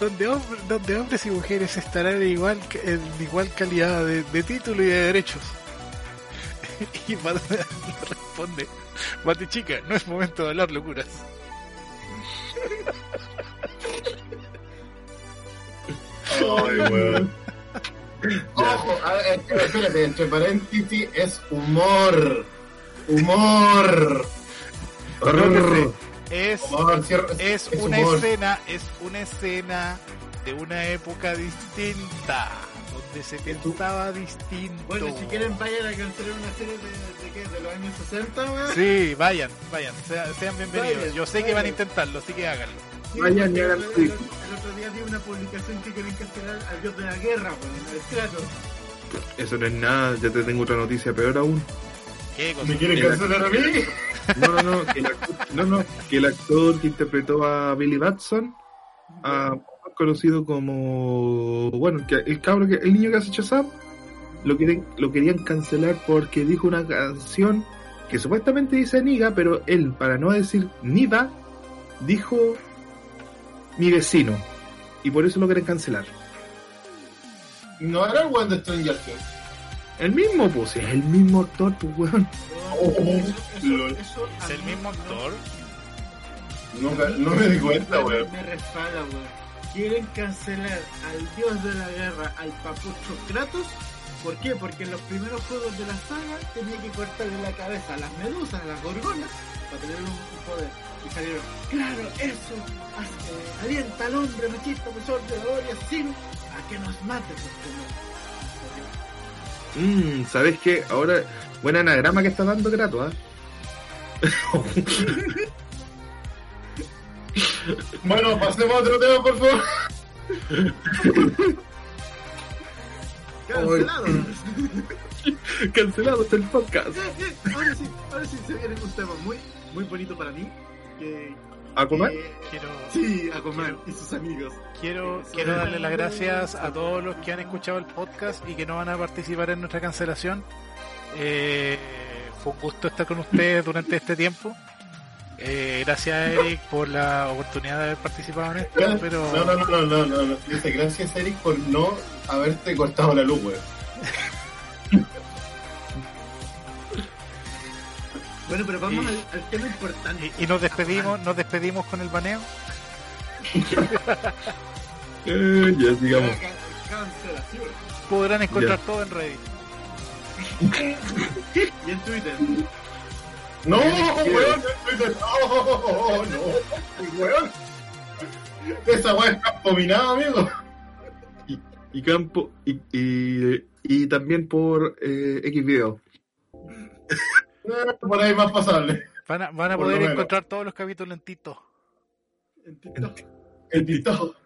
[SPEAKER 3] donde, hombre- donde hombres y mujeres estarán en igual, en igual calidad de, de título y de derechos. Y Bati le responde, Bati chica, no es momento de hablar locuras.
[SPEAKER 2] Ay, weón. Ojo, a ver, espérate, espérate, entre paréntesis es humor. Humor.
[SPEAKER 1] Horror.
[SPEAKER 3] Es,
[SPEAKER 2] Humor,
[SPEAKER 3] es una
[SPEAKER 2] humor.
[SPEAKER 3] escena, es una escena de una época distinta, donde se pensaba distinto.
[SPEAKER 4] Bueno, si quieren vayan a cancelar una serie de, de, qué, de los años 60, weón.
[SPEAKER 3] Sí, vayan, vayan, sea- sean bienvenidos.
[SPEAKER 4] Vayan,
[SPEAKER 3] Yo sé que van a intentarlo, así que háganlo.
[SPEAKER 4] Sí,
[SPEAKER 1] Vayan
[SPEAKER 4] porque
[SPEAKER 1] y hagan
[SPEAKER 4] el, el- el otro día vi una publicación que quieren cancelar al dios de la guerra, weón, al Kratos.
[SPEAKER 1] Eso no es nada. Ya te tengo otra noticia peor aún.
[SPEAKER 3] ¿Qué cosa?
[SPEAKER 2] ¿Me quieren cancelar a mí?
[SPEAKER 1] No, no, no. Que el actor, no, no, que el actor que interpretó a Billy Batson, más conocido como. Bueno, que el cabro, que el niño que hace Shazam, lo, quieren, lo querían cancelar porque dijo una canción que supuestamente dice Niga, pero él, para no decir Niva, dijo mi vecino. Y por eso lo quieren cancelar.
[SPEAKER 2] No era el weón de Stranger Things.
[SPEAKER 1] El mismo, pues, es el mismo actor, pues, weón.
[SPEAKER 2] Oh,
[SPEAKER 4] Eso- eso-
[SPEAKER 3] ¿Es el mismo
[SPEAKER 4] no-
[SPEAKER 3] actor?
[SPEAKER 2] Nunca, no me di cuenta, weón.
[SPEAKER 4] Me resbala, weón. Quieren cancelar al dios de la guerra, al papucho Kratos. ¿Por qué? Porque en los primeros juegos de la saga tenía que cortarle la cabeza a las medusas, a las gorgonas, para tener un poder. Y salieron, claro, eso hace- alienta al hombre machista, opresor, violador y asesino a que nos mate. no-
[SPEAKER 1] Mmm, ¿sabes qué? Ahora, buen anagrama que está dando Grato, ¿ah?
[SPEAKER 2] Bueno, pasemos a otro tema, por favor.
[SPEAKER 4] Cancelado.
[SPEAKER 1] Cancelado está el podcast.
[SPEAKER 4] ahora sí, ahora sí se viene un tema muy, muy bonito para mí. Que,
[SPEAKER 1] ¿Aquaman?
[SPEAKER 4] que-
[SPEAKER 3] Quiero,
[SPEAKER 4] sí, Aquaman y sus amigos.
[SPEAKER 3] quiero, quiero darle las gracias a todos los que han escuchado el podcast y que no van a participar en nuestra cancelación. Eh, fue un gusto estar con ustedes durante este tiempo. Eh, gracias Eric por la oportunidad de haber participado en esto, pero
[SPEAKER 2] No, no, no, no, no, no, no. Dice, gracias, Eric, por no haberte cortado la luz, weón.
[SPEAKER 4] Bueno, pero vamos
[SPEAKER 3] Y-
[SPEAKER 4] al, al tema importante.
[SPEAKER 3] y, y nos despedimos, nos despedimos con el baneo.
[SPEAKER 1] Eh, ya sigamos.
[SPEAKER 3] Podrán encontrar todo en Reddit.
[SPEAKER 4] Y en Twitter.
[SPEAKER 2] No, weón, no, no, weón. Esa weón está abominada, amigo.
[SPEAKER 1] Y, y campo, y, y, y también por eh, X video.
[SPEAKER 2] Eh, Por ahí más pasable.
[SPEAKER 3] Van a, van a poder encontrar todos los capítulos en Tito.
[SPEAKER 4] En
[SPEAKER 2] pito. El pito.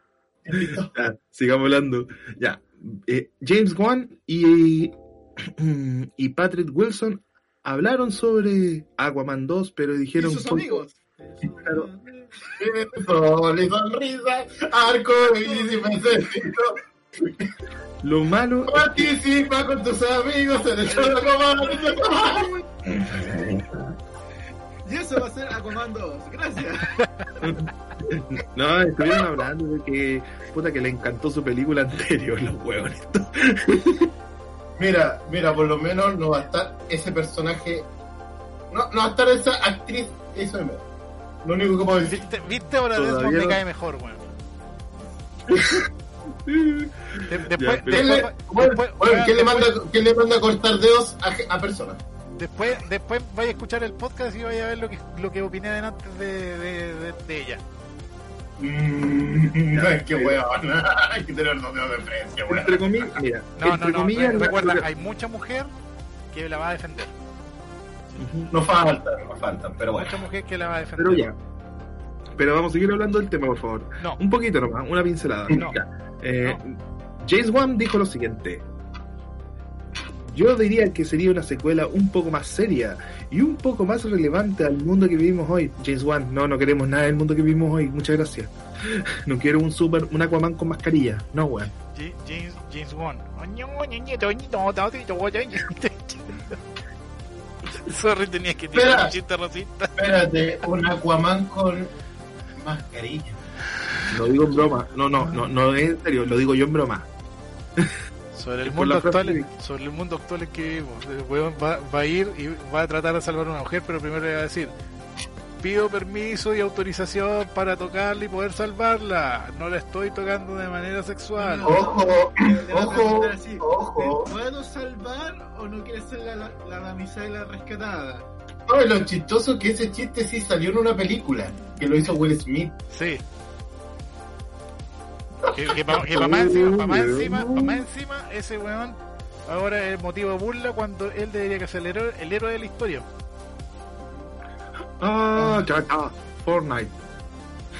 [SPEAKER 1] Ya, sigamos hablando. Ya. eh, James Wan y, y Patrick Wilson hablaron sobre Aquaman 2, pero
[SPEAKER 4] Y
[SPEAKER 1] dijeron
[SPEAKER 4] sus
[SPEAKER 1] poco-
[SPEAKER 4] amigos.
[SPEAKER 1] Claro.
[SPEAKER 2] Sol y sonrisa, arco iris y.
[SPEAKER 1] Lo malo
[SPEAKER 2] Participa con tus amigos en el show de Aquaman.
[SPEAKER 4] Y eso va a ser Aquaman 2. Gracias.
[SPEAKER 1] No, estuvieron hablando de que puta que le encantó su película anterior, los huevos.
[SPEAKER 2] Mira, mira, por lo menos no va a estar ese personaje. No, no va a estar esa actriz de menos. Lo único que puedo decir.
[SPEAKER 3] ¿Viste, ¿Viste ahora Desmond me
[SPEAKER 1] no.
[SPEAKER 3] cae mejor, weón? De- después,
[SPEAKER 1] Ya, pero-
[SPEAKER 2] ¿Quién le,
[SPEAKER 3] después,
[SPEAKER 2] bueno,
[SPEAKER 3] después-
[SPEAKER 2] bueno, ¿quién le manda, quién le manda a cortar dedos a, a personas?
[SPEAKER 3] Después, después vaya a escuchar el podcast y vaya a ver lo que, lo que opiné de antes de, de, de, de ella.
[SPEAKER 2] Mm, no, es que weón. Hay que tener dos dedos de frente, weón.
[SPEAKER 1] Entre comillas, mira,
[SPEAKER 3] No,
[SPEAKER 1] entre
[SPEAKER 3] no, no.
[SPEAKER 1] comillas, la-
[SPEAKER 3] recuerda, hay mucha mujer que la va a defender.
[SPEAKER 2] No faltan, no faltan, pero bueno.
[SPEAKER 3] Mucha mujer que la va a defender.
[SPEAKER 1] Pero ya. Pero vamos a seguir hablando del tema, por favor.
[SPEAKER 3] No,
[SPEAKER 1] Un poquito nomás, una pincelada.
[SPEAKER 3] No.
[SPEAKER 1] Eh, James Wan dijo lo siguiente. Yo diría que sería una secuela un poco más seria y un poco más relevante al mundo que vivimos hoy. James Wan, no, no queremos nada del mundo que vivimos hoy. Muchas gracias. No quiero un super, un Aquaman con mascarilla. No, weón.
[SPEAKER 3] James, James Wan. Sorry, tenía que tirar
[SPEAKER 2] Espera.
[SPEAKER 3] un chiste racista.
[SPEAKER 2] Espérate, un Aquaman con mascarilla.
[SPEAKER 1] Lo digo en broma. No, no, no, no es en serio. Lo digo yo en broma.
[SPEAKER 3] Sobre el mundo actual, sobre el mundo actual en que vivimos. El weón va, va a ir y va a tratar de salvar a una mujer, pero primero le va a decir, pido permiso y autorización para tocarla y poder salvarla. No la estoy tocando de manera sexual.
[SPEAKER 2] Ojo, ojo,
[SPEAKER 4] así,
[SPEAKER 2] ojo.
[SPEAKER 4] ¿te puedo salvar o no quieres ser la, la, la damisela rescatada?
[SPEAKER 2] No, lo chistoso es que ese chiste sí salió en una película que lo hizo Will Smith.
[SPEAKER 3] Sí. Que, que pa- que pa' más encima, pa' más encima, pa' más encima, ese weón ahora es motivo de burla cuando él debería que ser el héroe, el héroe de la historia.
[SPEAKER 1] Ah, ya, ya. Fortnite.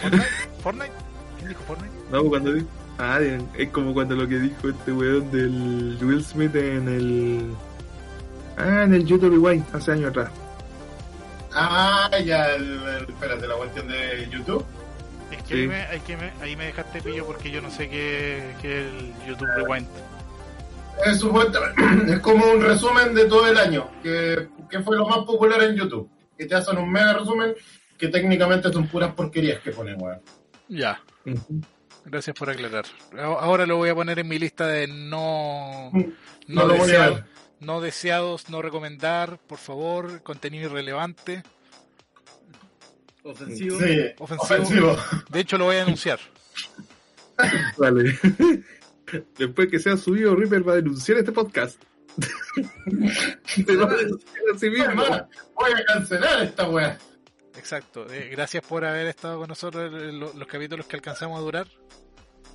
[SPEAKER 3] ¿Fortnite? ¿Fortnite? ¿Quién dijo Fortnite?
[SPEAKER 1] No, cuando di- Ah, es como cuando lo que dijo este weón del Will Smith en el. Ah, en el YouTube Rewind, hace años atrás.
[SPEAKER 2] Ah, ya, el, el- espérate, la cuestión de YouTube.
[SPEAKER 3] Es que,
[SPEAKER 1] Sí.
[SPEAKER 3] ahí, me, ahí, que me, ahí me dejaste pillo porque yo no sé qué qué es el YouTube Rewind.
[SPEAKER 2] Es, supuestamente- es como un resumen de todo el año, que, que fue lo más popular en YouTube. Que te hacen un mega resumen que técnicamente son puras porquerías que ponen, weón.
[SPEAKER 3] Ya, gracias por aclarar. Ahora lo voy a poner en mi lista de no,
[SPEAKER 2] No
[SPEAKER 3] no,
[SPEAKER 2] lo voy a
[SPEAKER 3] deseados,
[SPEAKER 2] ver.
[SPEAKER 3] no deseados, no recomendar, por favor, contenido irrelevante.
[SPEAKER 4] Ofensivo.
[SPEAKER 2] Sí,
[SPEAKER 3] Ofensivo.
[SPEAKER 2] ofensivo.
[SPEAKER 3] De hecho, lo voy a denunciar.
[SPEAKER 1] Vale. Después que sea subido, Reaper va a denunciar este podcast. Te va a denunciar a sí mismo.
[SPEAKER 2] Además, voy a cancelar esta weá.
[SPEAKER 3] Exacto. Eh, gracias por haber estado con nosotros en lo- los capítulos que alcanzamos a durar.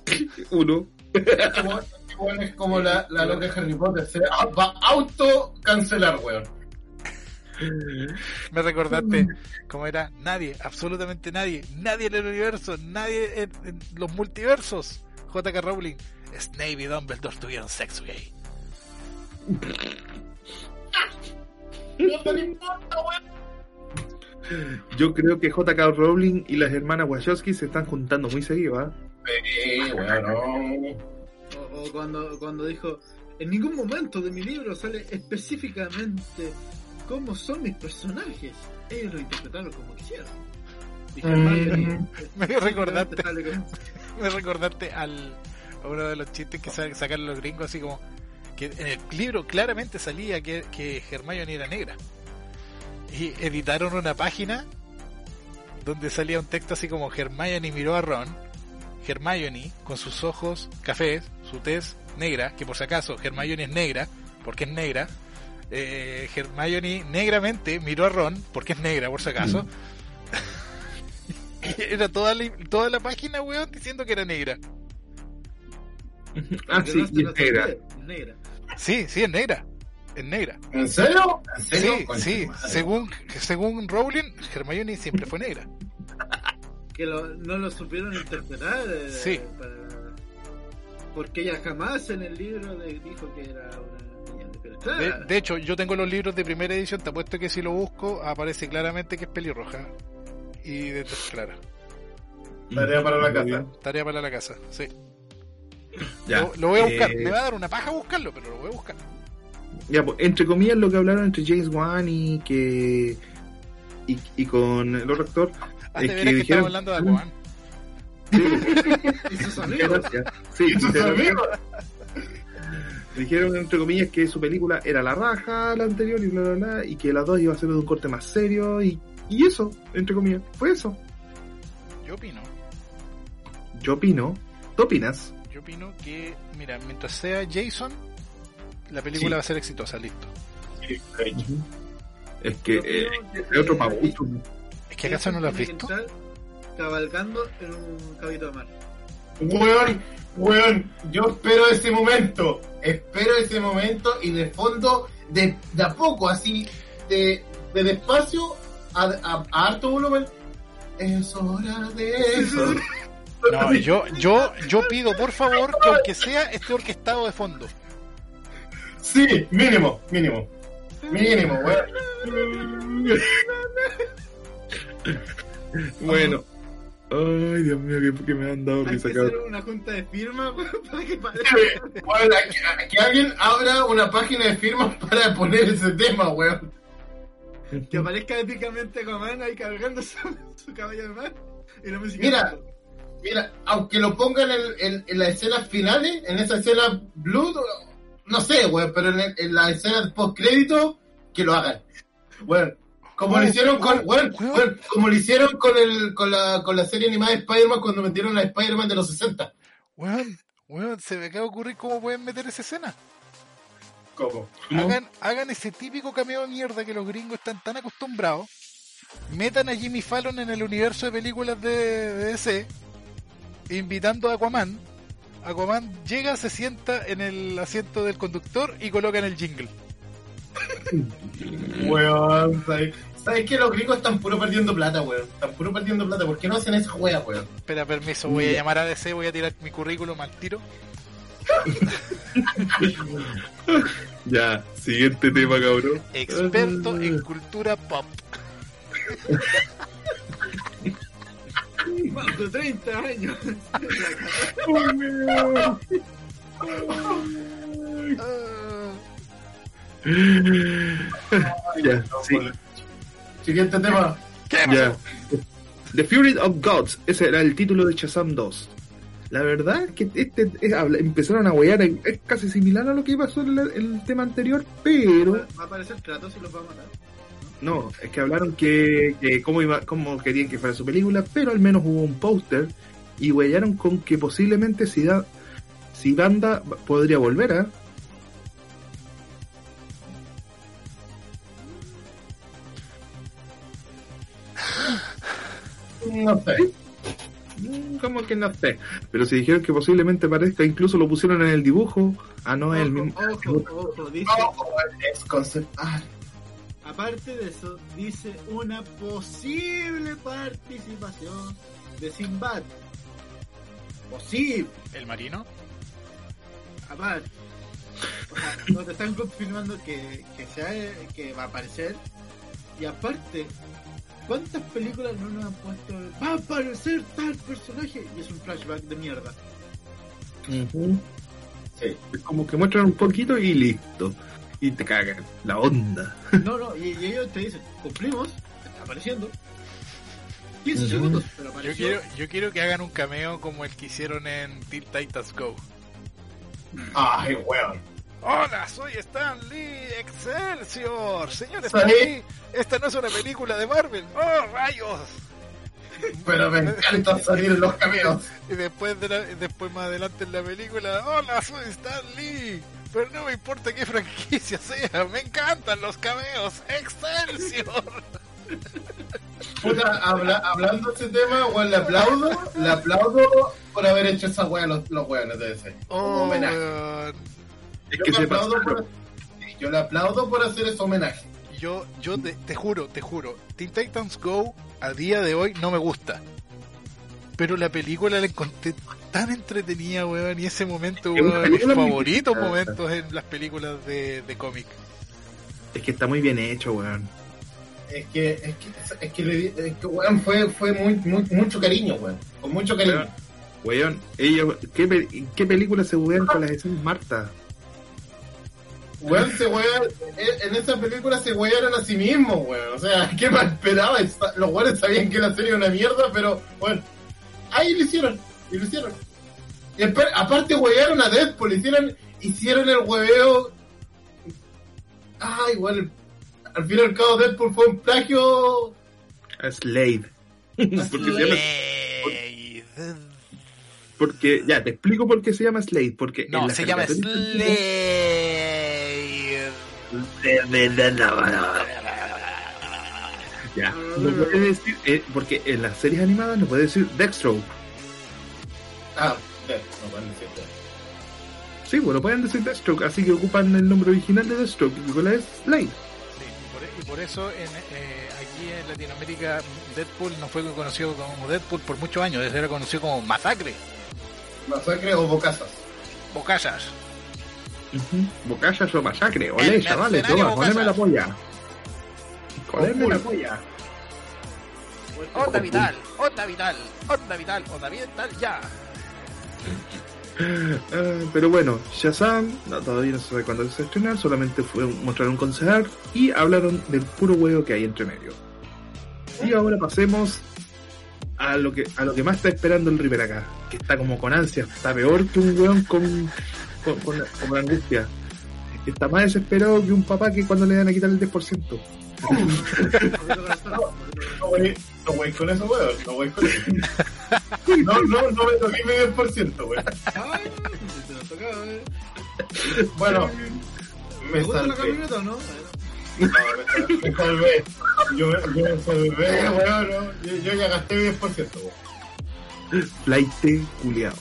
[SPEAKER 1] Uno.
[SPEAKER 2] Este weón- es como la, la loca de Harry Potter. Se va a auto cancelar, weón.
[SPEAKER 3] Me recordaste cómo era nadie, absolutamente nadie, nadie en el universo, nadie en, en los multiversos. J.K. Rowling, Snape y Dumbledore tuvieron sexo gay.
[SPEAKER 2] No te importa, weón.
[SPEAKER 1] Yo creo que J.K. Rowling y las hermanas Wachowski se están juntando muy seguido, ¿ah?
[SPEAKER 2] Sí, weón, no.
[SPEAKER 4] O, o cuando, cuando dijo, en ningún momento de mi libro sale específicamente cómo son mis personajes. Ellos lo interpretaron como quisieron. Dije,
[SPEAKER 2] Mm.
[SPEAKER 4] Martin,
[SPEAKER 3] Me recordaste. Me recordaste al, a uno de los chistes que sa- sacaron los gringos, así como que en el libro claramente salía que, que Hermione era negra. Y editaron una página donde salía un texto así como Hermione miró a Ron, Hermione con sus ojos cafés, su tez negra, que por si acaso Hermione es negra, porque es negra. Eh, Hermione negramente miró a Ron, porque es negra, por si acaso. era toda la, toda la página, weón, diciendo que era negra.
[SPEAKER 1] Ah, sí, y es negra.
[SPEAKER 4] negra.
[SPEAKER 3] Sí, sí, es negra. Es negra.
[SPEAKER 2] ¿En serio? ¿En serio?
[SPEAKER 3] Sí, sí.
[SPEAKER 2] madre.
[SPEAKER 3] Según, según Rowling, Hermione siempre fue negra.
[SPEAKER 4] Que lo- no lo supieron interpretar. eh,
[SPEAKER 3] Sí.
[SPEAKER 4] para- Porque ella jamás en el libro de- dijo que era una de pelo
[SPEAKER 3] De, hecho, yo tengo los libros de primera edición, te apuesto que si lo busco, aparece claramente que es pelirroja. Y de tez clara.
[SPEAKER 2] Tarea para la casa.
[SPEAKER 3] Tarea para la casa, sí.
[SPEAKER 1] Ya.
[SPEAKER 3] Lo, lo voy a buscar.
[SPEAKER 1] Eh,
[SPEAKER 3] Me va a dar una paja buscarlo, pero lo voy a buscar.
[SPEAKER 1] Ya, pues, entre comillas, lo que hablaron entre James Wan y que. Y, y con el otro actor.
[SPEAKER 3] Hace
[SPEAKER 1] es que
[SPEAKER 3] que,
[SPEAKER 1] dijeron-
[SPEAKER 3] estamos hablando de Aquaman.
[SPEAKER 4] Y sus
[SPEAKER 1] Muchas
[SPEAKER 4] amigos.
[SPEAKER 1] gracias. Sí,
[SPEAKER 2] ¿Y sus
[SPEAKER 1] dijeron, entre comillas, que su película era la raja, la anterior, y bla, bla, bla, y que las dos iba a ser de un corte más serio, y, y eso, entre comillas, fue eso.
[SPEAKER 3] Yo opino.
[SPEAKER 1] Yo opino. ¿Tú opinas?
[SPEAKER 3] Yo opino que, mira, mientras sea Jason, la película
[SPEAKER 1] Sí.
[SPEAKER 3] va a ser exitosa, listo.
[SPEAKER 2] Sí.
[SPEAKER 1] Es que eh, es otro
[SPEAKER 4] que
[SPEAKER 1] pabucho.
[SPEAKER 3] Es que acaso no lo has visto.
[SPEAKER 4] Cabalgando en un cabito de mar.
[SPEAKER 2] Weón, weón, yo espero ese momento. Espero ese momento y de fondo, de, de a poco, así, de, de despacio a, a, a harto volumen. Es hora de eso.
[SPEAKER 3] No, yo, yo, yo pido por favor que aunque sea esté orquestado de fondo.
[SPEAKER 2] Sí, mínimo, mínimo. Mínimo, weón.
[SPEAKER 1] Bueno. Ay, Dios mío, que, que me han dado
[SPEAKER 4] Hay
[SPEAKER 1] risa,
[SPEAKER 4] que
[SPEAKER 1] cabrón.
[SPEAKER 4] hacer una junta de firmas para que parezca.
[SPEAKER 2] Weón, que, que alguien abra una página de firmas para poner ese tema, weón.
[SPEAKER 4] Que aparezca épicamente Aquaman ahí cargando su, su caballo de mar. Y la música.
[SPEAKER 2] Mira. Mira, aunque lo pongan en, en, en las escenas finales, en esa escena blue, no sé, weón, pero en, en la escena post crédito, que lo hagan. Bueno, como lo hicieron con, weón, como lo hicieron con el, con la, con la serie animada de Spider-Man cuando metieron a Spider-Man de los 60.
[SPEAKER 3] Weón, weón, se me acaba de ocurrir cómo pueden meter esa escena.
[SPEAKER 2] ¿Cómo?
[SPEAKER 3] Hagan, hagan ese típico cameo de mierda que los gringos están tan acostumbrados. Metan a Jimmy Fallon en el universo de películas de, de DC, invitando a Aquaman. Aquaman llega, se sienta en el asiento del conductor y colocan el jingle.
[SPEAKER 2] Weón, ¿sabes? ¿Sabes que los gringos están puro perdiendo plata, weón? Están puro perdiendo plata. ¿Por qué no hacen esa wea, weón?
[SPEAKER 3] Espera, permiso, voy a llamar a DC, voy a tirar mi currículum al tiro.
[SPEAKER 1] Ya, siguiente tema, cabrón.
[SPEAKER 3] Experto en cultura pop.
[SPEAKER 4] Más de 30 años.
[SPEAKER 1] Ya, sí.
[SPEAKER 2] Siguiente tema.
[SPEAKER 1] The Fury of Gods, ese era el título de Shazam 2. La verdad que este es- empezaron a huear, es casi similar a lo que pasó en el, en el tema anterior, pero
[SPEAKER 4] Va a aparecer Kratos y los va a matar.
[SPEAKER 1] no, es que hablaron que, que cómo, iba, cómo querían que fuera su película, pero al menos hubo un póster y huellaron con que posiblemente si, da, si Banda podría volver a...
[SPEAKER 2] No sé.
[SPEAKER 1] como que no sé. Pero si dijeron que posiblemente parezca, incluso lo pusieron en el dibujo. Ah, no, es el mismo.
[SPEAKER 4] Ojo, ojo, dice,
[SPEAKER 2] es conceptual.
[SPEAKER 4] aparte de eso, dice una posible participación de Sinbad. Posible.
[SPEAKER 3] ¿El marino?
[SPEAKER 4] Aparte. O sea, no te están confirmando que, que, sea, que va a aparecer. Y aparte, ¿cuántas películas no nos han puesto? Va a aparecer tal personaje. Y es un flashback de mierda.
[SPEAKER 2] Sí.
[SPEAKER 1] Es como que muestran un poquito y listo. Y te cagan. La onda.
[SPEAKER 4] No, no, y, y ellos te dicen, cumplimos, está apareciendo. 15
[SPEAKER 1] Ujú.
[SPEAKER 4] segundos, pero
[SPEAKER 3] Yo
[SPEAKER 4] apareció.
[SPEAKER 3] quiero, yo quiero que hagan un cameo como el que hicieron en Teen Titans Go.
[SPEAKER 2] Ay, weón.
[SPEAKER 3] Hola, soy Stan Lee Excelsior. Señor. Stan Lee, esta no es una película de Marvel. ¡Oh, rayos!
[SPEAKER 2] Pero me encanta salir en los cameos.
[SPEAKER 3] Y después, de la- después más adelante en la película, hola, soy Stan Lee. Pero no me importa qué franquicia sea, me encantan los cameos. ¡Excelsior!
[SPEAKER 2] Puta, habla- hablando de ese tema, weón, le aplaudo, le aplaudo por haber hecho esa weá los, los weones de ese.
[SPEAKER 3] Oh,
[SPEAKER 2] homenaje.
[SPEAKER 1] Es
[SPEAKER 2] Yo
[SPEAKER 1] que
[SPEAKER 2] le
[SPEAKER 1] se
[SPEAKER 2] por, yo le aplaudo por hacer ese homenaje.
[SPEAKER 3] Yo, yo te, te juro, te juro, Teen Titans Go a día de hoy no me gusta. Pero la película la encontré tan entretenida, weón, y ese momento,
[SPEAKER 1] Es
[SPEAKER 3] weón, mis favoritos momentos en las películas de, de cómic.
[SPEAKER 1] Es que está muy bien hecho, weón.
[SPEAKER 2] Es que, es que, es que, le di- es que weón, fue, fue muy, muy, mucho cariño, weón. Con mucho cariño.
[SPEAKER 1] Weón, ellos, ¿qué, ¿qué película se juegan con las escenas Marta?
[SPEAKER 2] Weón, se wean, en en esa película se wearon a sí mismos, weón. O sea, ¿qué más esperaba? Los weones sabían que la serie era una mierda, pero, bueno, ahí lo hicieron, y lo hicieron. Y aparte wearon a Deadpool, hicieron, hicieron el hueveo. Ah, igual, al fin y al cabo Deadpool fue un plagio.
[SPEAKER 1] A Slade. porque, se llama-
[SPEAKER 3] Slade.
[SPEAKER 1] porque, ya, te explico por qué se llama Slade. Porque en
[SPEAKER 3] No,
[SPEAKER 1] las
[SPEAKER 3] se llama Slade.
[SPEAKER 1] Ya, no puede decir, eh, porque en las series animadas no puede decir Dextro.
[SPEAKER 2] Ah, Death, no pueden decir Death.
[SPEAKER 1] Sí, bueno, pueden decir Deathstroke, así que ocupan el nombre original de Deathstroke, la es Slade.
[SPEAKER 3] Sí, y por, y por eso en, eh, aquí en Latinoamérica Deadpool no fue conocido como Deadpool por muchos años, desde era conocido como Masacre,
[SPEAKER 2] Masacre o Bocazas.
[SPEAKER 3] Bocallas.
[SPEAKER 1] Bocallas o masacre,
[SPEAKER 3] El
[SPEAKER 1] olé, chavales, toma, poneme la polla. Poneme la polla.
[SPEAKER 3] Onda vital, onda vital, onda vital, onda vital, ya.
[SPEAKER 1] Ah, pero bueno, Shazam, no, todavía no se sabe cuándo se estrenar, solamente fue mostrar un concept y hablaron del puro huevo que hay entre medio. Y ahora pasemos a lo que a lo que más está esperando el River acá, que está como con ansia, está peor que un weón con, con, con, con angustia. Está más desesperado que un papá que cuando le dan a quitar el 10%.
[SPEAKER 2] No wey, no wey con eso, weón. No wey con eso. No, no, no me toqué mi 10%, weón.
[SPEAKER 4] Ay, te lo tocaba, eh.
[SPEAKER 2] Bueno,
[SPEAKER 4] ¿Me gusta la camioneta o no?
[SPEAKER 2] No, me, me salvé. Yo, me- yo me salvé, weón. no. Yo, yo ya gasté mi 10%, weón.
[SPEAKER 1] Flight culiao.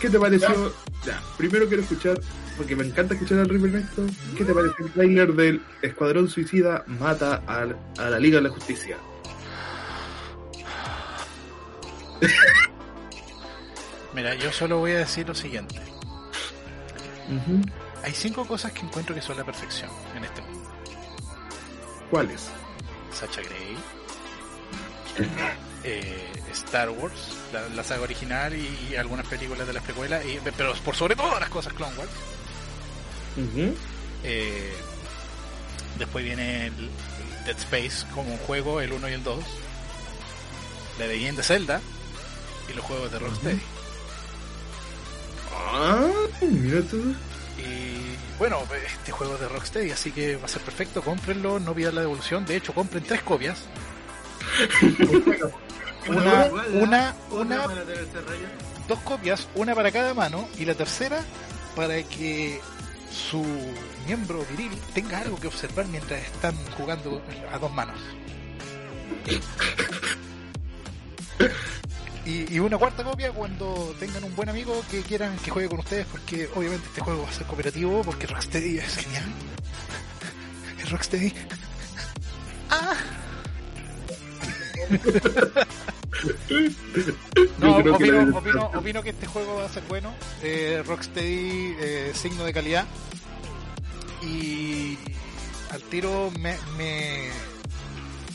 [SPEAKER 1] ¿Qué te pareció? Ya, primero quiero escuchar, porque me encanta escuchar al River Nesto. ¿Qué te pareció el trailer del Escuadrón Suicida mata al- a, la Liga de la Justicia?
[SPEAKER 3] Mira, yo solo voy a decir lo siguiente. Hay cinco cosas que encuentro que son la perfección en este mundo.
[SPEAKER 1] ¿Cuáles?
[SPEAKER 3] Sacha Grey, eh, Star Wars, la, la saga original y, y algunas películas de las precuelas, y, pero por sobre todas las cosas Clone Wars. Eh, después viene el, Dead Space como un juego, el 1 y el 2. La leyenda Zelda y los juegos de Rocksteady.
[SPEAKER 1] Ah, mira tú.
[SPEAKER 3] Y bueno, este juego es de Rocksteady, así que va a ser perfecto. Cómprenlo, no pidan la devolución. De hecho, compren tres copias. Una, una,
[SPEAKER 4] ¿Otra
[SPEAKER 3] una,
[SPEAKER 4] raya?
[SPEAKER 3] dos copias, una para cada mano y la tercera para que su miembro viril tenga algo que observar mientras están jugando a dos manos. Y, y una cuarta copia cuando tengan un buen amigo que quieran que juegue con ustedes, porque obviamente este juego va a ser cooperativo, porque Rocksteady es genial. Es Rocksteady. Ah. No,
[SPEAKER 1] creo que
[SPEAKER 3] opino, opino, opino que este juego va a ser bueno. Eh, Rocksteady, eh, signo de calidad. Y al tiro me, me,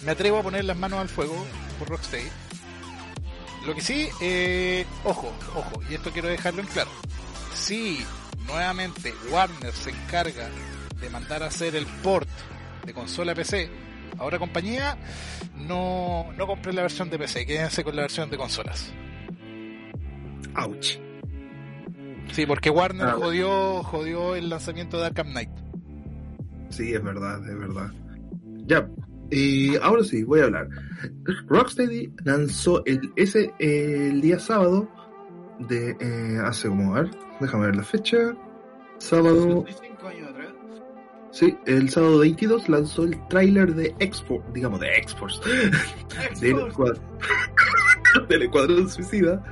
[SPEAKER 3] me atrevo a poner las manos al fuego por Rocksteady. Lo que sí, eh, ojo, ojo, y esto quiero dejarlo en claro. Si nuevamente Warner se encarga de mandar a hacer el port de consola a PC, ahora compañía, no, no compré la versión de PC, quédense con la versión de consolas.
[SPEAKER 1] Ouch.
[SPEAKER 3] Sí, porque Warner
[SPEAKER 1] Ah.
[SPEAKER 3] jodió, jodió el lanzamiento de Arkham Knight.
[SPEAKER 1] Sí, es verdad, es verdad. Ya, y ahora sí, voy a hablar. Rocksteady lanzó el, ese, el día sábado de eh, hace como, a ver, déjame ver la fecha. Sábado,
[SPEAKER 4] 65 años atrás.
[SPEAKER 1] Sí, el sábado 22 lanzó el tráiler de Expo, digamos de Expos, del,
[SPEAKER 4] Xbox.
[SPEAKER 1] escuad- del Escuadrón Suicida,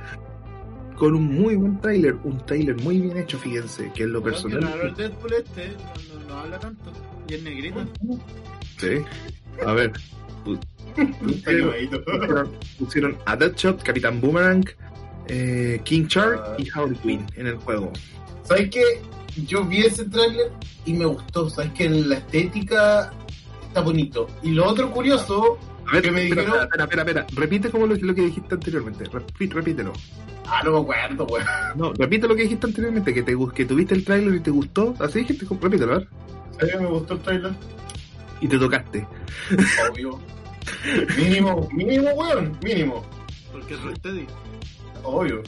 [SPEAKER 1] con un muy buen tráiler, un tráiler muy bien hecho, fíjense, que es lo personal.
[SPEAKER 4] el Deadpool este, no, no- no habla tanto. Y es negrito.
[SPEAKER 1] Sí, a ver. Pusieron, pusieron a Deadshot, Capitán Boomerang, eh, King Shark y Harley Quinn en el juego.
[SPEAKER 2] ¿Sabes qué? Yo vi ese tráiler y me gustó. ¿Sabes que La estética está bonito. Y lo otro curioso,
[SPEAKER 1] A ver,
[SPEAKER 2] ¿Qué me
[SPEAKER 1] espera,
[SPEAKER 2] dijeron?
[SPEAKER 1] espera, espera, espera, repite como lo, lo que dijiste anteriormente, Repi- repítelo.
[SPEAKER 2] ah, no me acuerdo, weón.
[SPEAKER 1] No, repite lo que dijiste anteriormente, que te que tuviste el tráiler y te gustó, así dijiste, repítelo, a ver.
[SPEAKER 2] ¿Sabes que me gustó el tráiler?
[SPEAKER 1] Y te tocaste.
[SPEAKER 2] Obvio. mínimo, mínimo, weón, mínimo.
[SPEAKER 4] Porque es Rocksteady.
[SPEAKER 2] Obvio.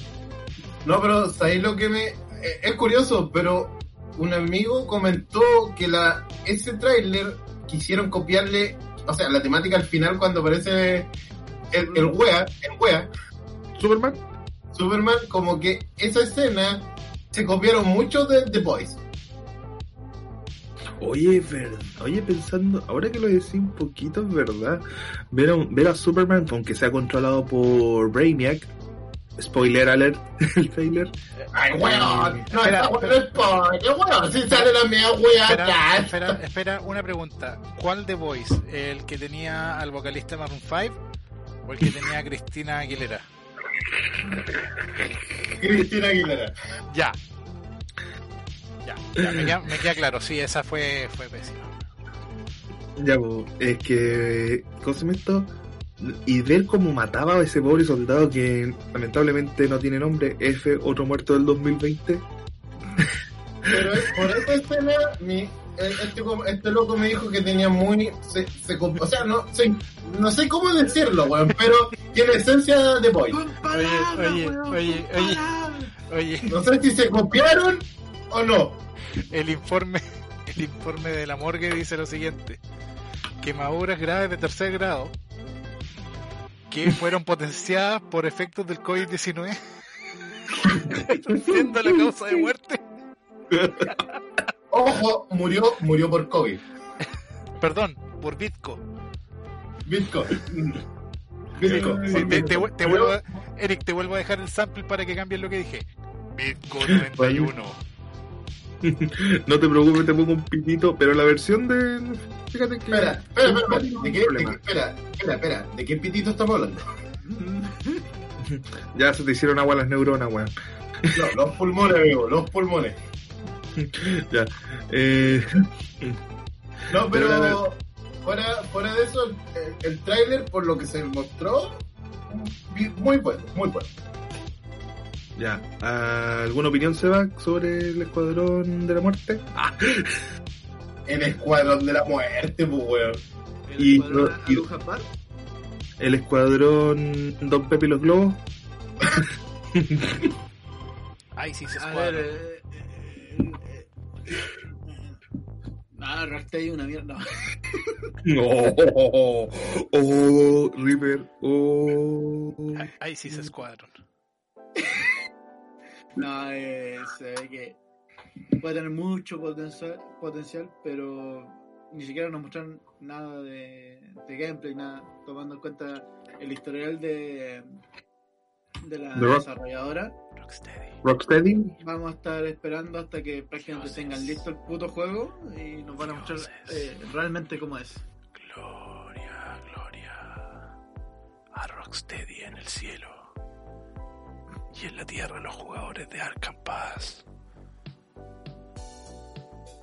[SPEAKER 2] No, pero ¿sabéis lo que me...? Eh, Es curioso, pero un amigo comentó que la ese tráiler quisieron copiarle, o sea, la temática al final cuando aparece el, el wea, el wea,
[SPEAKER 1] Superman,
[SPEAKER 2] Superman, como que esa escena se copiaron mucho de The Boys.
[SPEAKER 1] Oye, verdad. Oye, pensando, ahora que lo decís un poquito, es verdad. Ver a, ver a Superman, aunque sea controlado por Brainiac, spoiler alert, el trailer.
[SPEAKER 2] Ay, weón, no,
[SPEAKER 3] Espera,
[SPEAKER 2] esta weón no es spoiler, weón, si sale la media wea
[SPEAKER 3] Espera,
[SPEAKER 2] acá.
[SPEAKER 3] espera, espera, una pregunta. ¿Cuál de Voice? ¿El que tenía al vocalista Maroon 5 o el que tenía a Cristina Aguilera?
[SPEAKER 2] Cristina Aguilera.
[SPEAKER 3] Ya. Ya, ya, me, queda, me queda claro, sí, esa fue, fue pésima.
[SPEAKER 1] Ya, po, es que, ¿cómo se llama esto? Y ver cómo mataba a ese pobre soldado que lamentablemente no tiene nombre, F, otro muerto del 2020.
[SPEAKER 2] Pero por esa escena, mi, este, este loco me dijo que tenía muy. Se, se o sea, no, sé- no sé cómo decirlo, weón, pero tiene esencia de boy.
[SPEAKER 3] Oye, oye, oye, oye, oye,
[SPEAKER 2] No sé si se copiaron o no.
[SPEAKER 3] el informe, el informe de la morgue dice lo siguiente: quemaduras graves de tercer grado que fueron potenciadas por efectos del COVID-19, siendo la causa de muerte.
[SPEAKER 2] Ojo, murió, murió por COVID.
[SPEAKER 3] Perdón, por Bitco.
[SPEAKER 2] Bitcoin. Bitcoin.
[SPEAKER 3] Sí, te, te vu- te vuelvo a- Eric, te vuelvo a dejar el sample para que cambies lo que dije. Bitco 91.
[SPEAKER 1] No te preocupes, te pongo un pitito, pero la versión de. Fíjate que.
[SPEAKER 2] Espera, espera, espera, ¿De qué, de
[SPEAKER 1] problema.
[SPEAKER 2] qué- espera, espera, espera. ¿De qué pitito estamos hablando?
[SPEAKER 1] Ya se te hicieron agua las neuronas, weón.
[SPEAKER 2] No, los pulmones, amigo, los pulmones.
[SPEAKER 1] Ya. Eh,
[SPEAKER 2] No,
[SPEAKER 1] Pero,
[SPEAKER 2] pero fuera, fuera de eso, el, el tráiler, por lo que se mostró, muy bueno, muy bueno.
[SPEAKER 1] Ya. Ah, ¿Alguna opinión, Seba, sobre el Escuadrón de la Muerte? Ah,
[SPEAKER 2] El escuadrón de la muerte, pues, weón.
[SPEAKER 4] El
[SPEAKER 1] Y-
[SPEAKER 4] escuadrón
[SPEAKER 1] y-
[SPEAKER 4] Par.
[SPEAKER 1] el Escuadrón Don Pepe y los Globos.
[SPEAKER 3] Ay, sí, se escuadra.
[SPEAKER 4] eh, eh, eh, eh, No, una mierda.
[SPEAKER 1] No. Oh, River. Oh.
[SPEAKER 3] Ay, Ay, sí, se escuadron.
[SPEAKER 4] No, eh, se ve que puede tener mucho potencial, potencial pero ni siquiera nos mostraron nada de, de gameplay, nada, tomando en cuenta el historial de, de la
[SPEAKER 1] The
[SPEAKER 4] desarrolladora.
[SPEAKER 3] Rocksteady.
[SPEAKER 1] Rocksteady.
[SPEAKER 4] Vamos a estar esperando hasta que prácticamente tengan listo el puto juego y nos van a mostrar eh, realmente cómo es.
[SPEAKER 3] Gloria, gloria a Rocksteady en el cielo y en la tierra los jugadores de Arkham Pass.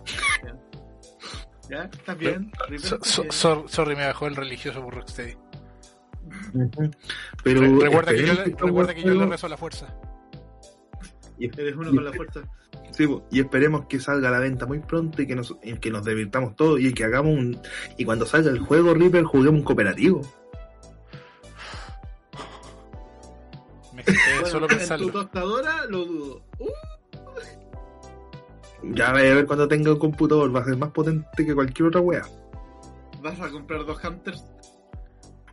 [SPEAKER 4] ¿Ya? ¿Estás bien?
[SPEAKER 3] So- so- sorry, me bajó el religioso por Rocksteady.
[SPEAKER 1] Pero
[SPEAKER 3] Re- recuerda que yo,
[SPEAKER 1] esperemos
[SPEAKER 3] le-
[SPEAKER 1] este
[SPEAKER 3] recuerda que yo le rezo a la fuerza.
[SPEAKER 1] y-
[SPEAKER 4] Eres uno
[SPEAKER 1] y
[SPEAKER 4] con la fuerza.
[SPEAKER 1] sí, y esperemos que salga a la venta muy pronto y que nos, y que nos divirtamos todos y que hagamos un. Y cuando salga el juego, Reaper, juguemos un cooperativo.
[SPEAKER 4] Bueno,
[SPEAKER 3] solo
[SPEAKER 4] en tu tostadora lo dudo. Uh,
[SPEAKER 1] Ya voy a ver cuando tenga un computador, va a ser más potente que cualquier otra wea.
[SPEAKER 4] ¿Vas a comprar dos hunters?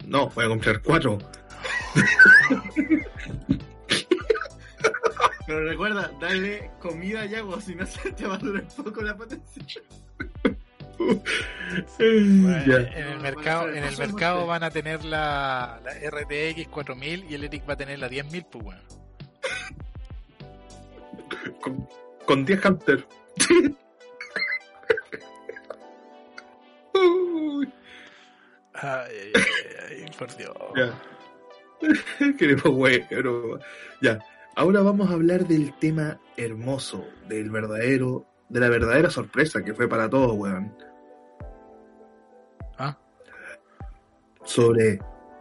[SPEAKER 1] No, voy a comprar cuatro.
[SPEAKER 4] Pero recuerda, dale comida y agua, si no se te va a durar poco la potencia.
[SPEAKER 3] Bueno. En el
[SPEAKER 4] No,
[SPEAKER 3] mercado,
[SPEAKER 4] van a ser
[SPEAKER 3] en el mercado van a tener la, la RTX 4000 y el Eric va a tener la 10000, pues bueno.
[SPEAKER 1] Con, con 10 Hunter.
[SPEAKER 3] Ay, ay, ay, por Dios.
[SPEAKER 1] ya. Queremos güero. Ya. Ahora vamos a hablar del tema hermoso, del verdadero, de la verdadera sorpresa que fue para todos, weón.
[SPEAKER 3] ¿Ah?
[SPEAKER 1] Sobre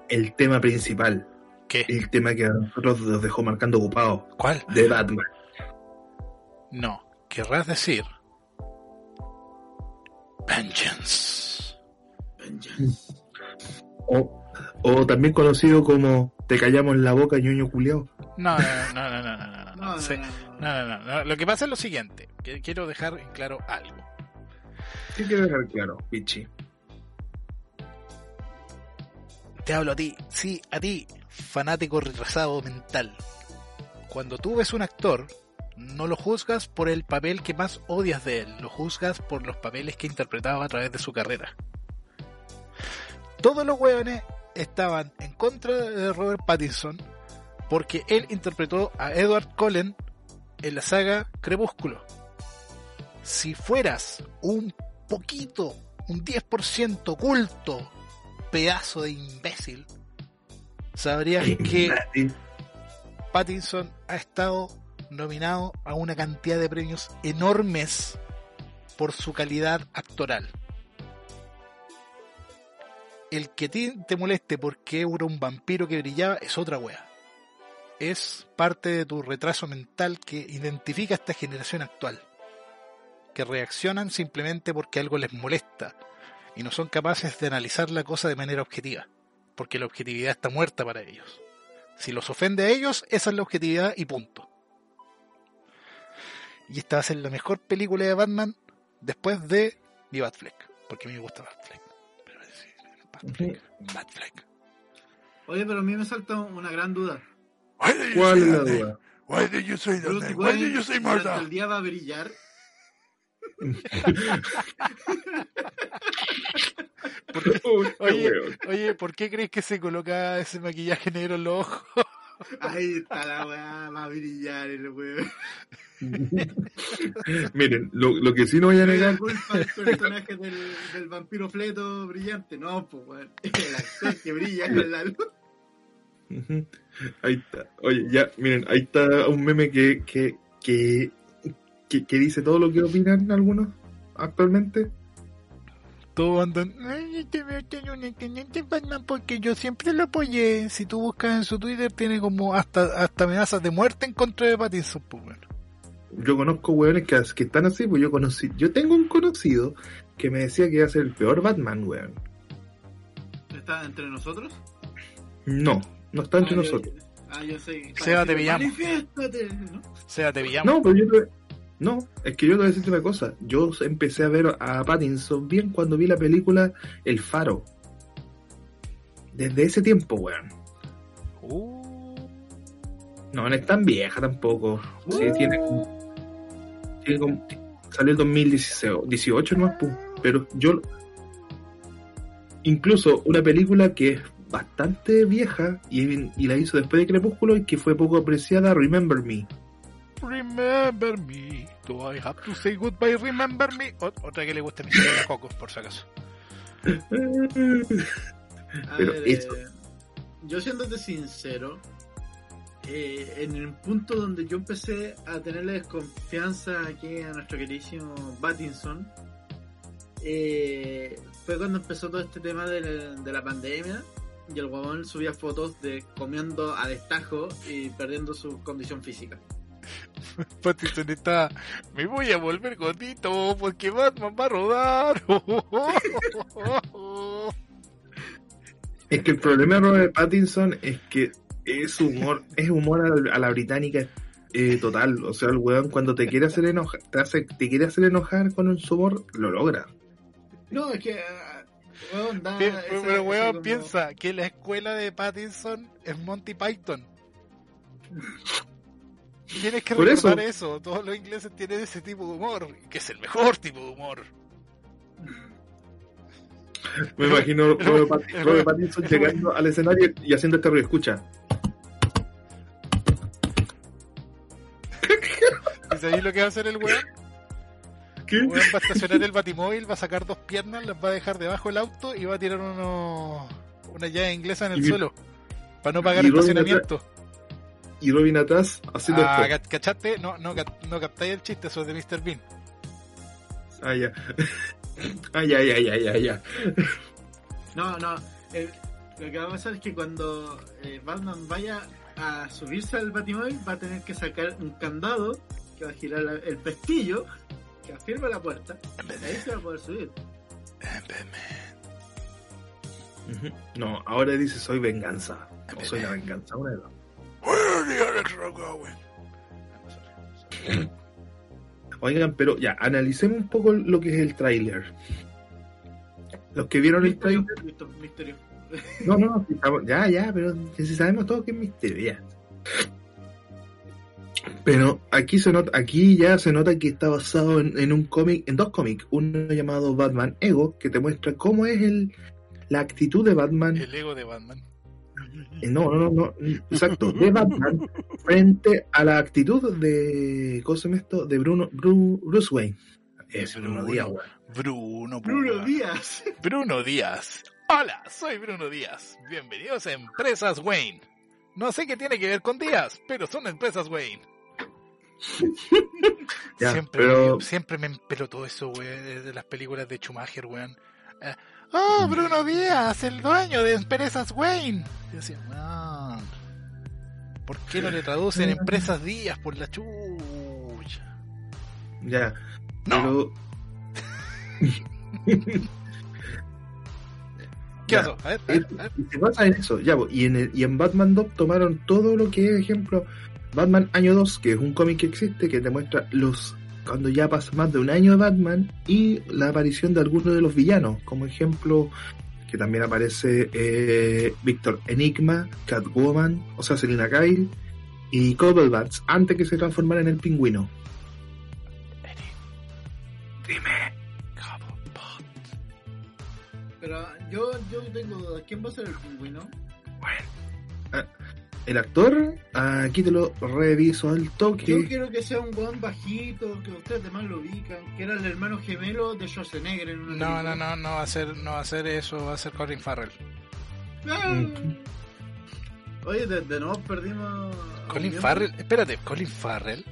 [SPEAKER 1] el tema principal,
[SPEAKER 3] ¿Qué?
[SPEAKER 1] el tema que a nosotros nos dejó marcando ocupados,
[SPEAKER 3] ¿Cuál?
[SPEAKER 1] de Batman.
[SPEAKER 3] No, querrás decir. Vengeance.
[SPEAKER 1] O, o también conocido como Te callamos la boca, ñoño culiao.
[SPEAKER 3] No, no, no, no, no, no, no, no,
[SPEAKER 4] No, no, no, no.
[SPEAKER 3] No, no, no, no. Lo que pasa es lo siguiente. Quiero dejar en claro algo.
[SPEAKER 1] ¿Qué quiero dejar claro, Pichi?
[SPEAKER 3] Te hablo a ti, sí, a ti, fanático retrasado mental. Cuando tú ves un actor, no lo juzgas por el papel que más odias de él, lo juzgas por los papeles que interpretaba a través de su carrera. Todos los hueones estaban en contra de Robert Pattinson porque él interpretó a Edward Cullen en la saga Crepúsculo. Si fueras un poquito, un 10% culto, pedazo de imbécil, sabrías que Pattinson ha estado nominado a una cantidad de premios enormes por su calidad actoral. El que te moleste porque era un vampiro que brillaba es otra wea. Es parte de tu retraso mental que identifica a esta generación actual. Que reaccionan simplemente porque algo les molesta y no son capaces de analizar la cosa de manera objetiva. Porque la objetividad está muerta para ellos. Si los ofende a ellos, esa es la objetividad y punto. Y esta va a ser la mejor película de Batman después de mi Batfleck. Porque a mí me gusta Batfleck. Pero sí, Batfleck. Batfleck.
[SPEAKER 4] Oye, pero a mí me salta una gran duda.
[SPEAKER 3] Why did you
[SPEAKER 1] ¿Cuál
[SPEAKER 3] say
[SPEAKER 1] es la duda?
[SPEAKER 3] Why did you say that name? Why you say murder?
[SPEAKER 4] el día va a brillar.
[SPEAKER 1] Uy, qué
[SPEAKER 3] Oye, oye, ¿por qué crees que se coloca ese maquillaje negro en los ojos?
[SPEAKER 4] Ahí está la weá, va a brillar el weón.
[SPEAKER 1] Miren, lo, lo que sí no voy a
[SPEAKER 4] No es la
[SPEAKER 1] negar,
[SPEAKER 4] culpa del personaje del, del vampiro fleto brillante. No, pues weón. El actor que brilla con la luz.
[SPEAKER 1] Ahí está. Oye, ya, miren, ahí está un meme que, que, que, que, que dice todo lo que opinan algunos actualmente.
[SPEAKER 3] Todos andan, ay, este veo tiene un excelente Batman porque yo siempre lo apoyé. Si tú buscas en su Twitter, tiene como hasta, hasta amenazas de muerte en contra de Pattinson, pues bueno.
[SPEAKER 1] Yo conozco weones que, que están así, pues yo conocí, yo tengo un conocido que me decía que iba a ser el peor Batman, weón.
[SPEAKER 4] ¿Está entre nosotros?
[SPEAKER 1] No, no está entre
[SPEAKER 4] Ah, yo-
[SPEAKER 1] nosotros.
[SPEAKER 4] Ah, yo sé.
[SPEAKER 3] Seba, te pillamos.
[SPEAKER 4] Manifiéstate,
[SPEAKER 3] sea, te pillamos.
[SPEAKER 1] No, pero yo te- no, es que yo te voy a decirte una cosa. Yo empecé a ver a Pattinson bien cuando vi la película El Faro. Desde ese tiempo, weón.
[SPEAKER 3] Uh,
[SPEAKER 1] No, no es tan vieja tampoco. Sí,
[SPEAKER 3] Uh.
[SPEAKER 1] tiene, tiene como- salió el 2018 nomás, pero yo incluso una película que bastante vieja y, y la hizo después de Crepúsculo y que fue poco apreciada, Remember Me.
[SPEAKER 3] Remember me. Do I have to say goodbye? Remember me. Ot- otra que le gusta mi señora Coco, por si acaso.
[SPEAKER 4] A
[SPEAKER 1] Pero
[SPEAKER 4] ver,
[SPEAKER 1] eso.
[SPEAKER 4] eh, yo siéndote sincero, eh, en el punto donde yo empecé a tenerle desconfianza aquí a nuestro queridísimo Battinson, eh, fue cuando empezó todo este tema de la, de la pandemia y el huevón subía fotos de comiendo a destajo y perdiendo su condición física.
[SPEAKER 3] Pattinson está. Me voy a volver gordito porque Batman va a rodar.
[SPEAKER 1] Es que el problema de Robert Pattinson es que es humor, es humor a, la- británica eh, total. O sea, el weón cuando te quiere hacer enojar, te, hace, te quiere hacer enojar con un humor, lo logra.
[SPEAKER 4] No, es que... da
[SPEAKER 3] Pero,
[SPEAKER 4] esa
[SPEAKER 3] weón,
[SPEAKER 4] como-
[SPEAKER 3] piensa que la escuela de Pattinson es Monty Python. Tienes que
[SPEAKER 1] Por
[SPEAKER 3] recordar eso. Todos los ingleses tienen ese tipo de humor, que es el mejor tipo de humor.
[SPEAKER 1] Me imagino Robert, Pat- Robert Pattinson llegando al escenario y haciendo este ruido. Escucha.
[SPEAKER 3] ¿Y sabéis lo que va a hacer el weón?
[SPEAKER 1] ¿Qué?
[SPEAKER 3] El weón va a estacionar el batimóvil, va a sacar dos piernas, las va a dejar debajo del auto y va a tirar uno, una llave inglesa en el
[SPEAKER 1] Y-
[SPEAKER 3] suelo. Para no pagar
[SPEAKER 1] Robin
[SPEAKER 3] estacionamiento.
[SPEAKER 1] Y Robin atrás haciendo
[SPEAKER 3] Ah,
[SPEAKER 1] esto.
[SPEAKER 3] ca- ¿cachaste? No, no, no captáis el chiste, eso es de Mr. Bean.
[SPEAKER 1] Ah, ya. Ah, ya, ya, ya, ya, ya.
[SPEAKER 4] No, no. eh, lo que va a pasar es que cuando eh, Batman vaya a subirse al Batimóvil va a tener que sacar un candado que va a girar la- el pestillo que afirma la puerta y ahí se va a poder subir.
[SPEAKER 1] No, ahora dice soy venganza. O soy la venganza, una de dos. Oigan, pero ya, analicemos un poco lo que es el tráiler. Los que vieron el
[SPEAKER 4] Misterio,
[SPEAKER 1] tráiler...
[SPEAKER 4] misterio.
[SPEAKER 1] No, no, ya, ya, pero si sabemos todo que es misterio, ya. Pero aquí se nota, aquí ya se nota que está basado en, en un cómic, en dos cómics, uno llamado Batman Ego, que te muestra cómo es el, la actitud de Batman
[SPEAKER 3] El ego de Batman.
[SPEAKER 1] Eh, No, no, no, no, exacto, de Batman frente a la actitud de, ¿cómo se llama esto? De Bruno, Bru- Bruce Wayne. Es Bruno
[SPEAKER 3] Bruno.
[SPEAKER 1] Díaz, weón.
[SPEAKER 3] Bruno,
[SPEAKER 4] Bruno. Díaz.
[SPEAKER 3] Bruno Díaz. Hola, soy Bruno Díaz. Bienvenidos a Empresas Wayne. No sé qué tiene que ver con Díaz, pero son Empresas Wayne.
[SPEAKER 1] Ya,
[SPEAKER 3] siempre,
[SPEAKER 1] pero-
[SPEAKER 3] me, siempre me empelotó eso, güey, de, las películas de Schumacher, weón. Eh, oh, Bruno Díaz, el dueño de Empresas Wayne. Y decía, "Man, ¿por qué no le traducen Empresas Díaz por la chucha?
[SPEAKER 1] Ya,
[SPEAKER 3] No,
[SPEAKER 1] pero
[SPEAKER 3] ¿qué
[SPEAKER 1] ya.
[SPEAKER 3] A ver, a ver, a ver.
[SPEAKER 1] Y se basa en eso, ya, y en, el- y en Batman 2 tomaron todo lo que es, ejemplo, Batman Año 2, que es un cómic que existe, que te muestra los cuando ya pasa más de un año de Batman y la aparición de algunos de los villanos, como ejemplo, que también aparece eh, Víctor Enigma, Catwoman, o sea, Selina Kyle, y Cobblepats, antes que se transformara en el pingüino. Dime.
[SPEAKER 4] Pero yo, yo tengo dudas. ¿Quién va a ser el pingüino?
[SPEAKER 1] Ah, El actor, aquí te lo reviso al toque.
[SPEAKER 4] Yo quiero que sea un weón bajito, que ustedes además lo ubican, que era el hermano gemelo de Schwarzenegger en una
[SPEAKER 3] No,
[SPEAKER 4] película.
[SPEAKER 3] no, no, no va a ser, no va a ser eso, va a ser Colin Farrell.
[SPEAKER 4] Ah. Oye, de, de nuevo perdimos.
[SPEAKER 3] Colin. Farrell, espérate, Colin Farrell.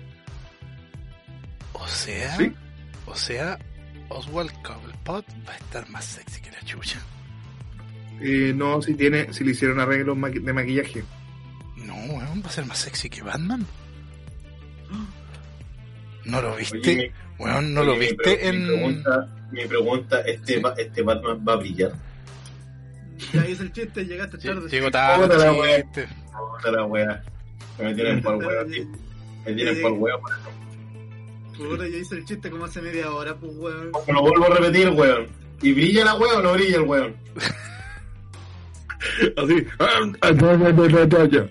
[SPEAKER 3] O sea,
[SPEAKER 1] Sí.
[SPEAKER 3] o sea, Oswald Cobblepot va a estar más sexy que la chucha.
[SPEAKER 1] Eh, no, si tiene, si le hicieron arreglos de maquillaje.
[SPEAKER 3] No, weón, va a ser más sexy que Batman. ¿No lo viste?
[SPEAKER 2] Oye,
[SPEAKER 3] weón, ¿no
[SPEAKER 2] oye,
[SPEAKER 3] lo viste en...?
[SPEAKER 2] Mi pregunta, mi pregunta ¿este,
[SPEAKER 3] Sí.
[SPEAKER 2] ba- ¿este Batman va a brillar?
[SPEAKER 4] Ya hice el chiste, llegaste tarde.
[SPEAKER 3] Llegó tarde,
[SPEAKER 2] Puta la wea.
[SPEAKER 3] chiste.
[SPEAKER 2] Puta la wea. Me tienen por wea, tío. Me tienen por wea.
[SPEAKER 4] Puta, yo hice el chiste como hace media hora, pues weón.
[SPEAKER 2] Me lo vuelvo a repetir, weón. ¿Y brilla la wea o no brilla el weón?
[SPEAKER 1] Así. ah, ah, no, no, no, no, no, ya.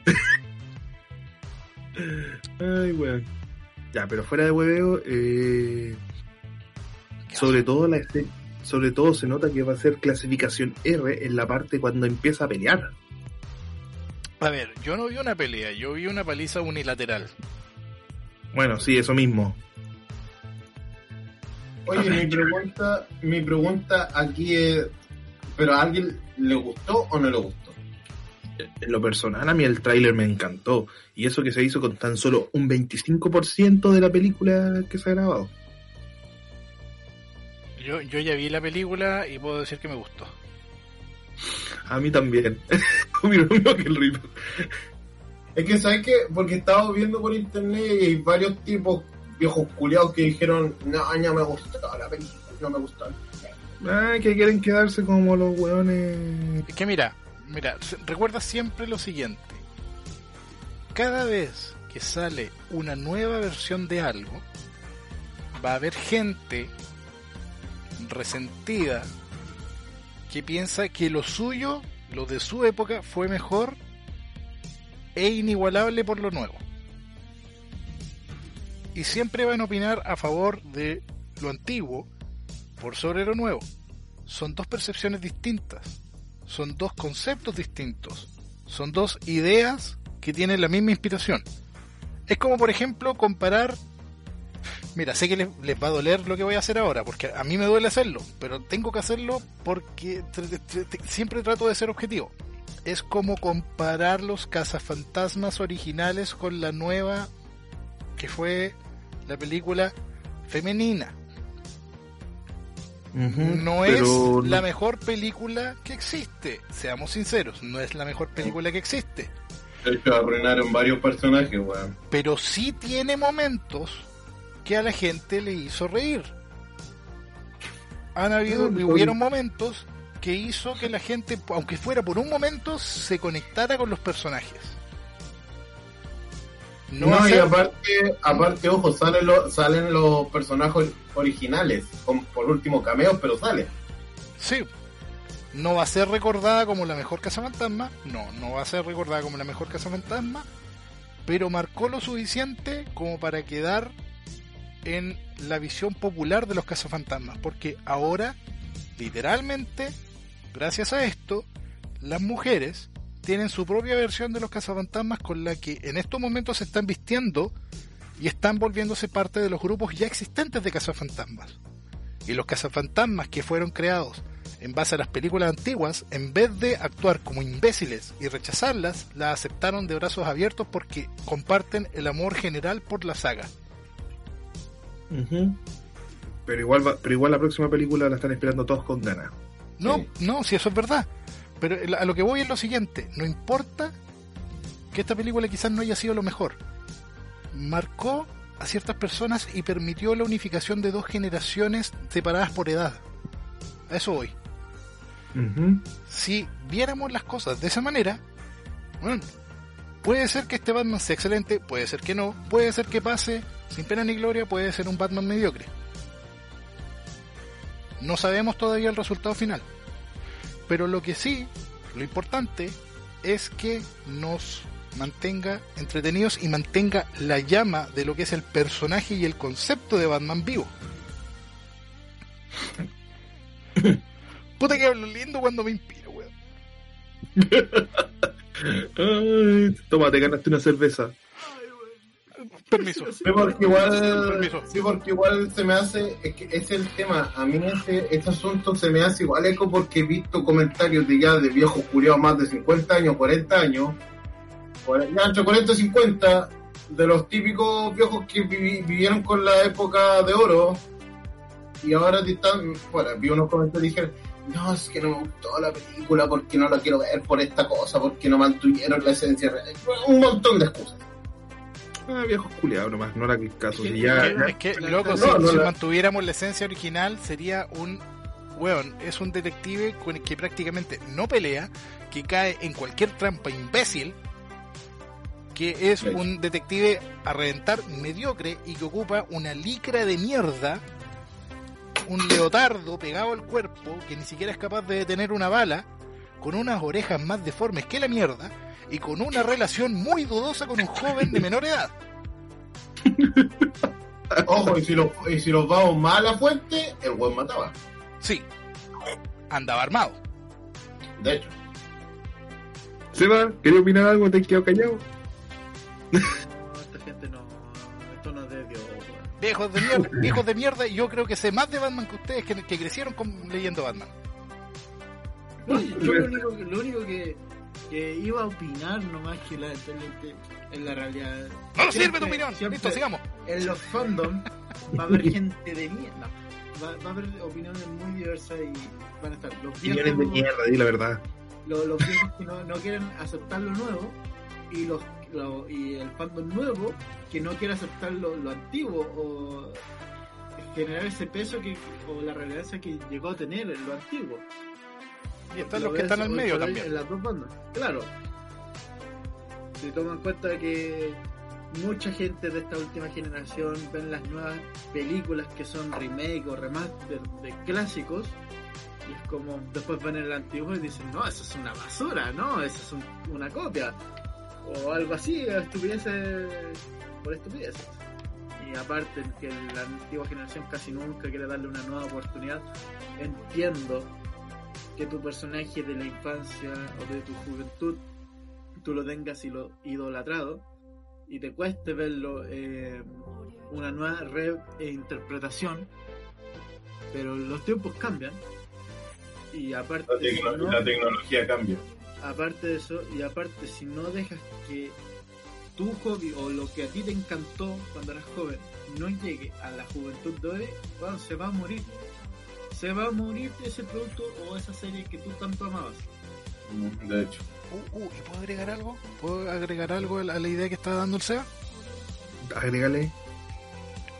[SPEAKER 1] Ay, weón. Ya, pero fuera de hueveo, eh, sobre todo la escena, sobre todo se nota que va a ser clasificación R en la parte cuando empieza a pelear.
[SPEAKER 3] A ver, yo no vi una pelea, yo vi una paliza unilateral.
[SPEAKER 1] Bueno, sí, eso mismo.
[SPEAKER 2] Oye, mi pregunta, mi pregunta aquí es, ¿pero alguien le gustó o no le gustó?
[SPEAKER 1] En lo personal, a mí el tráiler me encantó. Y eso que se hizo con tan solo un 25% de la película que se ha grabado.
[SPEAKER 3] Yo, yo ya vi la película y puedo decir que me gustó.
[SPEAKER 1] A mí también. Lo mismo que el ritmo.
[SPEAKER 2] Es que, ¿sabes qué? Porque estaba viendo por internet y hay varios tipos viejos culiados que dijeron, no, no me gustó la película, no me gustó.
[SPEAKER 1] Ah, que quieren quedarse como los hueones.
[SPEAKER 3] Es que mira, mira, recuerda siempre lo siguiente. Cada vez que sale una nueva versión de algo, va a haber gente resentida que piensa que lo suyo, lo de su época, fue mejor e inigualable por lo nuevo. Y siempre van a opinar a favor de lo antiguo por sobre lo nuevo. Son dos percepciones distintas, son dos conceptos distintos, son dos ideas que tienen la misma inspiración. Es como, por ejemplo, comparar... Mira, sé que les, les va a doler lo que voy a hacer ahora, porque a mí me duele hacerlo, pero tengo que hacerlo porque siempre trato de ser objetivo. Es como comparar los cazafantasmas originales con la nueva que fue la película femenina. No es la mejor película que existe, seamos sinceros, no es la mejor película que existe,
[SPEAKER 2] De hecho, arruinaron varios personajes, weón.
[SPEAKER 3] pero sí tiene momentos que a la gente le hizo reír. Han habido, hubieron momentos que hizo que la gente, aunque fuera por un momento, se conectara con los personajes. No,
[SPEAKER 2] No, y aparte, aparte, ojo, salen los, salen los personajes originales, con, por último cameos, pero salen.
[SPEAKER 3] Sí. No va a ser recordada como la mejor cazafantasma. No, no va a ser recordada como la mejor cazafantasma. Pero marcó lo suficiente como para quedar en la visión popular de los cazafantasmas. Porque ahora, literalmente, gracias a esto, las mujeres tienen su propia versión de los cazafantasmas con la que en estos momentos se están vistiendo y están volviéndose parte de los grupos ya existentes de cazafantasmas. Y los cazafantasmas que fueron creados en base a las películas antiguas, en vez de actuar como imbéciles y rechazarlas, las aceptaron de brazos abiertos porque comparten el amor general por la saga.
[SPEAKER 1] Pero igual, va- pero igual la próxima película la están esperando todos con ganas.
[SPEAKER 3] No,
[SPEAKER 2] Sí.
[SPEAKER 3] no, si eso es verdad. Pero a lo que voy es lo siguiente, no importa que esta película quizás no haya sido lo mejor. Marcó a ciertas personas y permitió la unificación de dos generaciones separadas por edad. A eso voy. Si viéramos las cosas de esa manera, bueno, puede ser que este Batman sea excelente, puede ser que no, puede ser que pase sin pena ni gloria, puede ser un Batman mediocre. No sabemos todavía el resultado final. Pero lo que sí, lo importante, es que nos mantenga entretenidos y mantenga la llama de lo que es el personaje y el concepto de Batman vivo. Puta que hablo lindo cuando me inspiro, weón.
[SPEAKER 1] Ay, toma, te ganaste una cerveza.
[SPEAKER 3] Permiso.
[SPEAKER 2] Sí, porque igual,
[SPEAKER 3] Permiso.
[SPEAKER 2] sí, porque igual se me hace, es que ese es el tema, a mí ese, este asunto se me hace igual eco porque he visto comentarios de ya de viejos culiados más de 50 años, 40 años, ya entre 40 y 50, de los típicos viejos que vivi- vivieron con la época de oro, y ahora están, bueno, vi unos comentarios y dijeron, no, es que no me gustó la película porque no la quiero ver por esta cosa, porque no mantuvieron la esencia, real". un montón de excusas.
[SPEAKER 1] Ah, viejos culiados nomás, no era que caso.
[SPEAKER 2] Es que-
[SPEAKER 1] Y ya,
[SPEAKER 3] Es que- loco,
[SPEAKER 2] no,
[SPEAKER 3] si,
[SPEAKER 2] no,
[SPEAKER 3] si mantuviéramos la esencia original, sería un. Weón, es un detective con el que prácticamente no pelea, que cae en cualquier trampa imbécil, que es un detective a reventar mediocre y que ocupa una licra de mierda, un leotardo pegado al cuerpo, que ni siquiera es capaz de detener una bala, con unas orejas más deformes que la mierda, y con una relación muy dudosa con un joven de menor edad.
[SPEAKER 2] Ojo, y si, los, y si los vamos más a la fuente, el buen mataba.
[SPEAKER 3] Sí. Andaba armado.
[SPEAKER 2] De hecho.
[SPEAKER 5] Seba, ¿quería opinar algo? ¿Te has quedado callado?
[SPEAKER 4] No, esta gente no. Esto no es de Dios.
[SPEAKER 3] Viejos de mierda, viejos de mierda, yo creo que sé más de Batman que ustedes que, que crecieron con, leyendo Batman.
[SPEAKER 4] No, yo lo único, que- lo único que, que iba a opinar nomás que la, en la realidad.
[SPEAKER 3] ¡No
[SPEAKER 4] Siempre-
[SPEAKER 3] sirve tu opinión!
[SPEAKER 4] siempre
[SPEAKER 3] Listo, sigamos.
[SPEAKER 4] En los fandom va a haber gente de mierda. Va, va a haber opiniones muy diversas y van a estar los
[SPEAKER 5] Opiniones de
[SPEAKER 4] viejos,
[SPEAKER 5] mierda, di la verdad.
[SPEAKER 4] lo- los viejos que no, no quieren aceptar lo nuevo y los lo- y el fandom nuevo que no quiere aceptar lo, lo antiguo o generar ese peso que o la relevancia que llegó a tener en lo antiguo.
[SPEAKER 3] Y están
[SPEAKER 4] Lo
[SPEAKER 3] los que están al medio también.
[SPEAKER 4] En las dos bandas, claro. Si toman en cuenta que mucha gente de esta última generación ven las nuevas películas que son remake o remaster de clásicos, y es como después ven el antiguo y dicen, no, eso es una basura, no, eso es un- una copia. O algo así, estupideces por estupideces. Y aparte que la antigua generación casi nunca quiere darle una nueva oportunidad, entiendo que tu personaje de la infancia o de tu juventud tú lo tengas y lo idolatrado y te cueste verlo eh, una nueva reinterpretación pero los tiempos cambian y aparte
[SPEAKER 2] La, tecno-
[SPEAKER 4] si no-
[SPEAKER 2] la tecnología cambia.
[SPEAKER 4] aparte de eso y aparte si no dejas que tu hobby o lo que a ti te encantó cuando eras joven no llegue a la juventud de hoy bueno, se va a morir se va a morir ese producto o esa serie que tú tanto amabas
[SPEAKER 2] De hecho.
[SPEAKER 3] Uh, uh, ¿y puedo agregar algo? ¿Puedo agregar algo a la, a la idea que está dando el SEA?
[SPEAKER 5] Agrégale.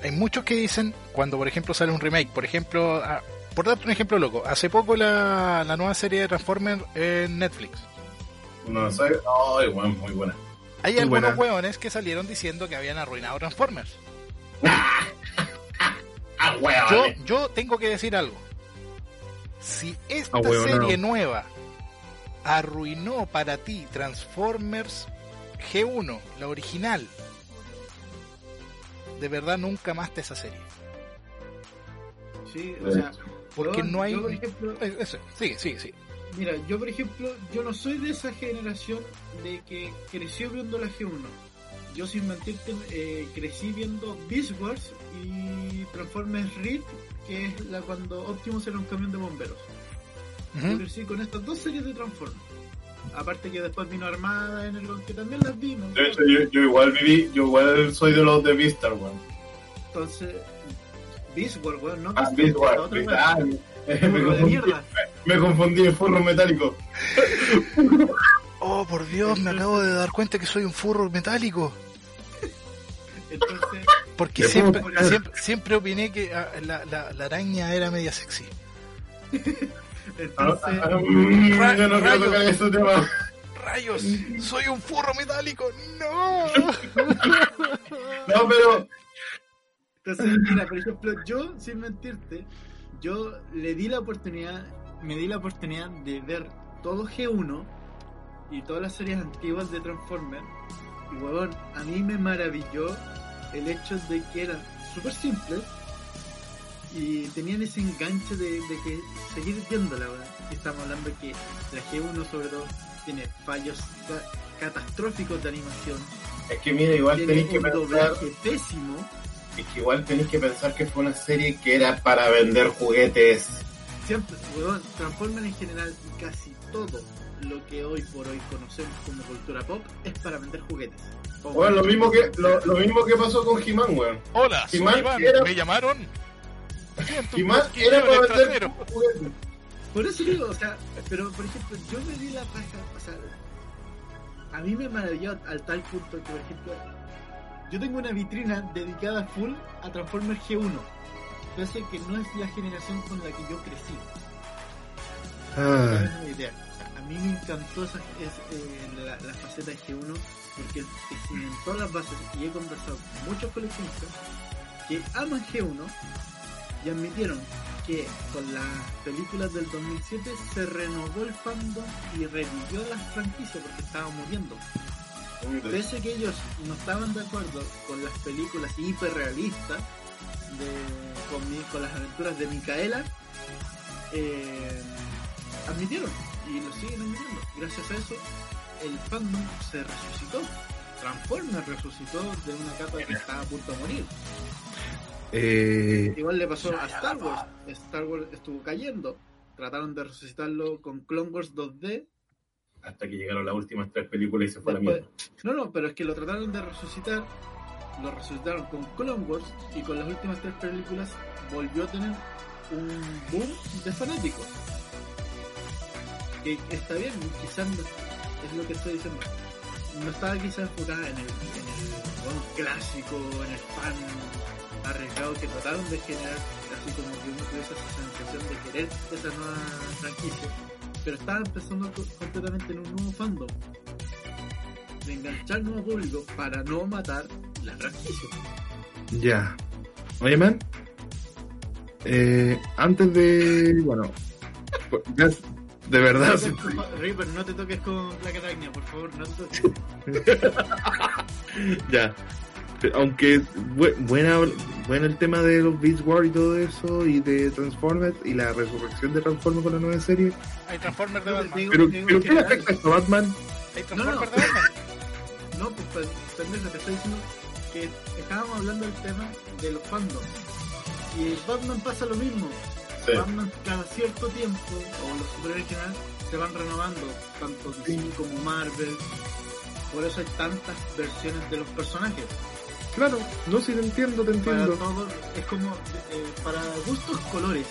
[SPEAKER 3] Hay muchos que dicen, cuando por ejemplo sale un remake, por ejemplo, ah, por darte un ejemplo loco, hace poco la, la nueva serie de Transformers en Netflix.
[SPEAKER 2] No sabe. Ay, weón, muy buena.
[SPEAKER 3] Hay
[SPEAKER 5] Muy
[SPEAKER 3] algunos
[SPEAKER 5] buena.
[SPEAKER 3] hueones que salieron diciendo que habían arruinado Transformers.
[SPEAKER 2] Ah.
[SPEAKER 3] Yo, yo tengo que decir algo. Si esta
[SPEAKER 5] Ah,
[SPEAKER 3] serie nueva arruinó para ti Transformers G1, la original, de verdad nunca más te esa serie.
[SPEAKER 4] sí o sea.
[SPEAKER 3] Porque no hay...
[SPEAKER 4] yo, por ejemplo,
[SPEAKER 3] Eh, eso, sigue, sigue, sigue.
[SPEAKER 4] Mira, yo por ejemplo, yo no soy de esa generación de que creció viendo la G1. Yo sin mentirte eh, crecí viendo Beast Wars y Transformers Reed, que es la cuando Optimus era un camión de bomberos. Yo
[SPEAKER 3] Ujú.
[SPEAKER 4] crecí con estas dos series de Transformers. Aparte que después vino Armada, Energon, que también las vi, ¿no?
[SPEAKER 2] De hecho, yo, yo igual viví, yo igual soy de los de Vistar, weón.
[SPEAKER 4] Entonces, Beast Wars, weón, no
[SPEAKER 2] Ah,
[SPEAKER 4] otra
[SPEAKER 2] Beast-
[SPEAKER 4] weón.
[SPEAKER 2] ah, me, confundí,
[SPEAKER 4] mierda.
[SPEAKER 2] me confundí en furro metálico.
[SPEAKER 3] Oh, por Dios, me acabo de dar cuenta que soy un furro metálico.
[SPEAKER 4] Entonces,
[SPEAKER 3] Porque siempre, siempre, siempre opiné que ah, la, la, la araña era media sexy.
[SPEAKER 4] Entonces,
[SPEAKER 2] ah, mm,
[SPEAKER 3] Ra-
[SPEAKER 2] yo no quiero
[SPEAKER 3] rayos. ¡Rayos! ¡Soy un furro metálico! ¡No!
[SPEAKER 2] No, pero
[SPEAKER 4] Entonces, mira, por ejemplo, yo, sin mentirte, yo le di la oportunidad, me di la oportunidad de ver todo G1 y todas las series antiguas de Transformers. Y, huevón, a mí me maravilló el hecho de que eran súper simples y tenían ese enganche de, de que seguir viéndola, Estamos hablando que la G1 sobre todo tiene fallos ca- catastróficos de animación,
[SPEAKER 2] es que mira, igual tenéis que pensar,
[SPEAKER 4] pésimo.
[SPEAKER 2] es que igual tenéis que pensar que fue una serie que era para vender juguetes.
[SPEAKER 4] Siempre, weón, Transformers en general casi todo lo que hoy por hoy conocemos como cultura pop es para vender juguetes. O-
[SPEAKER 2] Bueno, lo mismo que lo, lo mismo que pasó con He-Man, weón.
[SPEAKER 3] Hola, soy
[SPEAKER 2] He-Man
[SPEAKER 3] Iván.
[SPEAKER 2] era-
[SPEAKER 3] ¿Me llamaron?
[SPEAKER 2] He-Man era para vender
[SPEAKER 3] trasero.
[SPEAKER 2] juguetes.
[SPEAKER 4] Por eso digo, o sea, pero por ejemplo, yo me di la paja, o sea, a mí me maravilló al tal punto que, por ejemplo, yo tengo una vitrina dedicada full a Transformers G1, pese que no es la generación con la que yo crecí.
[SPEAKER 5] Ah,
[SPEAKER 4] una idea. Mí me encantó esa, es, eh, la, la faceta de G1 porque te cimentó las bases y he conversado con muchos coleccionistas que aman G1 y admitieron que con las películas del 2007 se renovó el fandom y revivió las franquicias porque estaban muriendo. Pese a que ellos no estaban de acuerdo con las películas hiperrealistas de, con, mi- con las aventuras de Micaela, eh, admitieron y lo siguen admitiendo. Gracias a eso, el fandom se resucitó. Transformers resucitó de una capa que estaba a punto de morir.
[SPEAKER 1] Eh,
[SPEAKER 4] Igual le pasó a Star Wars. Star Wars estuvo cayendo. Trataron de resucitarlo con Clone Wars 2D.
[SPEAKER 2] Hasta que llegaron las últimas tres películas y se fue la mierda.
[SPEAKER 4] No, no, pero es que lo trataron de resucitar. Lo resucitaron con Clone Wars y con las últimas tres películas volvió a tener un boom de fanáticos. Que está bien, quizás es lo que estoy diciendo. No estaba quizás enfocada en el, en el clásico, en el fan arriesgado que trataron de generar, así como que uno tuviese esa sensación de querer esa nueva franquicia. Pero estaba empezando co- completamente en un nuevo fandom de enganchar nuevo público para no matar la franquicia.
[SPEAKER 1] ya. Oye, man. Eh, antes de. Bueno. De verdad. sí.
[SPEAKER 4] Reaper, no te toques con Black Arachnia, por favor, no te toques.
[SPEAKER 1] Ya. Aunque bu- buena, bueno el tema de los Beast War y todo eso, y de Transformers, y la resurrección de Transformers con la nueva serie.
[SPEAKER 3] Hay Transformers de
[SPEAKER 4] No,
[SPEAKER 3] Batman.
[SPEAKER 4] digo-
[SPEAKER 1] Pero,
[SPEAKER 4] digo
[SPEAKER 1] pero
[SPEAKER 4] que
[SPEAKER 1] ¿qué le afecta esto a Batman?
[SPEAKER 3] Hay
[SPEAKER 4] No, no.
[SPEAKER 3] Transformers de Batman.
[SPEAKER 4] No, pues pues, pendejo, te estoy diciendo que estábamos hablando del tema de los fandoms. Y Batman pasa lo mismo.
[SPEAKER 2] Sí.
[SPEAKER 4] Batman cada cierto tiempo, o los superhéroes en general, se van renovando, tanto DC como Marvel. Por eso hay tantas versiones de los personajes.
[SPEAKER 1] Claro, no, si te entiendo, te
[SPEAKER 4] Para
[SPEAKER 1] entiendo.
[SPEAKER 4] es como eh, para gustos colores.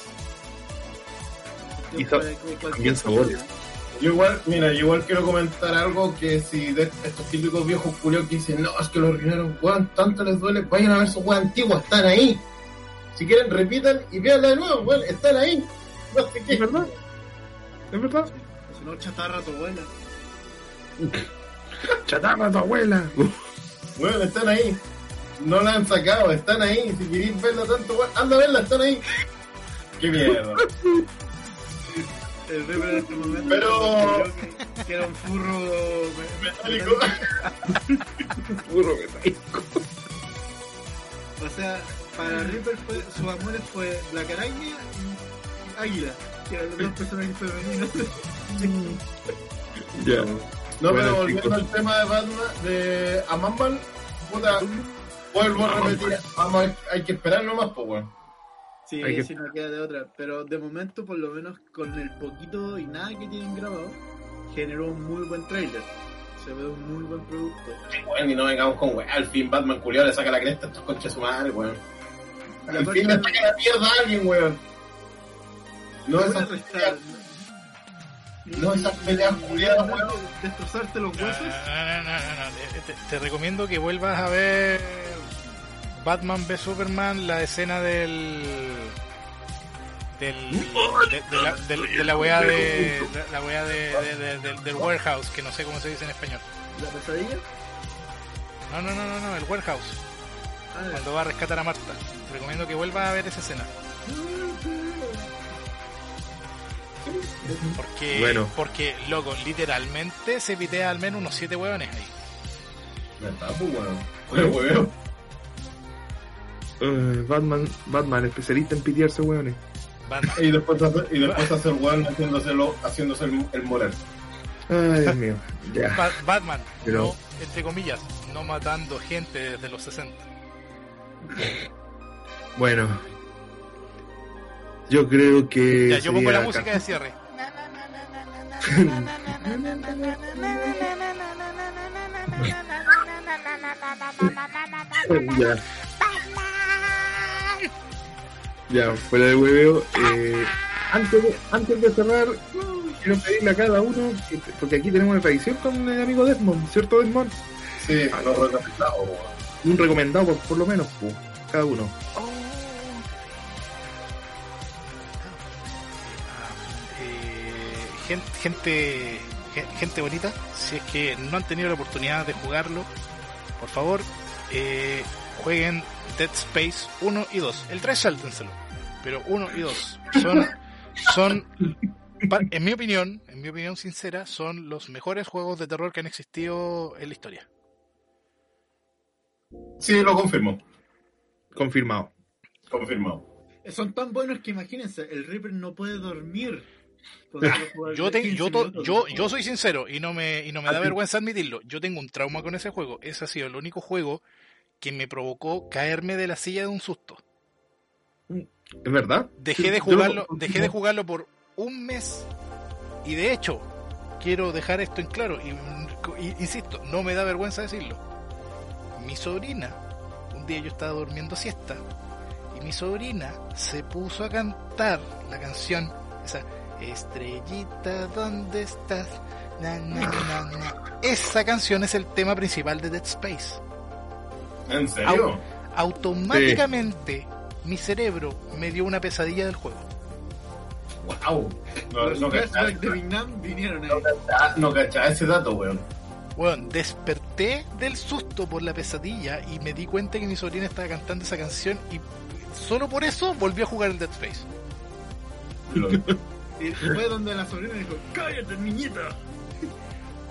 [SPEAKER 1] Y
[SPEAKER 4] Para
[SPEAKER 1] también sabores.
[SPEAKER 4] persona-
[SPEAKER 2] Yo igual, mira, yo igual quiero comentar algo que si de estos típicos viejos culiados que dicen, no, es que los originales, weón, tanto les duele, vayan a ver sus weón antiguos, están ahí. Si quieren, repitan y véanla de nuevo, weón, están ahí. No sé qué.
[SPEAKER 1] ¿Es verdad? ¿Es verdad?
[SPEAKER 4] Si no, chatarra tu abuela.
[SPEAKER 1] Chatarra tu abuela.
[SPEAKER 2] Weón, están ahí. No la han sacado, están ahí. Si queréis verla tanto, weón, anda a verla, están ahí. Qué mierda.
[SPEAKER 4] El en este momento.
[SPEAKER 2] Pero-
[SPEAKER 4] que, que era un furro. me-
[SPEAKER 2] Metálico.
[SPEAKER 1] Burro metálico.
[SPEAKER 4] O sea, para Reaper fue, sus amores fue Black Araña y Águila, que eran los dos personajes femeninos.
[SPEAKER 1] Ya.
[SPEAKER 2] No,
[SPEAKER 1] Bueno,
[SPEAKER 2] pero volviendo
[SPEAKER 1] chicos.
[SPEAKER 2] al tema de Batman, de Amambal, puta, vuelvo a repetir, vamos, hay, hay que esperar nomás, pues, weón.
[SPEAKER 4] Sí,
[SPEAKER 1] Hay que-
[SPEAKER 4] sí, no queda de otra. Pero de momento, por lo menos con el poquito y nada que tienen grabado, generó un muy buen trailer. Se ve un muy buen producto.
[SPEAKER 2] Weón, y no vengamos con weón, al fin Batman culiado le saca la cresta a estos conches su madre, weón.
[SPEAKER 4] Y
[SPEAKER 2] Al fin le saca la mierda a alguien, weón. No esas
[SPEAKER 4] restar-
[SPEAKER 2] no esas peleas culiadas, weón.
[SPEAKER 4] Destrozarte los huesos.
[SPEAKER 3] No, no, no, no, no. Te, te recomiendo que vuelvas a ver Batman v Superman, la escena del. del. de, de la, de la weá de. de la weá de, de- de- del, warehouse, que no sé cómo se dice en español.
[SPEAKER 4] La pesadilla.
[SPEAKER 3] No, no, no, no, no, el warehouse, cuando va a rescatar a Marta. Te recomiendo que vuelvas a ver esa escena. Porque,
[SPEAKER 1] Bueno.
[SPEAKER 3] porque, loco, literalmente se pitea al menos unos siete hueones ahí.
[SPEAKER 2] ¿Verdad, pues.
[SPEAKER 1] Eh, Batman, Batman, especialista en pitearse.
[SPEAKER 3] Batman.
[SPEAKER 2] Y después hace, y después hace el weón haciéndoselo, haciéndose el, el moral.
[SPEAKER 1] Ay, Dios mío. Ya.
[SPEAKER 3] Ba- Batman,
[SPEAKER 1] Pero-
[SPEAKER 3] no, entre comillas, no matando gente desde los 60.
[SPEAKER 1] Bueno. Yo creo que.
[SPEAKER 3] Ya, yo pongo la música de cierre.
[SPEAKER 1] ya. Ya, fuera de hueveo. Eh, antes, de, antes de cerrar, quiero pedirle a cada uno, que- porque aquí tenemos una tradición con el amigo Desmond, ¿cierto Desmond?
[SPEAKER 2] Sí, los recapitulados,
[SPEAKER 1] Un recomendado por, por lo menos, cada uno.
[SPEAKER 3] Eh, gen- gente, gen- gente bonita, si es que no han tenido la oportunidad de jugarlo, por favor, eh, jueguen Dead Space 1 y 2. El 3 sáltenselo, pero 1 y 2 son, son en mi opinión, en mi opinión sincera, son los mejores juegos de terror que han existido en la historia.
[SPEAKER 2] Sí, lo confirmo.
[SPEAKER 1] Confirmado.
[SPEAKER 2] Confirmado.
[SPEAKER 4] son tan buenos que imagínense, el Reaper no puede dormir. Jugar
[SPEAKER 3] Yo, te-
[SPEAKER 4] 15
[SPEAKER 3] yo, to-
[SPEAKER 4] minutos,
[SPEAKER 3] yo,
[SPEAKER 4] ¿no?
[SPEAKER 3] yo soy sincero y no me, y no me da vergüenza admitirlo. Yo tengo un trauma con ese juego. Ese ha sido el único juego que me provocó caerme de la silla de un susto.
[SPEAKER 5] ¿Es verdad?
[SPEAKER 3] Dejé de jugarlo, dejé de jugarlo por un mes. Y de hecho, quiero dejar esto en claro, y, y- insisto, no me da vergüenza decirlo. Mi sobrina, un día yo estaba durmiendo siesta, y mi sobrina se puso a cantar la canción, esa Estrellita, ¿dónde estás? Na, na, na, na. Esa canción es el tema principal de Dead Space.
[SPEAKER 2] ¿En serio?
[SPEAKER 3] Automáticamente mi cerebro me dio una pesadilla del juego.
[SPEAKER 2] Wow. No,
[SPEAKER 4] Los
[SPEAKER 2] no, cachaba,
[SPEAKER 4] de Vietnam vinieron ahí.
[SPEAKER 2] no cachaba ese dato, weón.
[SPEAKER 3] Bueno, desperté del susto por la pesadilla y me di cuenta que mi sobrina estaba cantando esa canción y solo por eso volví a jugar el Dead Space.
[SPEAKER 4] Y fue donde la sobrina dijo, cállate, niñita.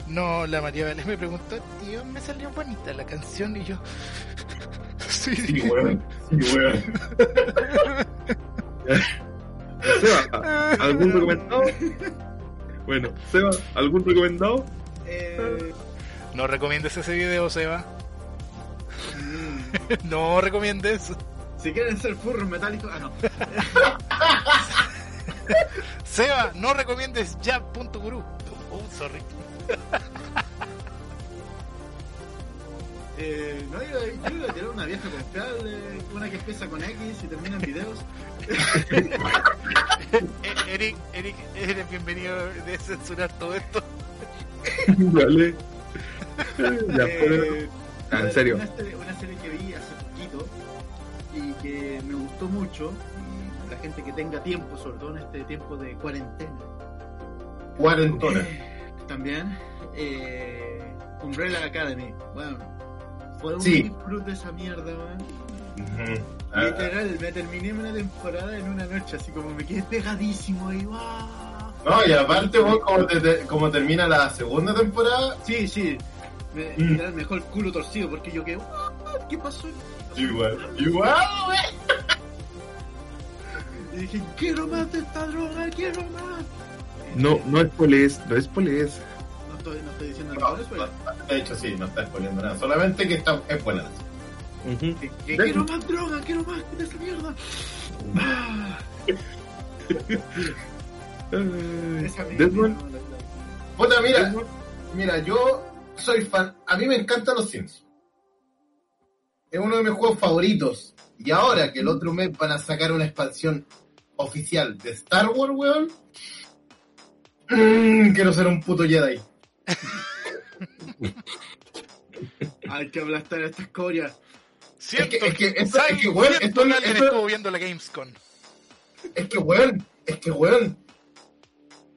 [SPEAKER 3] No, la María Vélez me preguntó, tío, me salió bonita la canción y yo... sí,
[SPEAKER 2] Sí, weón. Sí, weón.
[SPEAKER 5] Seba, ¿algún recomendado? Bueno, Seba, ¿algún recomendado?
[SPEAKER 4] Eh,
[SPEAKER 3] No recomiendes ese video, Seba.
[SPEAKER 4] mm,
[SPEAKER 3] no recomiendes.
[SPEAKER 4] si quieren ser furros metálicos, ah no.
[SPEAKER 3] Seba, no recomiendes jab.guru. Oh, sorry.
[SPEAKER 4] Eh, no, yo, yo iba a tirar una vieja confiable, una que empieza con X y termina en videos.
[SPEAKER 3] Eh, Eric, Eric, eres bienvenido de censurar todo esto.
[SPEAKER 5] Vale. ya,
[SPEAKER 4] Eh,
[SPEAKER 5] Ah, en serio.
[SPEAKER 4] Una serie, una serie que vi hace poquito y que me gustó mucho. Y la gente que tenga tiempo, sobre todo en este tiempo de cuarentena,
[SPEAKER 2] Cuarentona.
[SPEAKER 4] también. Eh, Umbrella Academy. Bueno, fue un
[SPEAKER 2] Sí.
[SPEAKER 4] disfrute esa mierda.
[SPEAKER 2] Ujú. Ah,
[SPEAKER 4] Literal, me terminé una temporada en una noche, así como me quedé pegadísimo ahí. ¡guau!
[SPEAKER 2] No, y aparte, vos, como, te- te- como termina la segunda temporada,
[SPEAKER 4] Sí, sí. Me,
[SPEAKER 2] Mm.
[SPEAKER 4] me dejó el culo torcido porque yo quedé, "What? ¿qué pasó?
[SPEAKER 2] igual. Igual.
[SPEAKER 4] Y dije, quiero más de esta droga, quiero más.
[SPEAKER 5] No, no es polies, no es polies.
[SPEAKER 4] No estoy, no estoy diciendo
[SPEAKER 2] No,
[SPEAKER 4] nada, por eso,
[SPEAKER 2] De hecho, sí, no está exponiendo nada. Solamente que está, es buena.
[SPEAKER 5] Ujú.
[SPEAKER 4] que, que quiero más droga, quiero más de esa mierda. Ah, esa mierda.
[SPEAKER 2] Puta, mira,
[SPEAKER 5] Desmond,
[SPEAKER 2] mira, yo soy fan. A mí me encantan los Sims. Es uno de mis juegos favoritos. Y ahora que el otro mes van a sacar una expansión oficial de Star Wars, weón. mm, quiero ser un puto Jedi.
[SPEAKER 4] Hay que aplastar esta escoria.
[SPEAKER 3] Siento
[SPEAKER 2] Es que- es que es que, weón, esto- esto-
[SPEAKER 3] estuvo viendo la Gamescom.
[SPEAKER 2] Es que, weón, es que, weón.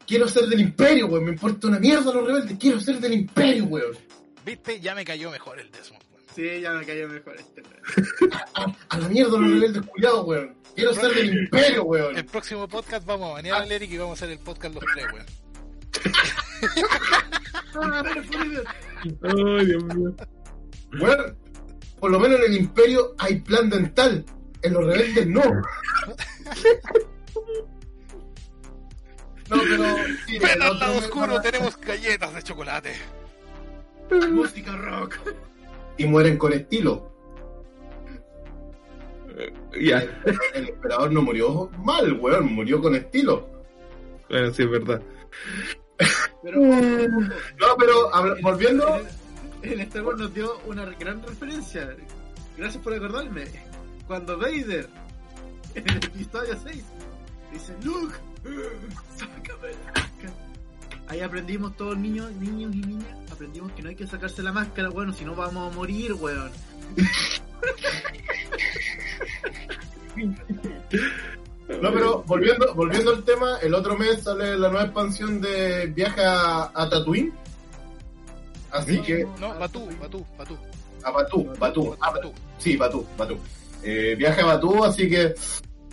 [SPEAKER 2] Quiero ser del imperio, weón. Me importa una mierda los rebeldes. Quiero ser del imperio, weón.
[SPEAKER 3] ¿Viste? Ya me cayó mejor el Desmond. weón.
[SPEAKER 4] Sí, ya me cayó mejor este. weón.
[SPEAKER 2] A, a la mierda los rebeldes culiados, weón. Quiero ser del imperio, weón.
[SPEAKER 3] El próximo podcast vamos a banear al Eric y vamos a hacer el podcast los tres, weón.
[SPEAKER 5] Ay, Dios mío.
[SPEAKER 2] Weón, por lo menos en el imperio hay plan dental. En los rebeldes no. No, pero.
[SPEAKER 3] Ven
[SPEAKER 2] el
[SPEAKER 3] al lado oscuro, tenemos galletas de chocolate.
[SPEAKER 4] Música rock.
[SPEAKER 2] Y mueren con estilo.
[SPEAKER 5] Ya,
[SPEAKER 2] El emperador no murió mal, weón. Murió con estilo.
[SPEAKER 5] bueno, sí, es verdad.
[SPEAKER 4] Pero,
[SPEAKER 2] No, pero habla- volviendo.
[SPEAKER 4] El Star Wars nos dio una gran referencia. Gracias por acordarme. Cuando Vader, en el episodio 6, dice, Luke, sácame la máscara. Ahí aprendimos todos niños, niños y niñas, aprendimos que no hay que sacarse la máscara, bueno, si no vamos a morir, weón.
[SPEAKER 2] No, pero volviendo, volviendo al tema, el otro mes sale la nueva expansión de Viaje a, a Tatooine. Así
[SPEAKER 3] No,
[SPEAKER 2] que.
[SPEAKER 3] No, Batú, Batú, Batú.
[SPEAKER 2] A Batú, Batú. Ah,
[SPEAKER 3] Batú.
[SPEAKER 2] Sí, Batú, Batú. Eh, viaje a Batú, así que.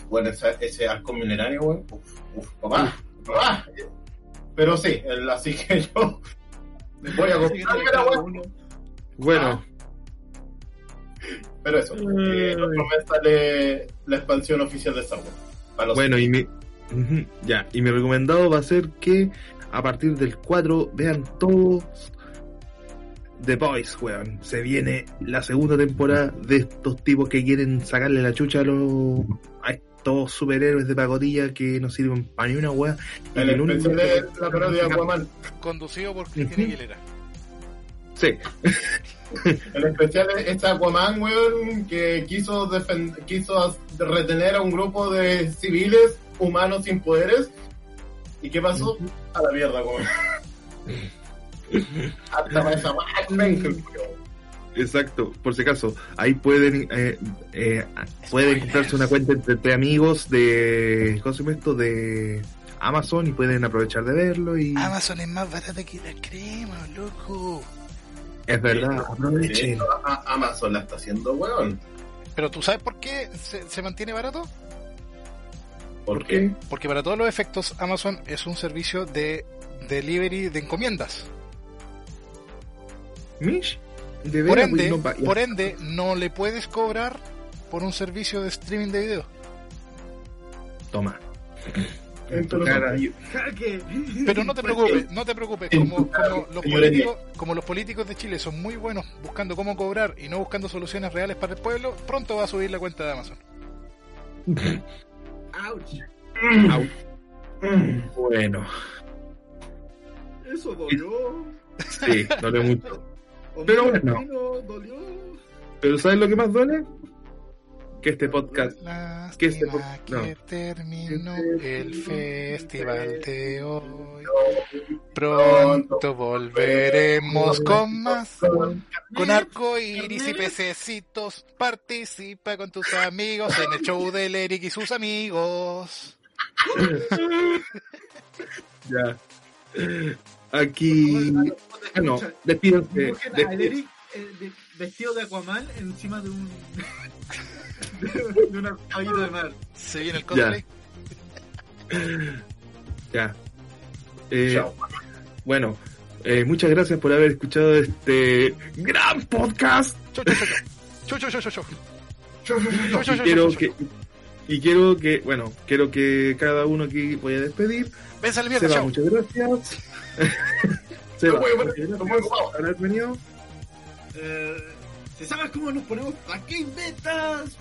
[SPEAKER 2] Bueno, ese, ese arco milenario, weón. Uf, uf, papá. papá. Pero sí, el- así que yo. Voy a
[SPEAKER 4] uno.
[SPEAKER 5] Bueno,
[SPEAKER 2] Pero eso, sale la expansión oficial de Star Wars.
[SPEAKER 1] Bueno, y mi, ya, y mi recomendado va a ser que a partir del 4 vean todos The Boys, weón. Se viene la segunda temporada de estos tipos que quieren sacarle la chucha a los a estos superhéroes de pacotilla que no sirven para ni una weá. Y
[SPEAKER 2] el
[SPEAKER 1] el único
[SPEAKER 2] de la parodia de Aquaman.
[SPEAKER 3] Conducido por Cristina. Aguilera.
[SPEAKER 1] Sí,
[SPEAKER 2] El especial es este Aquaman, weón, que quiso, quiso retener a un grupo de civiles humanos sin poderes. ¿Y qué pasó? A la mierda, weón. Hasta para esa weá,
[SPEAKER 1] exacto. Por si acaso, ahí pueden eh, eh, pueden encontrarse una cuenta entre, entre amigos de ¿cómo se llama esto? de Amazon y pueden aprovechar de verlo y
[SPEAKER 3] Amazon es más barata que la crema, loco.
[SPEAKER 1] es verdad,
[SPEAKER 2] De
[SPEAKER 1] aprovechen.
[SPEAKER 2] Amazon la está haciendo, weón.
[SPEAKER 3] Pero tú sabes por qué se, se mantiene barato?
[SPEAKER 2] ¿Por qué?
[SPEAKER 3] Porque para todos los efectos Amazon es un servicio de delivery de encomiendas.
[SPEAKER 1] Mish, de
[SPEAKER 3] Por ende,
[SPEAKER 1] pues, no
[SPEAKER 3] por ende, no le puedes cobrar por un servicio de streaming de video.
[SPEAKER 1] Toma.
[SPEAKER 2] En
[SPEAKER 1] tu cara.
[SPEAKER 3] Pero no te preocupes, no te preocupes. Como, los políticos, como los políticos de Chile son muy buenos buscando cómo cobrar y no buscando soluciones reales para el pueblo, pronto va a subir la cuenta de Amazon.
[SPEAKER 4] Ouch.
[SPEAKER 1] Au. Bueno,
[SPEAKER 4] Eso dolió.
[SPEAKER 1] sí, dolió mucho. Pero bueno.
[SPEAKER 4] dolió.
[SPEAKER 1] Pero ¿sabes lo que más duele? Que este podcast ¿Qué es
[SPEAKER 3] Lástima
[SPEAKER 1] este po-
[SPEAKER 3] que terminó el festival de hoy. Pronto volveremos con más. Con arco iris y pececitos. Participa con tus amigos en el show del Eric y sus amigos.
[SPEAKER 1] ya. Aquí. Ah, no, despídense.
[SPEAKER 4] Eh, vestido de Aquaman encima de un. de, de un caballito de mar.
[SPEAKER 3] Se viene el cosplay.
[SPEAKER 1] Ya. Eh,
[SPEAKER 2] Chao.
[SPEAKER 1] bueno, eh, muchas gracias por haber escuchado este gran podcast. Y quiero que. Y quiero que, bueno, quiero que cada uno aquí voy a despedir.
[SPEAKER 3] La mierda,
[SPEAKER 1] Seba,
[SPEAKER 3] chao.
[SPEAKER 1] muchas gracias. Por haber venido.
[SPEAKER 4] Eh, si sabes cómo nos ponemos, ¿para qué inventas?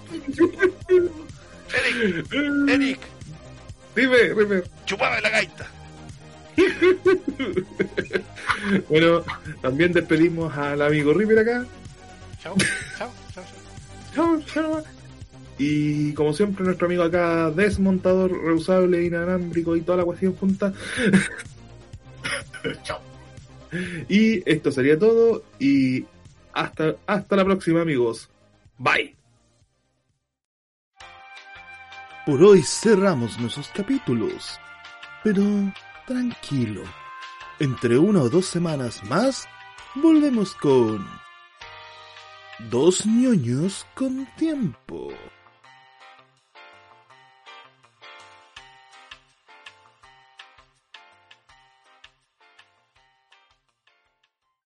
[SPEAKER 3] Eric, Eric,
[SPEAKER 1] Dime, dime.
[SPEAKER 3] chupame la gaita.
[SPEAKER 1] Bueno, también despedimos al amigo River acá.
[SPEAKER 3] Chao, chao, chao, chao.
[SPEAKER 1] Chao, chao. Y como siempre, nuestro amigo acá, desmontador, reusable, inalámbrico y toda la cuestión junta.
[SPEAKER 2] Chao.
[SPEAKER 1] Y esto sería todo. Y hasta, hasta la próxima, amigos. Bye.
[SPEAKER 6] Por hoy cerramos nuestros capítulos. Pero tranquilo. Entre una o dos semanas más, volvemos con... Dos ñoños con tiempo.